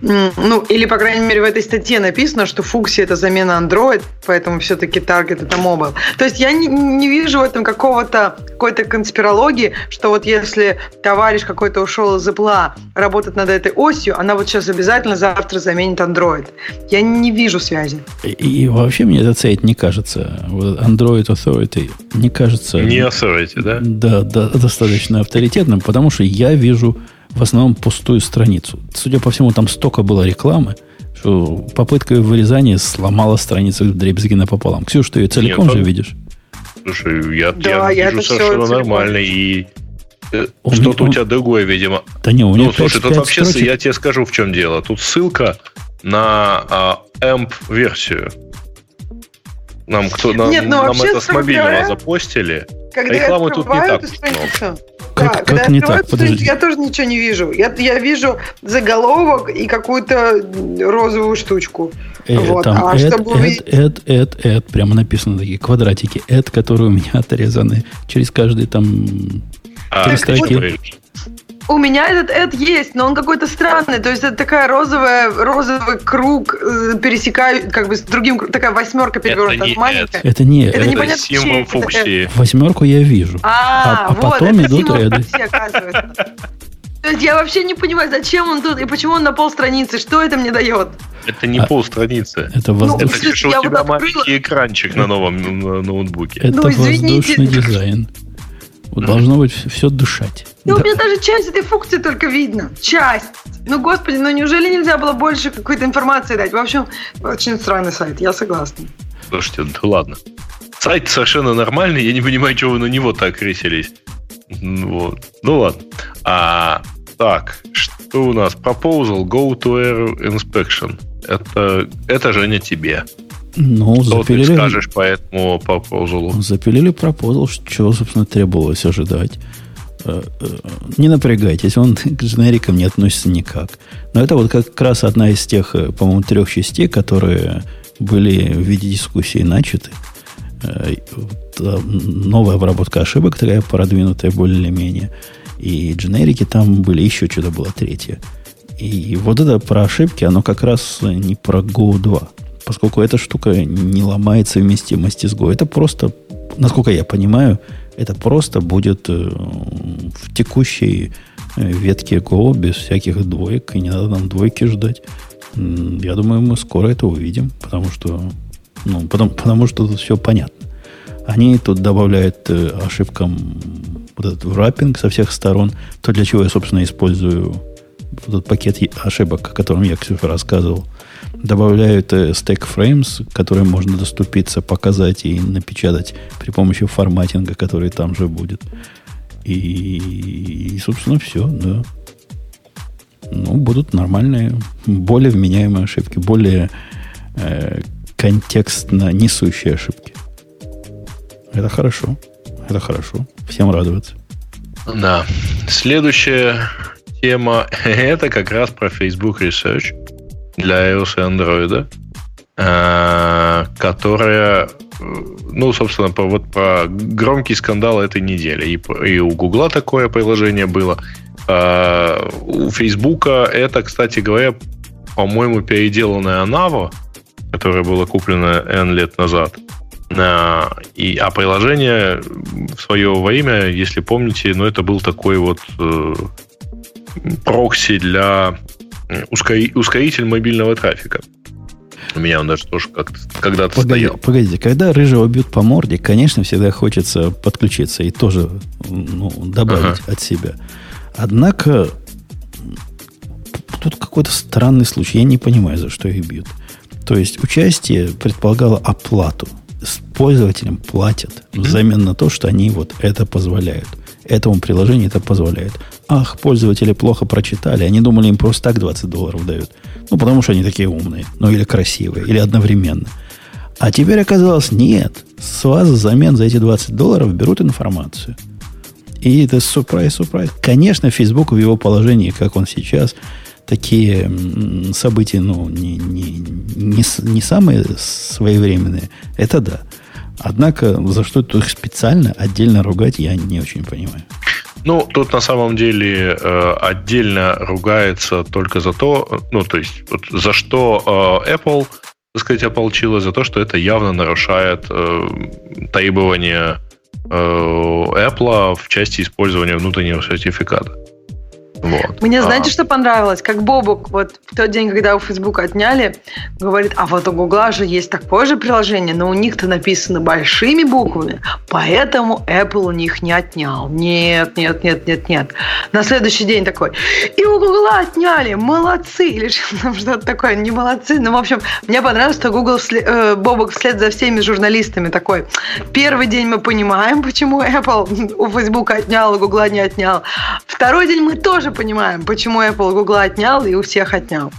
Ну, или, по крайней мере, в этой статье написано, что Fuchsia это замена Android, поэтому все-таки Target это mobile. То есть я не, не вижу в этом какого-то какой-то конспирологии, что вот если товарищ какой-то ушел из Apple, работать над этой осью, она вот сейчас обязательно завтра заменит Android. Я не вижу связи. И, и вообще мне этот сайт не кажется, Android Authority не кажется... Не Authority, да? Да, да, достаточно достаточно авторитетным, потому что я вижу в основном пустую страницу. Судя по всему, там столько было рекламы, что попытка вырезания сломала страницу в дребезги напополам. Ксюш, ты ее целиком Нет, же видишь? Слушай, я, да, я, я вижу совершенно нормально. И э, что-то у тебя другое, видимо. Да не, у меня Ну, слушай, тут вообще, строчек... я тебе скажу, в чем дело. Тут ссылка на а, AMP-версию. Нам, кто, нам, Нет, ну, нам это с мобильного запостили. Когда Рекламы тут не так страницу, как, да, как не так? Подожди. Я тоже ничего не вижу. Я, я вижу заголовок и какую-то розовую штучку. Э, вот. Там а add, чтобы add, add, add, add, прямо написано такие квадратики, add, которые у меня отрезаны через каждый там а, три строки. У меня этот эд есть, но он какой-то странный. То есть это такая розовая, розовый круг э, пересекает, как бы с другим, такая восьмерка перевернутая, маленькая. Это не это, это непонятно символ фуксии. Восьмерку я вижу. А, а, а вот, потом это идут эды. То есть я вообще не понимаю, зачем он тут и почему он на полстраницы. Что это мне дает? Это не а, полстраницы. Это, воздуш... ну, это что у тебя вот маленький экранчик на новом ноутбуке. Это ну, воздушный дизайн. Вот должно быть все дышать. Ну, да. у меня даже часть этой функции только видно. Часть. Ну, господи, ну неужели нельзя было больше какой-то информации дать? В общем, очень странный сайт, я согласна. Слушайте, да ладно. Сайт совершенно нормальный, я не понимаю, чего вы на него так крысились. Вот. Ну ладно. А, так, что у нас? Proposal Go to Air Inspection. Это, это Женя тебе. Ну, что запилили, ты скажешь по этому пропозалу? Запилили пропозал, что, собственно, требовалось ожидать. Э, э, не напрягайтесь, он [laughs] к дженерикам не относится никак. Но это вот как раз одна из тех, э, по-моему, трех частей, которые были в виде дискуссии начаты. Новая обработка ошибок, такая продвинутая более-менее. И дженерики там были, еще что-то было третье. И вот это про ошибки, оно как раз не про Go 2 поскольку эта штука не ломает совместимости с Go. Это просто, насколько я понимаю, это просто будет э, в текущей э, ветке Go без всяких двоек, и не надо нам двойки ждать. Я думаю, мы скоро это увидим, потому что, ну, потому, потому что тут все понятно. Они тут добавляют э, ошибкам вот этот враппинг со всех сторон, то, для чего я, собственно, использую этот пакет ошибок, о котором я, Ксюша, рассказывал – добавляют stack frames, которые можно доступиться, показать и напечатать при помощи форматинга, который там же будет. И, и собственно, все, да. Ну, будут нормальные, более вменяемые ошибки, более э, контекстно несущие ошибки. Это хорошо. Это хорошо. Всем радоваться. Да. Следующая тема [laughs] это как раз про Facebook Research для iOS и Android, э, которая, ну, собственно, по, вот про громкий скандал этой недели. И, и у Гугла такое приложение было. А у Фейсбука это, кстати говоря, по-моему, переделанная Navo, которая была куплена N лет назад. А, и, а приложение в свое время, если помните, ну, это был такой вот э, прокси для ускоритель мобильного трафика. У меня он даже тоже как-то когда-то Погоди, стоял. Погодите, когда рыжего бьют по морде, конечно, всегда хочется подключиться и тоже ну, добавить ага. от себя. Однако тут какой-то странный случай. Я не понимаю, за что их бьют. То есть участие предполагало оплату. С пользователям платят взамен на то, что они вот это позволяют. Этому приложению это позволяет. Ах, пользователи плохо прочитали. Они думали, им просто так 20 долларов дают. Ну, потому что они такие умные. Ну, или красивые, или одновременно. А теперь оказалось, нет. С вас взамен за эти 20 долларов берут информацию. И это сюрприз, сюрприз. Конечно, Facebook в его положении, как он сейчас, такие события, ну, не, не, не, не самые своевременные. Это да. Однако, за что их специально отдельно ругать, я не очень понимаю. Ну, тут на самом деле э, отдельно ругается только за то, ну, то есть, вот, за что э, Apple, так сказать, ополчилась, за то, что это явно нарушает э, требования э, Apple в части использования внутреннего сертификата. Вот. Мне, знаете, а. что понравилось? Как Бобук вот в тот день, когда у Facebook отняли, говорит, а вот у Гугла же есть такое же приложение, но у них-то написано большими буквами, поэтому Apple у них не отнял. Нет, нет, нет, нет, нет. На следующий день такой, и у Гугла отняли, молодцы, или [laughs] что-то такое, не молодцы. Ну, в общем, мне понравилось, что Google, э, Бобук вслед за всеми журналистами такой, первый день мы понимаем, почему Apple [laughs] у Facebook отнял, у Гугла не отнял. Второй день мы тоже понимаем, почему Apple Google отнял и у всех отнял.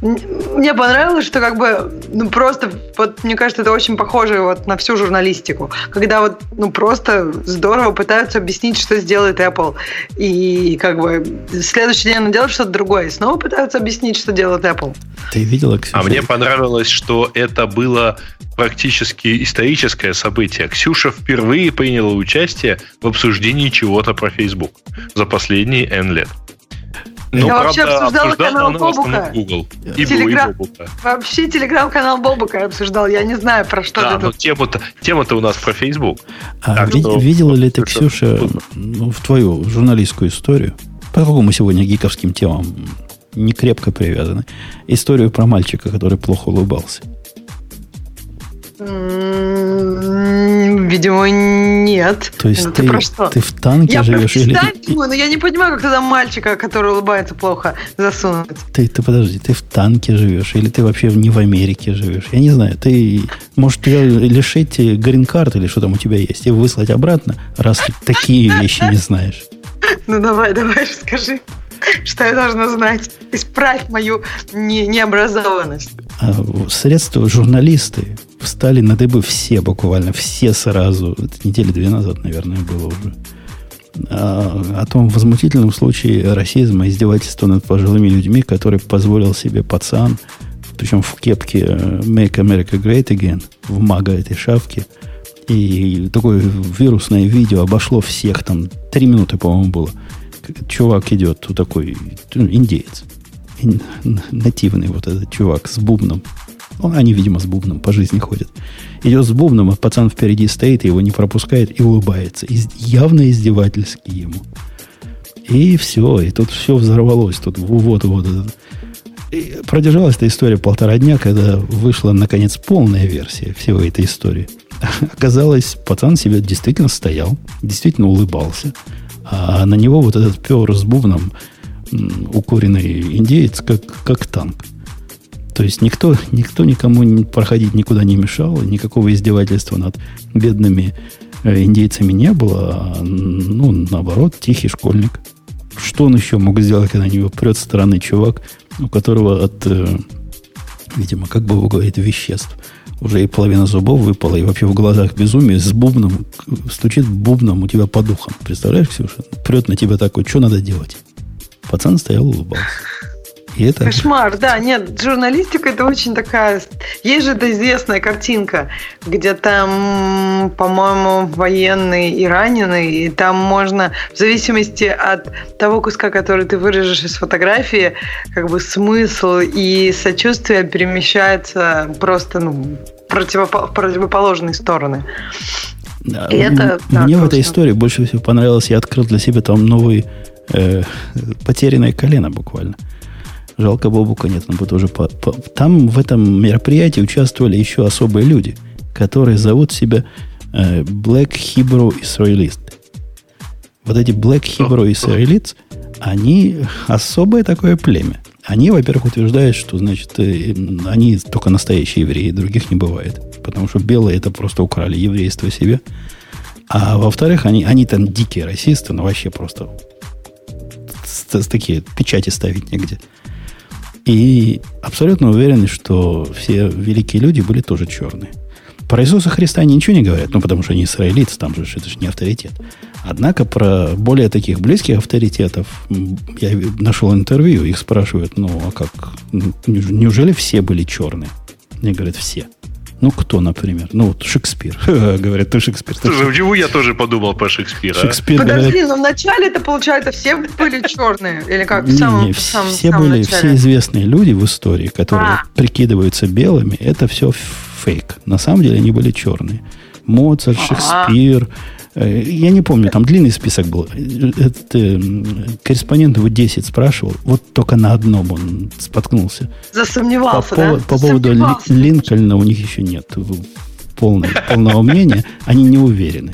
Мне понравилось, что как бы, ну просто, вот мне кажется, это очень похоже вот на всю журналистику, когда вот, ну просто здорово пытаются объяснить, что сделает Apple, и как бы следующий день она делает что-то другое, и снова пытаются объяснить, что делает Apple. Ты видела, Ксюша? А мне понравилось, что это было практически историческое событие. Ксюша впервые приняла участие в обсуждении чего-то про Facebook за последние N лет. Ну, я вообще обсуждала канал Бобука. Google. И Телеграм... Бобука. Вообще телеграм-канал Бобука обсуждал. Я не знаю, про что да, но тема-то, тема-то у нас про Facebook. А так, вид- что... Видела ли ты, Ксюша, ну, в твою журналистскую историю, поскольку мы сегодня гиковским темам не крепко привязаны, историю про мальчика, который плохо улыбался? Видимо, нет. То есть ну, ты, ты, про что? ты в танке я живешь? Я или... но я не понимаю, как тогда мальчика, который улыбается плохо, засунуть. Ты, ты подожди, ты в танке живешь? Или ты вообще не в Америке живешь? Я не знаю. Ты, может, тебя лишить грин-карт или что там у тебя есть, и выслать обратно, раз ты такие вещи не знаешь? Ну, давай, давай, скажи. что я должна знать. Исправь мою не, необразованность. А средства журналисты встали на дыбы все буквально, все сразу. Это недели две назад, наверное, было уже. А, о том возмутительном случае расизма, издевательства над пожилыми людьми, который позволил себе пацан, причем в кепке э, Make America Great Again, в мага этой шапке, и такое вирусное видео обошло всех, там три минуты, по-моему, было чувак идет, вот такой ну, индеец, нативный вот этот чувак с бубном. Он, они, видимо, с бубном по жизни ходят. Идет с бубном, а пацан впереди стоит, его не пропускает и улыбается. И явно издевательски ему. И все, и тут все взорвалось. Тут вот, вот. Продержалась эта история полтора дня, когда вышла, наконец, полная версия всего этой истории. [laughs] Оказалось, пацан себе действительно стоял, действительно улыбался. А на него вот этот пер с бубном, укуренный индеец, как, как танк. То есть никто, никто никому проходить никуда не мешал, никакого издевательства над бедными э, индейцами не было, а, ну, наоборот, тихий школьник. Что он еще мог сделать, когда на него прет странный чувак, у которого от, э, видимо, как бы его говорит, веществ – уже и половина зубов выпала, и вообще в глазах безумие, с бубном, стучит бубном у тебя по духам. Представляешь, Ксюша? Прет на тебя такой, что надо делать? Пацан стоял, улыбался. И это... Кошмар, да, нет, журналистика это очень такая... Есть же эта известная картинка, где там, по-моему, военные и раненые, и там можно, в зависимости от того куска, который ты вырежешь из фотографии, как бы смысл и сочувствие перемещается просто ну, противопо- противоположные стороны. Да, и это, мне да, в этой истории больше всего понравилось, я открыл для себя там новый э, потерянное колено буквально. Жалко Бобука нет, он бы тоже... По, по, там в этом мероприятии участвовали еще особые люди, которые зовут себя э, Black Hebrew Israelist. Вот эти Black Hebrew Israelites, они особое такое племя. Они, во-первых, утверждают, что, значит, э, они только настоящие евреи, других не бывает. Потому что белые это просто украли еврейство себе. А во-вторых, они, они там дикие расисты, но вообще просто с, с такие печати ставить негде. И абсолютно уверены, что все великие люди были тоже черные. Про Иисуса Христа они ничего не говорят, ну, потому что они израильтецы, там же это же не авторитет. Однако про более таких близких авторитетов я нашел интервью, их спрашивают, ну, а как, неужели все были черные? Мне говорят, все. Ну, кто, например? Ну, вот Шекспир. [laughs] Говорят, ты Шекспир. Слушай, почему я тоже подумал по Шекспиру? Шекспир Подожди, говорят... но вначале это получается все были черные? Или как? В самом, не, не, в самом, все были, начале? все известные люди в истории, которые а. прикидываются белыми, это все фейк. На самом деле они были черные. Моцарт, Шекспир, Э, я не помню, там длинный список был. Этот, э, корреспондент его 10 спрашивал, вот только на одном он споткнулся. Засомневался, по, да? По, по поводу Линкольна у них еще нет полного, полного мнения. Они не уверены.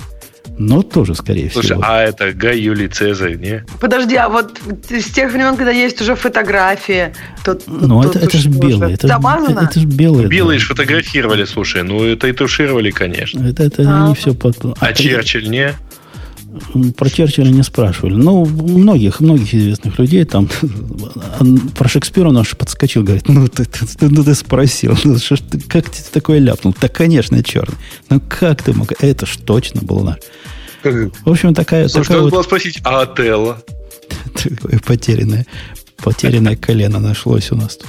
Но тоже, скорее Слушай, всего. а это Гай Юлий Цезарь, не? Подожди, а вот с тех времен, когда есть уже фотографии, то... Ну, это, это же белые. Это, это, это же белые. Белые же фотографировали, слушай. Ну, это и тушировали, конечно. Это, это а. они все... Под... А, а Черчилль не? Про Черчилля не спрашивали. Ну, многих, многих известных людей там про Шекспира он аж подскочил, говорит, ну ты, ты, ты, ну, ты спросил, ну, что, ты, как ты такое ляпнул? Да, конечно, черный. Ну, как ты мог? Это ж точно был наш. В общем, такая... Слушай, такая надо вот... было спросить, а Отелло? [laughs] Такое потерянное, потерянное колено нашлось у нас тут.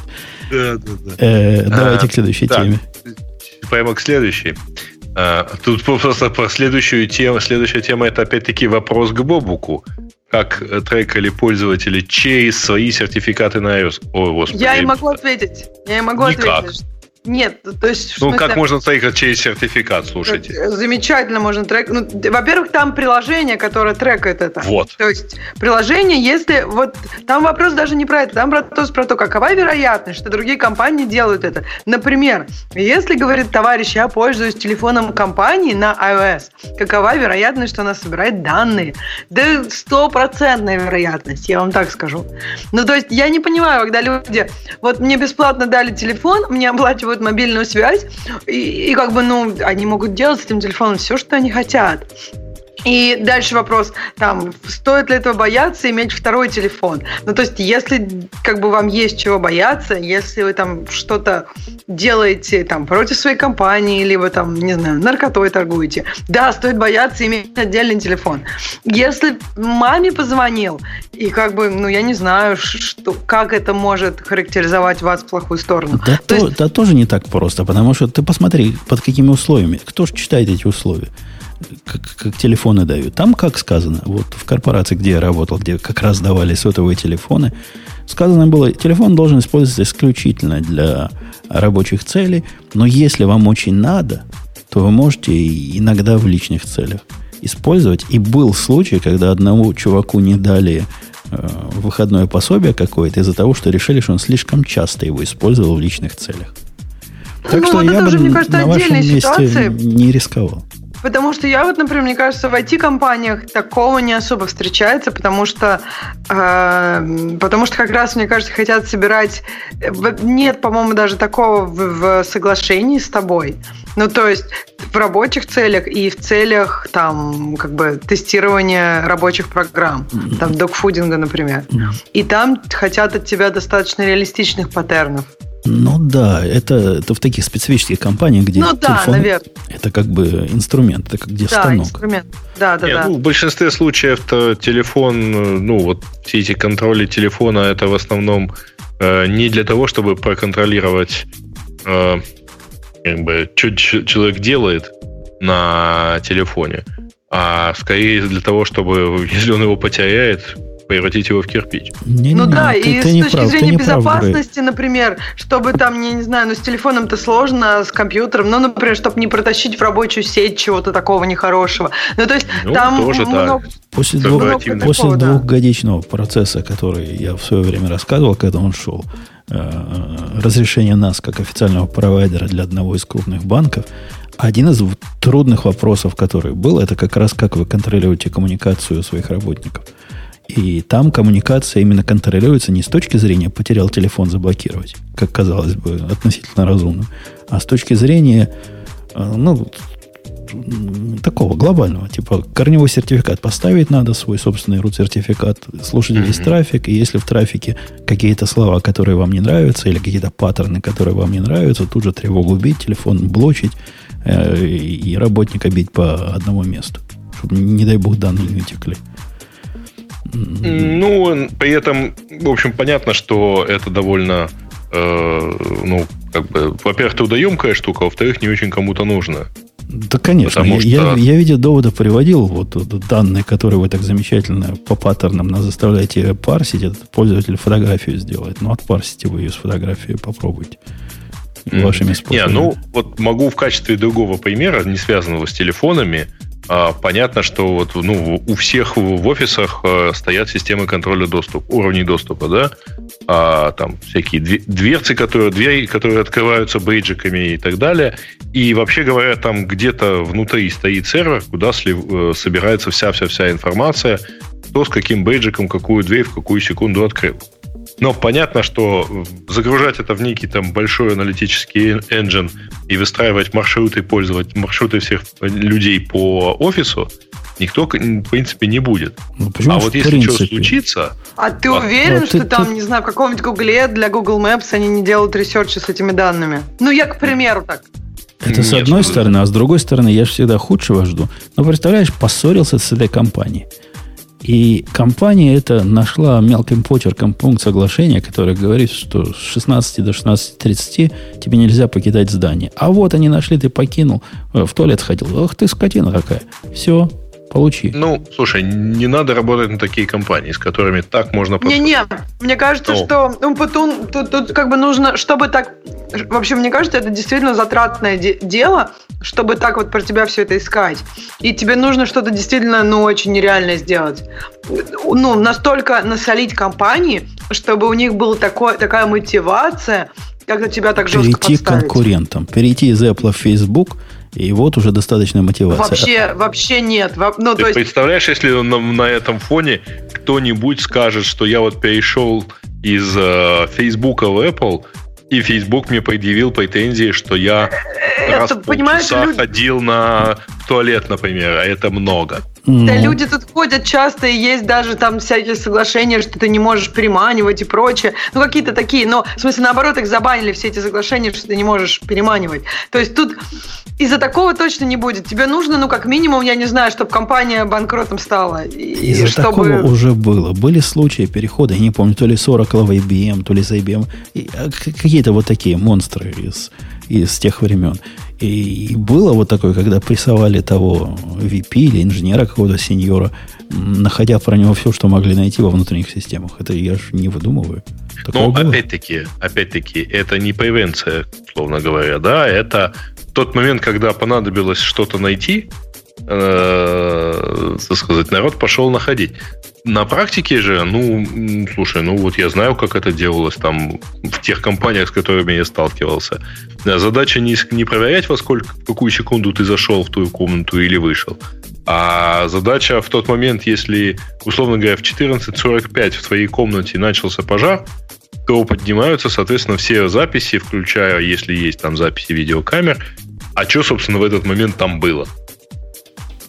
Да, да, да. Э, давайте к следующей теме. Прямо к следующей. А, тут просто про следующую тему. Следующая тема это опять-таки вопрос к Бобуку. Как трекали пользователи через свои сертификаты на iOS? О, господи. Я и могу ответить. Я и могу Никак. ответить. Нет, то есть... Ну, смысле, как можно трекать через сертификат, слушайте? Э, замечательно можно трекать. Ну, во-первых, там приложение, которое трекает это. Вот. То есть приложение, если... Вот там вопрос даже не про это, там вопрос про то, какова вероятность, что другие компании делают это. Например, если, говорит товарищ, я пользуюсь телефоном компании на iOS, какова вероятность, что она собирает данные? Да стопроцентная вероятность, я вам так скажу. Ну, то есть я не понимаю, когда люди... Вот мне бесплатно дали телефон, мне оплачивают оплачивают мобильную связь, и, и как бы, ну, они могут делать с этим телефоном все, что они хотят. И дальше вопрос, там, стоит ли этого бояться, иметь второй телефон? Ну, то есть, если как бы вам есть чего бояться, если вы там что-то делаете там против своей компании, либо там, не знаю, наркотой торгуете, да, стоит бояться иметь отдельный телефон. Если маме позвонил, и как бы, ну, я не знаю, что, как это может характеризовать вас в плохую сторону. Да, то, есть... да тоже не так просто, потому что ты посмотри, под какими условиями. Кто же читает эти условия? Как, как телефоны дают. Там, как сказано, вот в корпорации, где я работал, где как раз давали сотовые телефоны, сказано было, телефон должен использоваться исключительно для рабочих целей, но если вам очень надо, то вы можете иногда в личных целях использовать. И был случай, когда одному чуваку не дали э, выходное пособие какое-то из-за того, что решили, что он слишком часто его использовал в личных целях. Так ну, что вот я бы уже, кажется, на вашем месте ситуации. не рисковал. Потому что я вот, например, мне кажется, в IT-компаниях такого не особо встречается, потому что, э, потому что как раз, мне кажется, хотят собирать... Э, нет, по-моему, даже такого в, в соглашении с тобой. Ну, то есть в рабочих целях и в целях там как бы тестирования рабочих программ, там докфудинга, например. И там хотят от тебя достаточно реалистичных паттернов. Ну да, это, это в таких специфических компаниях, где ну, да, телефон наверное. это как бы инструмент, это как где да, станок. Инструмент. Да, да, Нет, да. Ну, в большинстве случаев то телефон, ну вот все эти контроли телефона, это в основном э, не для того, чтобы проконтролировать, э, как бы, что человек делает на телефоне, а скорее для того, чтобы, [laughs] если он его потеряет, превратить его в кирпич. Не, ну не, да, ты, и ты с точки прав, зрения безопасности, прав, например, чтобы там, я не знаю, ну с телефоном-то сложно, с компьютером, ну, например, чтобы не протащить в рабочую сеть чего-то такого нехорошего. Ну, то есть ну, там тоже, много... Да. После, двух, после да. двухгодичного процесса, который я в свое время рассказывал, когда он шел, э, разрешение нас как официального провайдера для одного из крупных банков, один из трудных вопросов, который был, это как раз как вы контролируете коммуникацию своих работников. И там коммуникация именно контролируется не с точки зрения потерял телефон заблокировать, как казалось бы, относительно разумно, а с точки зрения, э, ну, такого глобального, типа корневой сертификат поставить надо, свой собственный root сертификат, слушать весь трафик, и если в трафике какие-то слова, которые вам не нравятся, или какие-то паттерны, которые вам не нравятся, тут же тревогу бить, телефон блочить э, и работника бить по одному месту, чтобы, не дай бог, данные не утекли. Ну, при этом, в общем, понятно, что это довольно, э, ну, как бы, во-первых, трудоемкая штука, а во-вторых, не очень кому-то нужно. Да, конечно. я, что... я, я виде довода приводил вот, вот данные, которые вы так замечательно по паттернам нас заставляете парсить. Этот пользователь фотографию сделает. Ну, отпарсите вы ее с фотографией, попробуйте. Вашими способами. Не, ну, вот могу в качестве другого примера, не связанного с телефонами, понятно, что вот, ну, у всех в офисах э, стоят системы контроля доступа, уровней доступа, да, а, там всякие дверцы, которые, двери, которые открываются бейджиками и так далее. И вообще говоря, там где-то внутри стоит сервер, куда слив, э, собирается вся-вся-вся информация, кто с каким бейджиком какую дверь в какую секунду открыл. Но понятно, что загружать это в некий там большой аналитический engine и выстраивать маршруты, пользовать маршруты всех людей по офису, никто, в принципе, не будет. Ну, а вот если что случится... А ты уверен, а, что ты, там, ты... не знаю, в каком-нибудь Гугле для Google Maps они не делают ресерчи с этими данными? Ну, я, к примеру, так. Это с одной стороны, а с другой стороны, я же всегда худшего жду. Но представляешь, поссорился с этой компанией. И компания эта нашла мелким почерком пункт соглашения, который говорит, что с 16 до 16.30 тебе нельзя покидать здание. А вот они нашли, ты покинул, э, в туалет сходил. Ах ты скотина какая. Все, Получи. Ну, слушай, не надо работать на такие компании, с которыми так можно... Не-не, мне кажется, О. что ну, тут, тут, тут как бы нужно, чтобы так... Вообще, мне кажется, это действительно затратное де- дело, чтобы так вот про тебя все это искать. И тебе нужно что-то действительно, ну, очень нереальное сделать. Ну, настолько насолить компании, чтобы у них была такой, такая мотивация, как на тебя так жестко Перейти к конкурентам. Перейти из Apple в Facebook – и вот уже достаточно мотивации. Вообще, вообще нет. Ну, Ты то есть... представляешь, если на, на этом фоне кто-нибудь скажет, что я вот перешел из э, Facebook в Apple, и Facebook мне предъявил претензии, что я это, раз в полчаса ходил на туалет, например, а это много. Да, ну. люди тут ходят часто, и есть даже там всякие соглашения, что ты не можешь переманивать и прочее. Ну, какие-то такие, но, в смысле, наоборот, их забанили все эти соглашения, что ты не можешь переманивать. То есть тут из-за такого точно не будет. Тебе нужно, ну, как минимум, я не знаю, чтобы компания банкротом стала. Из-за чтобы... такого уже было. Были случаи перехода, я не помню, то ли с Oracle в IBM, то ли с IBM. И, а, какие-то вот такие монстры из, из тех времен. И было вот такое, когда прессовали того VP или инженера какого-то сеньора, находя про него все, что могли найти во внутренних системах. Это я же не выдумываю. Но опять-таки, опять-таки, это не превенция, словно говоря, да, это тот момент, когда понадобилось что-то найти, э, так сказать, народ пошел находить. На практике же, ну, слушай, ну вот я знаю, как это делалось там в тех компаниях, с которыми я сталкивался. Задача не, не проверять, во сколько, какую секунду ты зашел в ту комнату или вышел. А задача в тот момент, если, условно говоря, в 14.45 в твоей комнате начался пожар, то поднимаются, соответственно, все записи, включая, если есть там записи видеокамер, а что, собственно, в этот момент там было.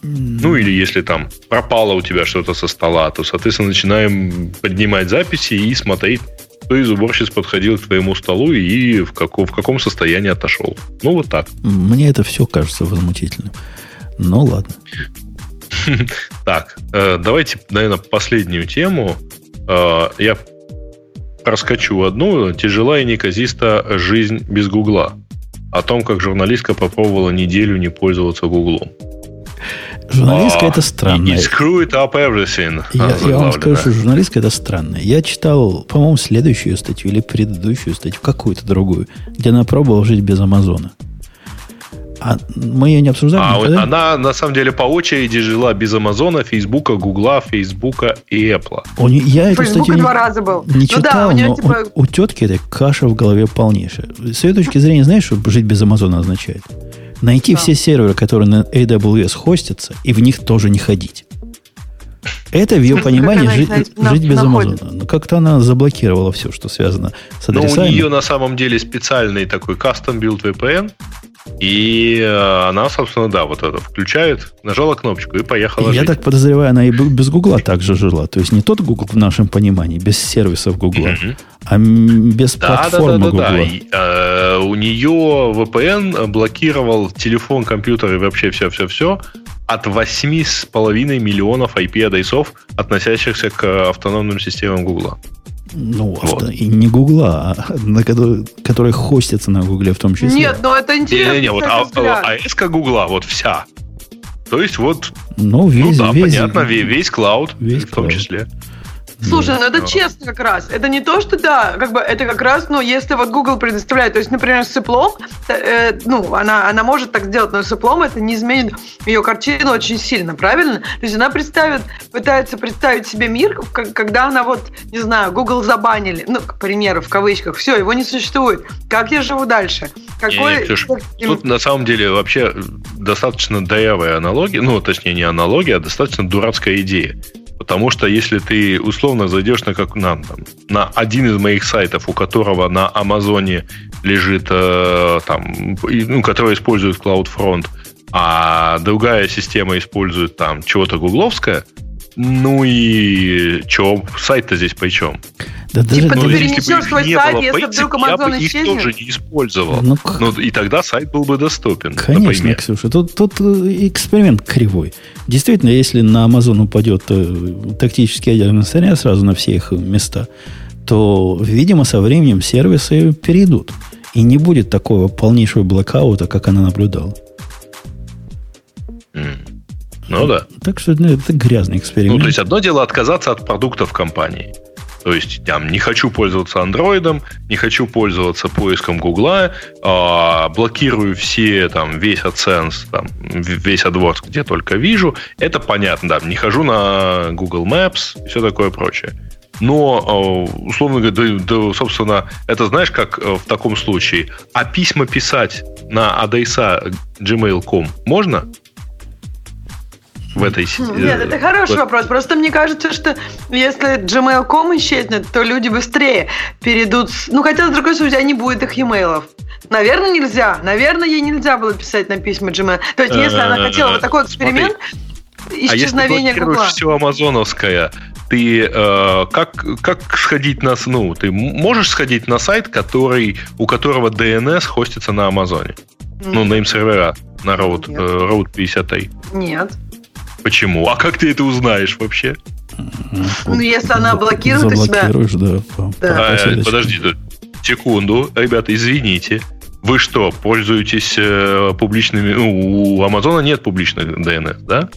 Ну, или если там пропало у тебя что-то со стола, то, соответственно, начинаем поднимать записи и смотреть, кто из уборщиц подходил к твоему столу и в, каком, в каком состоянии отошел. Ну, вот так. Мне это все кажется возмутительным. Ну, ладно. [laughs] Так, э, давайте, наверное, последнюю тему. Э, я раскачу одну. Тяжела и неказиста жизнь без Гугла. О том, как журналистка попробовала неделю не пользоваться Гуглом. Журналистка это странно. Screw it up everything. Я, я вам скажу, что журналистка это странно. Я читал, по-моему, следующую статью или предыдущую статью, какую-то другую, где она пробовала жить без Амазона. А мы ее не обсуждали. А никогда? она на самом деле по очереди жила без Амазона, Фейсбука, Гугла, Фейсбука и Apple. У не, я эту статью два раза был. не читал, ну, да, у, нее, но типа... у, у тетки это каша в голове полнейшая. С ее точки зрения, знаешь, что жить без Амазона означает? Найти да. все серверы, которые на AWS хостятся, и в них тоже не ходить. Это в ее понимании жить, жить без Амазона. Но как-то она заблокировала все, что связано с адресами. Но у нее на самом деле специальный такой custom build VPN, и э, она, собственно, да, вот это включает, нажала кнопочку и поехала Я жить. так подозреваю, она и без Гугла также жила. То есть не тот Google в нашем понимании, без сервисов Гугла, mm-hmm. а без да, платформы да, да, да, Да. И, э, у нее VPN блокировал телефон, компьютер и вообще все-все-все от 8,5 миллионов IP-адресов, относящихся к автономным системам Гугла. Ну, вот. и не Гугла, а на который, который хостится на Гугле в том числе. Нет, но это интересно. Не, не, вот а, АС Гугла, вот вся. То есть вот, ну, весь, ну да, весь, понятно, весь, весь клауд весь в том клауд. числе. Слушай, ну это честно как раз. Это не то, что да, как бы это как раз, ну, если вот Google предоставляет, то есть, например, с Apple, э, ну, она, она может так сделать, но с Apple это не изменит ее картину очень сильно, правильно? То есть она представит, пытается представить себе мир, когда она вот, не знаю, Google забанили, ну, к примеру, в кавычках, все, его не существует. Как я живу дальше? Какой... Не, Ксюш, тут на самом деле вообще достаточно дырявая аналогия, ну, точнее, не аналогия, а достаточно дурацкая идея. Потому что если ты условно зайдешь на, как, на, там, на один из моих сайтов, у которого на Амазоне лежит, э, там, ну, который использует CloudFront, а другая система использует там чего-то гугловское, ну и что, сайт-то здесь при чем? Да даже, типа ну, ты перенесешь свой сайт, если вдруг Amazon исчезнет? Я бы их тоже не использовал. Ну, ну, и тогда сайт был бы доступен. Конечно, например. Ксюша. Тут, тут э, эксперимент кривой. Действительно, если на Amazon упадет э, тактический ядерный снаряд сразу на все их места, то, видимо, со временем сервисы перейдут. И не будет такого полнейшего блокаута, как она наблюдала. Ну да. Так что ну, это грязный эксперимент. Ну, то есть одно дело отказаться от продуктов компании. То есть, там, не хочу пользоваться андроидом, не хочу пользоваться поиском Гугла, а, блокирую все, там, весь AdSense, там, весь AdWords, где только вижу. Это понятно, да, не хожу на Google Maps и все такое прочее. Но, а, условно говоря, да, да, собственно, это знаешь, как э, в таком случае, а письма писать на адреса gmail.com можно? В этой сети? Нет, это хороший вопрос. Просто мне кажется, что если Gmail.com исчезнет, то люди быстрее перейдут... Ну, хотя, с другой стороны, не будет их e-mailов. Наверное, нельзя. Наверное, ей нельзя было писать на письма Gmail. То есть, если она хотела вот такой эксперимент, исчезновение а если все амазоновское, ты э, как, как сходить на... Ну, ты можешь сходить на сайт, который, у которого DNS хостится на Амазоне? Mm. Ну, нейм-сервера на Road, э, Road 53. Нет. Почему? А как ты это узнаешь вообще? Ну, если она блокирует у себя... да. да. А, подожди, секунду. Ребята, извините. Вы что, пользуетесь э, публичными... Ну, у Амазона нет публичных DNS, да?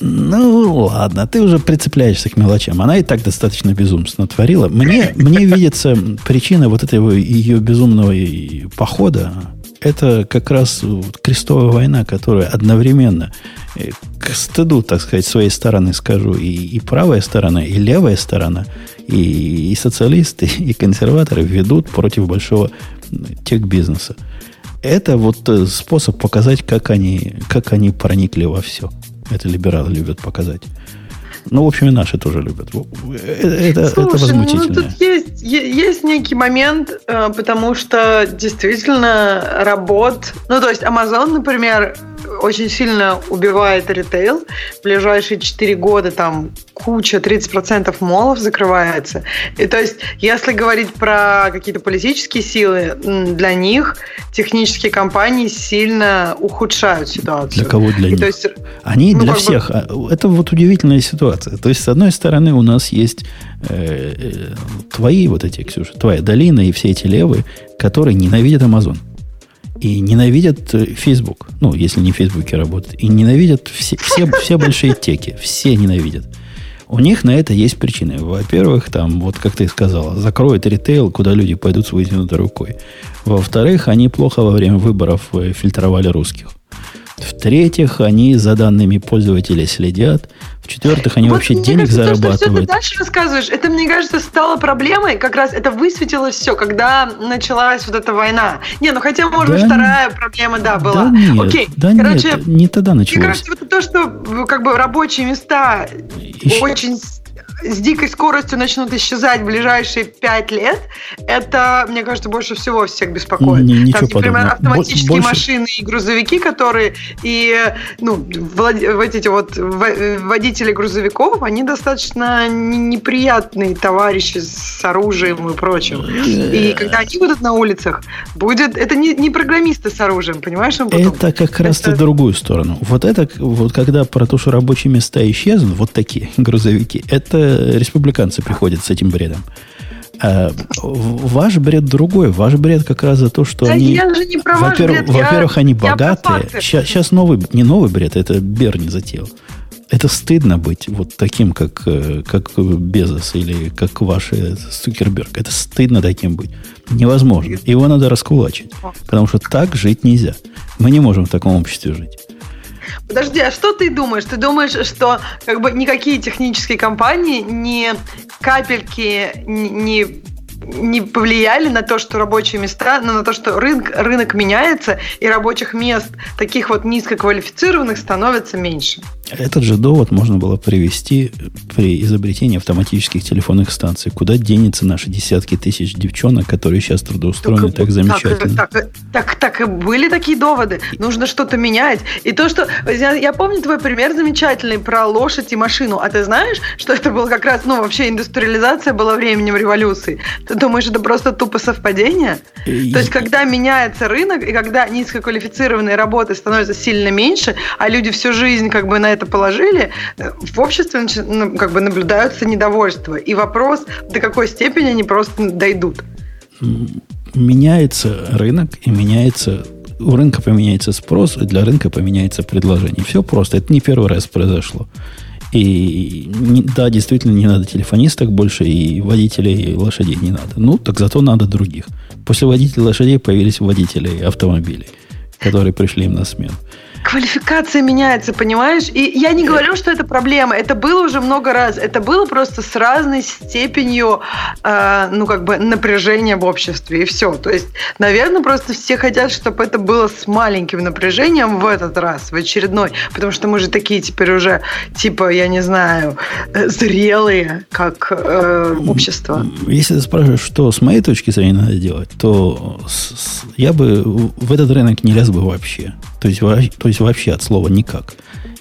Ну, ладно, ты уже прицепляешься к мелочам. Она и так достаточно безумственно творила. Мне, мне видится причина вот этого ее безумного похода. Это как раз крестовая война, которая одновременно Э, к стыду, так сказать, своей стороны скажу, и, и правая сторона, и левая сторона, и, и социалисты, [laughs] и консерваторы ведут против большого тех-бизнеса. Это вот э, способ показать, как они, как они проникли во все. Это либералы любят показать. Ну, в общем, и наши тоже любят. Это, это, Слушай, это возмутительно. Ну, тут есть, есть некий момент, э, потому что действительно работ... Ну, то есть Amazon, например, очень сильно убивает ритейл. В ближайшие 4 года там куча, 30% молов закрывается. И то есть, если говорить про какие-то политические силы, для них технические компании сильно ухудшают ситуацию. Для кого для И них? То есть, Они ну, для всех. Бы... А, это вот удивительная ситуация. То есть, с одной стороны, у нас есть э, э, твои вот эти, Ксюша, твоя долина и все эти левые, которые ненавидят Amazon и ненавидят э, Facebook, ну, если не в Фейсбуке работают, и ненавидят все, все, все большие теки, все ненавидят. У них на это есть причины. Во-первых, там, вот как ты сказала, закроют ритейл, куда люди пойдут с вытянутой рукой. Во-вторых, они плохо во время выборов э, фильтровали русских. В-третьих, они за данными пользователей следят. В-четвертых, они вот вообще денег кажется, зарабатывают. То, что ты дальше рассказываешь, это, мне кажется, стало проблемой. Как раз это высветилось все, когда началась вот эта война. Не, ну хотя, может да, быть, вторая проблема, да, была. Да нет, Окей. Да Короче, нет, не тогда началось. Мне кажется, вот то, что как бы рабочие места Еще... очень с дикой скоростью начнут исчезать в ближайшие пять лет, это, мне кажется, больше всего всех беспокоит. Не, ничего Там, например, подобного. автоматические больше... машины и грузовики, которые и ну, влад... вот эти вот водители грузовиков, они достаточно неприятные товарищи с оружием и прочим. И когда они будут на улицах, будет это не, не программисты с оружием, понимаешь? Это как раз это... другую сторону. Вот это, вот когда про то, что рабочие места исчезнут, вот такие [laughs] грузовики, это республиканцы приходят с этим бредом. А, ваш бред другой. Ваш бред как раз за то, что да они... Я же не про ваш во-первых, бред. Во-первых, я, они богатые. Сейчас, сейчас новый, не новый бред, это Берни затеял. Это стыдно быть вот таким, как, э, как Безос или как ваш Цукерберг. Это стыдно таким быть. Невозможно. Его надо раскулачить. Потому что так жить нельзя. Мы не можем в таком обществе жить. Подожди, а что ты думаешь? Ты думаешь, что как бы никакие технические компании не капельки не не повлияли на то, что рабочие места, но на то, что рынок, рынок меняется, и рабочих мест, таких вот низкоквалифицированных, становится меньше. Этот же довод можно было привести при изобретении автоматических телефонных станций. Куда денется наши десятки тысяч девчонок, которые сейчас трудоустроены так, так замечательно? Так, так, так, так и были такие доводы. Нужно что-то менять. И то, что... Я, я помню твой пример замечательный про лошадь и машину. А ты знаешь, что это было как раз... Ну, вообще индустриализация была временем революции. Ты [laughs] думаешь, это просто тупо совпадение? То есть, когда меняется рынок, и когда низкоквалифицированные работы становятся сильно меньше, а люди всю жизнь как бы на это положили, в обществе ну, как бы наблюдаются недовольства. И вопрос, до какой степени они просто дойдут. Меняется рынок и меняется у рынка поменяется спрос, и для рынка поменяется предложение. Все просто. Это не первый раз произошло. И да, действительно, не надо телефонисток больше, и водителей и лошадей не надо. Ну, так зато надо других. После водителей лошадей появились водители автомобилей, которые пришли им на смену. Квалификация меняется, понимаешь? И я не говорю, что это проблема. Это было уже много раз. Это было просто с разной степенью, э, ну, как бы, напряжения в обществе. И все. То есть, наверное, просто все хотят, чтобы это было с маленьким напряжением в этот раз, в очередной. Потому что мы же такие теперь уже, типа, я не знаю, э, зрелые, как э, общество. Если ты спрашиваешь, что с моей точки зрения надо делать, то с, с, я бы в этот рынок не лез бы вообще. То есть, то есть вообще от слова никак.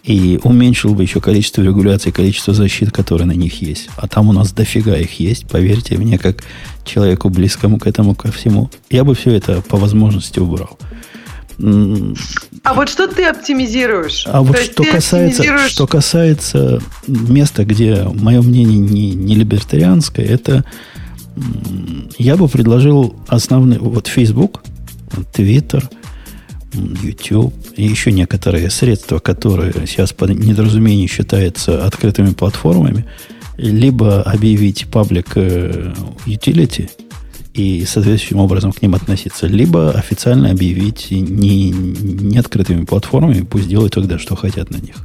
И уменьшил бы еще количество регуляций, количество защит, которые на них есть. А там у нас дофига их есть, поверьте мне, как человеку близкому к этому, ко всему. Я бы все это по возможности убрал. А вот что ты оптимизируешь? А вот что касается, оптимизируешь... что касается места, где мое мнение не, не либертарианское, это я бы предложил основный, вот Facebook, Twitter – YouTube и еще некоторые средства, которые сейчас по недоразумению считаются открытыми платформами, либо объявить паблик э, utility и соответствующим образом к ним относиться, либо официально объявить не, не открытыми платформами, пусть делают тогда, что хотят на них.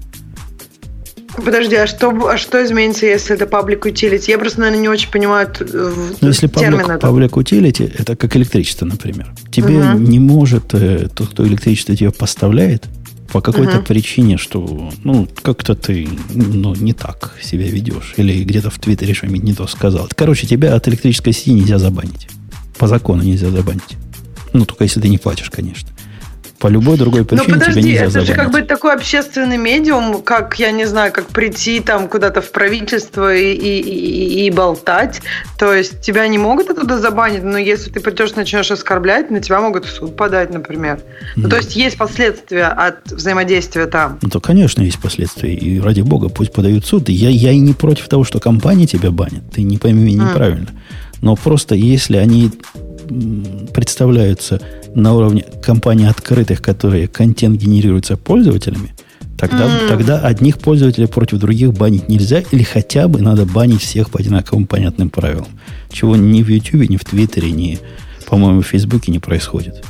Подожди, а что, а что изменится, если это public utility? Я просто, наверное, не очень понимаю ну, если public, public utility, это как электричество, например. Тебе угу. не может э, тот, кто электричество тебе поставляет, по какой-то угу. причине, что ну, как-то ты ну, не так себя ведешь. Или где-то в Твиттере что-нибудь не то сказал. Короче, тебя от электрической сети нельзя забанить. По закону нельзя забанить. Ну, только если ты не платишь, конечно. По любой другой причине Но подожди, тебя нельзя это забанить. же как бы такой общественный медиум, как, я не знаю, как прийти там куда-то в правительство и, и, и, и болтать. То есть тебя не могут оттуда забанить, но если ты придешь начнешь оскорблять, на тебя могут в суд подать, например. Ну, то есть есть последствия от взаимодействия там. Ну, то, конечно, есть последствия. И ради бога, пусть подают суд. Я, я и не против того, что компания тебя банит. Ты не пойми меня неправильно. Но просто если они представляются на уровне компаний открытых, которые контент генерируется пользователями, тогда, mm. тогда одних пользователей против других банить нельзя, или хотя бы надо банить всех по одинаковым понятным правилам. Чего ни в YouTube, ни в Твиттере, ни, по-моему, в Фейсбуке не происходит.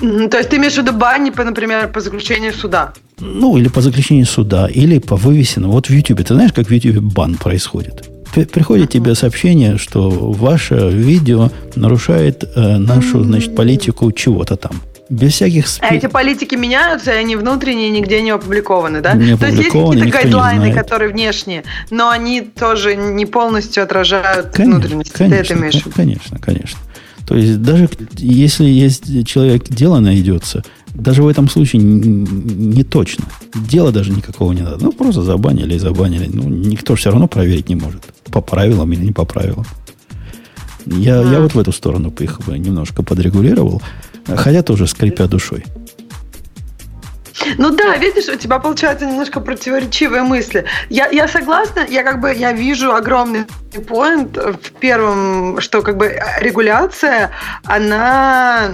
То есть ты имеешь в виду бани, по, например, по заключению суда? Ну, или по заключению суда, или по вывесенному. Вот в YouTube, ты знаешь, как в YouTube бан происходит? Приходит тебе сообщение, что ваше видео нарушает э, нашу, значит, политику чего-то там. Без всяких... Спи... А эти политики меняются, и они внутренние нигде не опубликованы, да? Не То есть есть какие-то гайдлайны, которые внешние, но они тоже не полностью отражают конечно, внутренность. Конечно, Ты это имеешь? Конечно, конечно. То есть даже если есть человек, дело найдется, даже в этом случае не точно. Дела даже никакого не надо. Ну, просто забанили и забанили. Ну, никто же все равно проверить не может. По правилам или не по правилам. Я, а. я вот в эту сторону их немножко подрегулировал. Хотя тоже скрипя душой. Ну да, видишь, у тебя получается немножко противоречивые мысли. Я, я согласна, я как бы я вижу огромный point в первом, что как бы регуляция, она,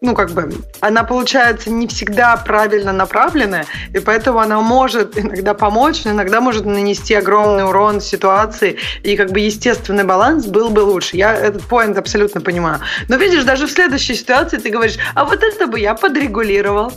ну как бы, она получается не всегда правильно направленная, и поэтому она может иногда помочь, но иногда может нанести огромный урон ситуации, и как бы естественный баланс был бы лучше. Я этот point абсолютно понимаю. Но видишь, даже в следующей ситуации ты говоришь, а вот это бы я подрегулировал.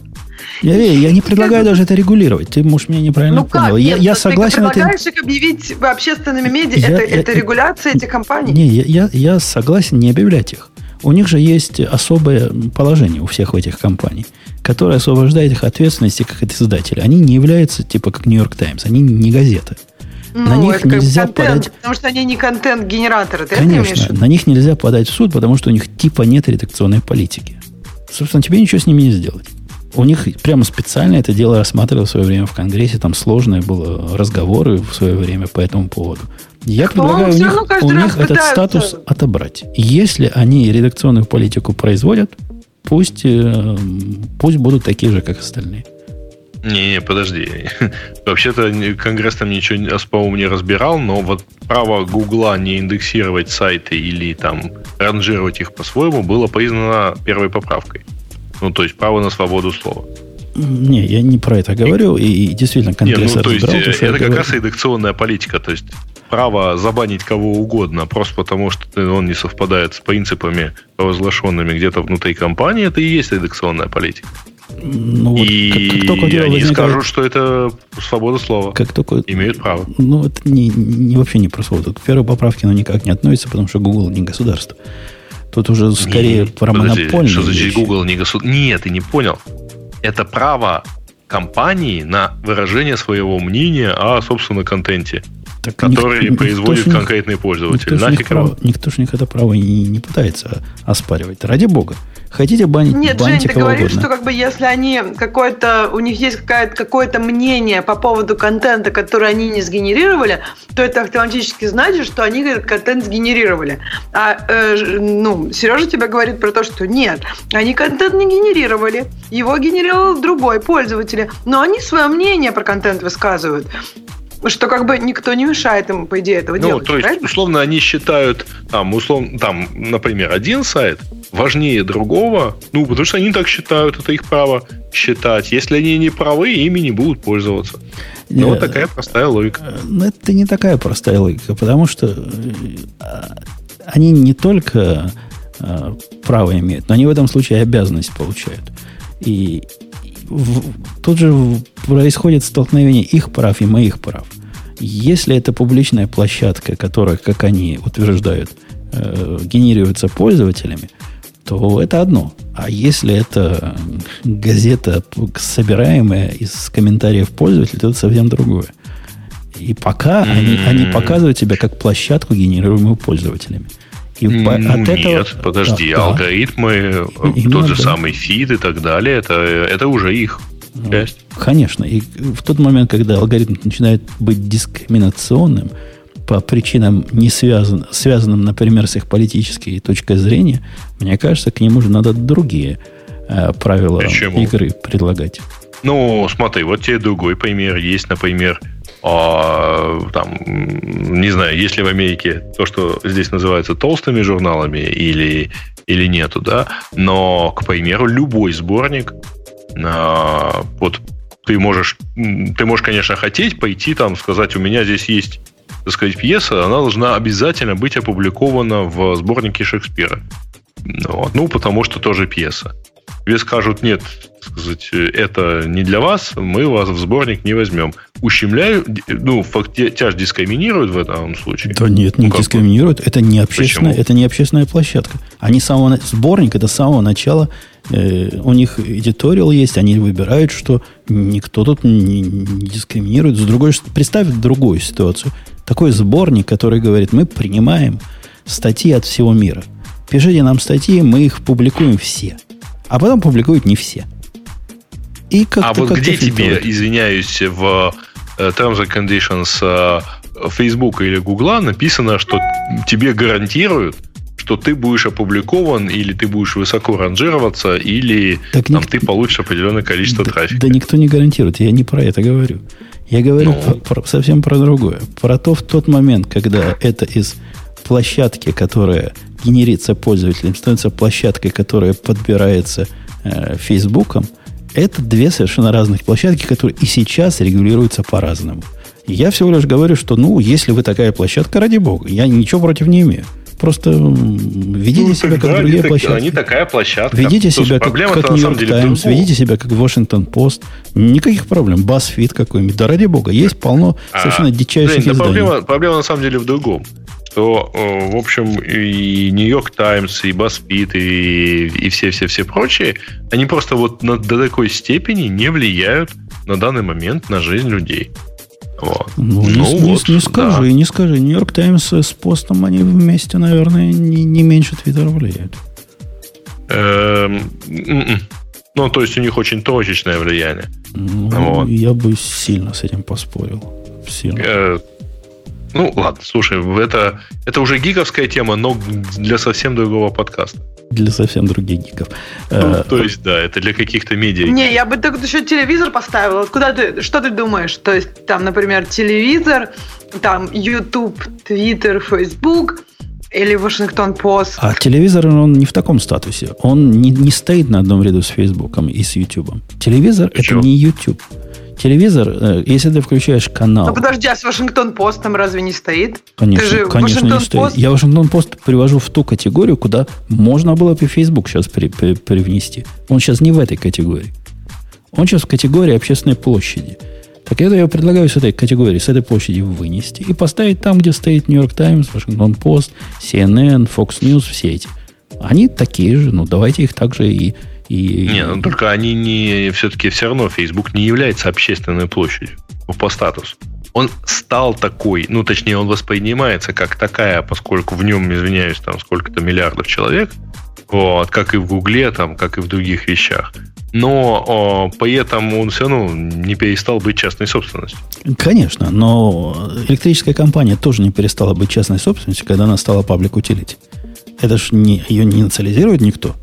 Я, я не предлагаю даже это регулировать. Ты, может, меня неправильно ну понял. Нет, я, я согласен. Ты предлагаешь их объявить общественными медиа. Я, это, я, это регуляция этих компаний. Не, я, я, я согласен не объявлять их. У них же есть особое положение у всех этих компаний, которое освобождает их ответственности как от издателя. Они не являются типа как Нью-Йорк Таймс, они не газеты. Ну, на них нельзя контент, подать... Потому что они не контент-генераторы, ты Конечно, на них нельзя подать в суд, потому что у них типа нет редакционной политики. Собственно, тебе ничего с ними не сделать. У них прямо специально это дело рассматривал в свое время в Конгрессе. Там сложные было разговоры в свое время по этому поводу. Я предлагаю у них, у них этот статус отобрать. Если они редакционную политику производят, пусть, э, пусть будут такие же, как остальные. Не, не, подожди. [laughs] Вообще-то Конгресс там ничего, по-моему, не разбирал, но вот право Гугла не индексировать сайты или там ранжировать их по-своему было признано первой поправкой. Ну, то есть право на свободу слова. Не, я не про это говорю, и, и действительно Конгресс не, ну, то есть, разбирал, это как говорю. раз редакционная политика, то есть право забанить кого угодно, просто потому что он не совпадает с принципами, провозглашенными где-то внутри компании, это и есть редакционная политика. Ну, вот, и как, как только они возникает... скажут, что это свобода слова. Как только... Имеют право. Ну, это не, не, вообще не про свободу. К первой поправке оно никак не относится, потому что Google не государство. Тут уже скорее не, про подожди, монопольные Что значит Google не государство? Нет, ты не понял. Это право компании на выражение своего мнения о, собственном контенте, так который ник- производит никто конкретный пользователь. Никто, Нафиг право, никто же них это право не, не пытается оспаривать. Ради бога. Хотите банить, Нет, баньте Жень, ты говоришь, угодно. что как бы если они какое-то, у них есть какое-то, какое-то мнение по поводу контента, который они не сгенерировали, то это автоматически значит, что они этот контент сгенерировали. А э, ну, Сережа тебе говорит про то, что нет, они контент не генерировали, его генерировал другой пользователь, но они свое мнение про контент высказывают что как бы никто не мешает им, по идее, этого ну, делать. То есть, правильно? условно, они считают, там, условно, там, например, один сайт важнее другого, ну, потому что они так считают, это их право считать. Если они не правы, ими не будут пользоваться. Ну, вот такая простая логика. Ну, это не такая простая логика, потому что э, они не только э, право имеют, но они в этом случае обязанность получают. И тут же происходит столкновение их прав и моих прав. Если это публичная площадка, которая, как они утверждают, э, генерируется пользователями, то это одно. А если это газета, собираемая из комментариев пользователей, то это совсем другое. И пока mm-hmm. они, они показывают себя как площадку, генерируемую пользователями. И ну, от этого... Нет, подожди, да, алгоритмы, да. Э, тот же да. самый фид и так далее, это, это уже их ну, часть. Конечно. И в тот момент, когда алгоритм начинает быть дискриминационным, по причинам не связан, связанным, например, с их политической точкой зрения, мне кажется, к нему же надо другие э, правила Почему? игры предлагать. Ну, смотри, вот тебе другой пример. Есть, например, а, там, не знаю, есть ли в Америке то, что здесь называется толстыми журналами или, или нету, да, но, к примеру, любой сборник, а, вот ты можешь, ты можешь, конечно, хотеть пойти там, сказать, у меня здесь есть, так сказать, пьеса, она должна обязательно быть опубликована в сборнике Шекспира. Вот. Ну, потому что тоже пьеса. Тебе скажут, нет, сказать, это не для вас, мы вас в сборник не возьмем. Ущемляют, ну, факт, тебя же дискриминируют в этом случае. Да нет, не ну, дискриминируют. Это не общественная, это не общественная площадка. Они самого сборник, это с самого начала э, у них эдиториал есть, они выбирают, что никто тут не, не дискриминирует. С другой представь другую ситуацию. Такой сборник, который говорит, мы принимаем статьи от всего мира. Пишите нам статьи, мы их публикуем все. А потом публикуют не все. И как а вот где тебе, извиняюсь, в э, Terms and Conditions э, Facebook или Google написано, что тебе гарантируют, что ты будешь опубликован, или ты будешь высоко ранжироваться, или так там, ник... ты получишь определенное количество да, трафика. Да никто не гарантирует, я не про это говорю. Я говорю ну. про, про, совсем про другое. Про то в тот момент, когда это из площадки, которая генерится пользователем, становится площадкой, которая подбирается э, Фейсбуком, это две совершенно разных площадки, которые и сейчас регулируются по-разному. Я всего лишь говорю, что, ну, если вы такая площадка, ради бога, я ничего против не имею. Просто ведите ну, себя как другие они площадки. Они такая площадка. Ведите себя как, как Нью-Йорк Таймс, ведите себя как Вашингтон Пост. Никаких проблем. Басфит какой-нибудь. Да ради бога. Есть полно а, совершенно дичайших изданий. Проблема, проблема на самом деле в другом что, э, в общем, и Нью-Йорк Таймс, и Баспит, и, и все-все-все прочие, они просто вот на, до такой степени не влияют на данный момент на жизнь людей. Вот. Ну, ну не, вот, не, не скажи, да. не скажи. Нью-Йорк Таймс с постом они вместе, наверное, не, не меньше Твиттера влияют. Эм, м-м. ну, то есть у них очень точечное влияние. Ну, вот. Я бы сильно с этим поспорил. Сильно. Ну, ладно, слушай, это, это уже гиковская тема, но для совсем другого подкаста. Для совсем других гиков. Ну, э, то есть, да, это для каких-то медиа. Не, я бы так еще телевизор поставила. Куда ты, что ты думаешь? То есть, там, например, телевизор, там, YouTube, Twitter, Facebook, или Вашингтон Пост. А телевизор, он не в таком статусе. Он не, не стоит на одном ряду с Фейсбуком и с Ютубом. Телевизор это не YouTube. Телевизор, э, если ты включаешь канал... Ну подожди, а с Вашингтон Постом разве не стоит? Конечно, ты же конечно не стоит. Я Вашингтон Пост привожу в ту категорию, куда можно было бы Facebook сейчас при, при, привнести. Он сейчас не в этой категории. Он сейчас в категории общественной площади. Так это я предлагаю с этой категории, с этой площади вынести и поставить там, где стоит Нью-Йорк Таймс, Вашингтон Пост, CNN, Fox News, все эти. Они такие же, ну давайте их также и и... Не, ну только они не... Все-таки все равно Facebook не является общественной площадью по статусу. Он стал такой, ну, точнее, он воспринимается как такая, поскольку в нем, извиняюсь, там сколько-то миллиардов человек, вот, как и в Гугле, там, как и в других вещах. Но о, поэтому он все равно не перестал быть частной собственностью. Конечно, но электрическая компания тоже не перестала быть частной собственностью, когда она стала паблик утилити. Это же не, ее не инициализирует никто.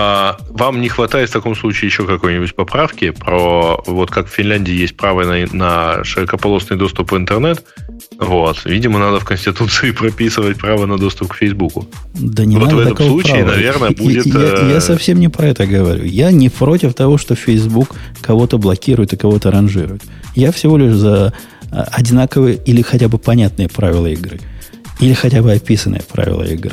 А, вам не хватает в таком случае еще какой-нибудь поправки про вот как в Финляндии есть право на, на широкополосный доступ в интернет. Вот. Видимо, надо в Конституции [laughs] прописывать право на доступ к Фейсбуку. Да не вот надо в этом случае, права. наверное, [laughs] будет... Я, я, я э, совсем не про это говорю. Я не против того, что Facebook кого-то блокирует и кого-то ранжирует. Я всего лишь за а, одинаковые или хотя бы понятные правила игры. Или хотя бы описанные правила игры.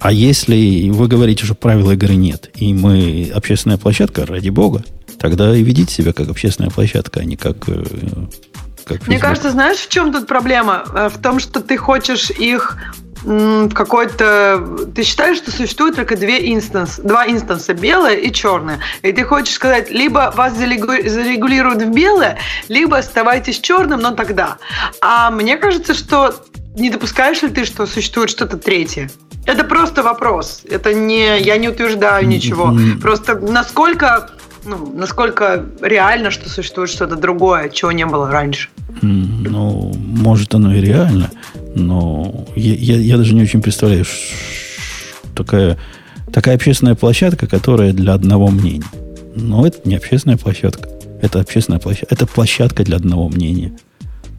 А если вы говорите, что правил игры нет, и мы общественная площадка, ради бога, тогда и ведите себя как общественная площадка, а не как... Э, как Мне кажется, знаешь, в чем тут проблема? Э, в том, что ты хочешь их какой-то... Ты считаешь, что существует только две инстанс, два инстанса, белое и черное. И ты хочешь сказать, либо вас зарегулируют в белое, либо оставайтесь черным, но тогда. А мне кажется, что не допускаешь ли ты, что существует что-то третье? Это просто вопрос. Это не, я не утверждаю ничего. Просто насколько, ну, насколько реально, что существует что-то другое, чего не было раньше. Ну, может, оно и реально, но я, я, я даже не очень представляю, такая, такая общественная площадка, которая для одного мнения. Но это не общественная площадка. Это общественная площадка. Это площадка для одного мнения.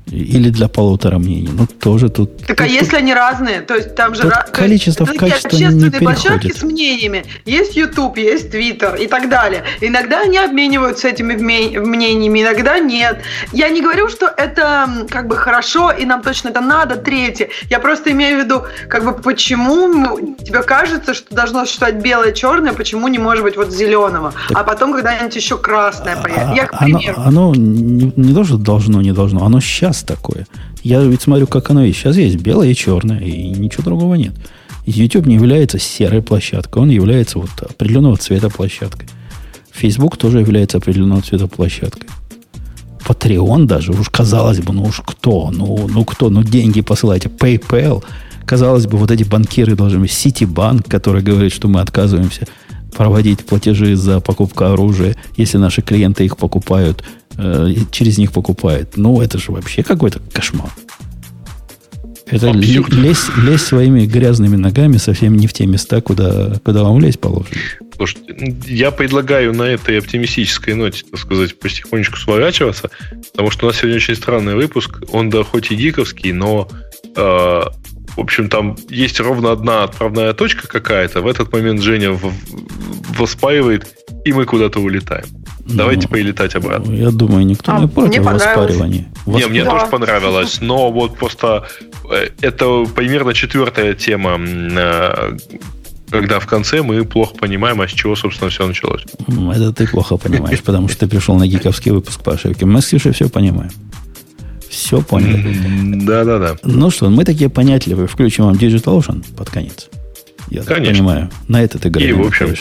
Или для полутора мнений. Ну, тоже тут... Так а если они разные? То есть там же... Ra... Количество в качестве не площадки с мнениями. Есть YouTube, есть Twitter и так далее. Иногда они обмениваются этими мнениями, иногда нет. Я не говорю, что это как бы хорошо, и нам точно это надо, третье. Я просто имею в виду, как бы, почему тебе кажется, что должно существовать белое, черное, почему не может быть вот зеленого, так... а потом когда-нибудь еще красное появится. Я, к примеру. Оно, оно не, не то, что должно, не должно, оно сейчас такое. Я ведь смотрю, как оно есть. Сейчас есть белое и черное, и ничего другого нет. YouTube не является серой площадкой, он является вот определенного цвета площадкой. Facebook тоже является определенного цвета площадкой. Patreon даже, уж казалось бы, ну уж кто, ну, ну кто, ну деньги посылайте, PayPal. Казалось бы, вот эти банкиры должны быть, Citibank, который говорит, что мы отказываемся проводить платежи за покупку оружия, если наши клиенты их покупают э, через них покупает. Ну, это же вообще какой-то кошмар. Это лезть, лезть своими грязными ногами совсем не в те места, куда, куда вам лезть положено. Слушайте, я предлагаю на этой оптимистической ноте, так сказать, потихонечку сворачиваться, потому что у нас сегодня очень странный выпуск. Он, да, хоть и гиковский, но э, в общем, там есть ровно одна отправная точка какая-то. В этот момент Женя воспаивает, и мы куда-то улетаем. Давайте ну, полетать обратно. Я думаю, никто а, не против воспаривания. Не, мне да. тоже понравилось, но вот просто э, это примерно четвертая тема, э, когда в конце мы плохо понимаем, а с чего, собственно, все началось. Это ты плохо понимаешь, потому что ты пришел на гиковский выпуск по ошибке. Мы с Ксюшей все понимаем. Все поняли. Да-да-да. Ну что, мы такие понятливые. Включим вам Digital Ocean под конец. Я Конечно. понимаю. На этот игре. И, в общем,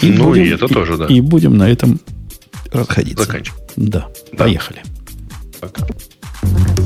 и ну, будем, и это и, тоже, да. И будем на этом расходиться. Заканчивать. Да. да. Поехали. Пока.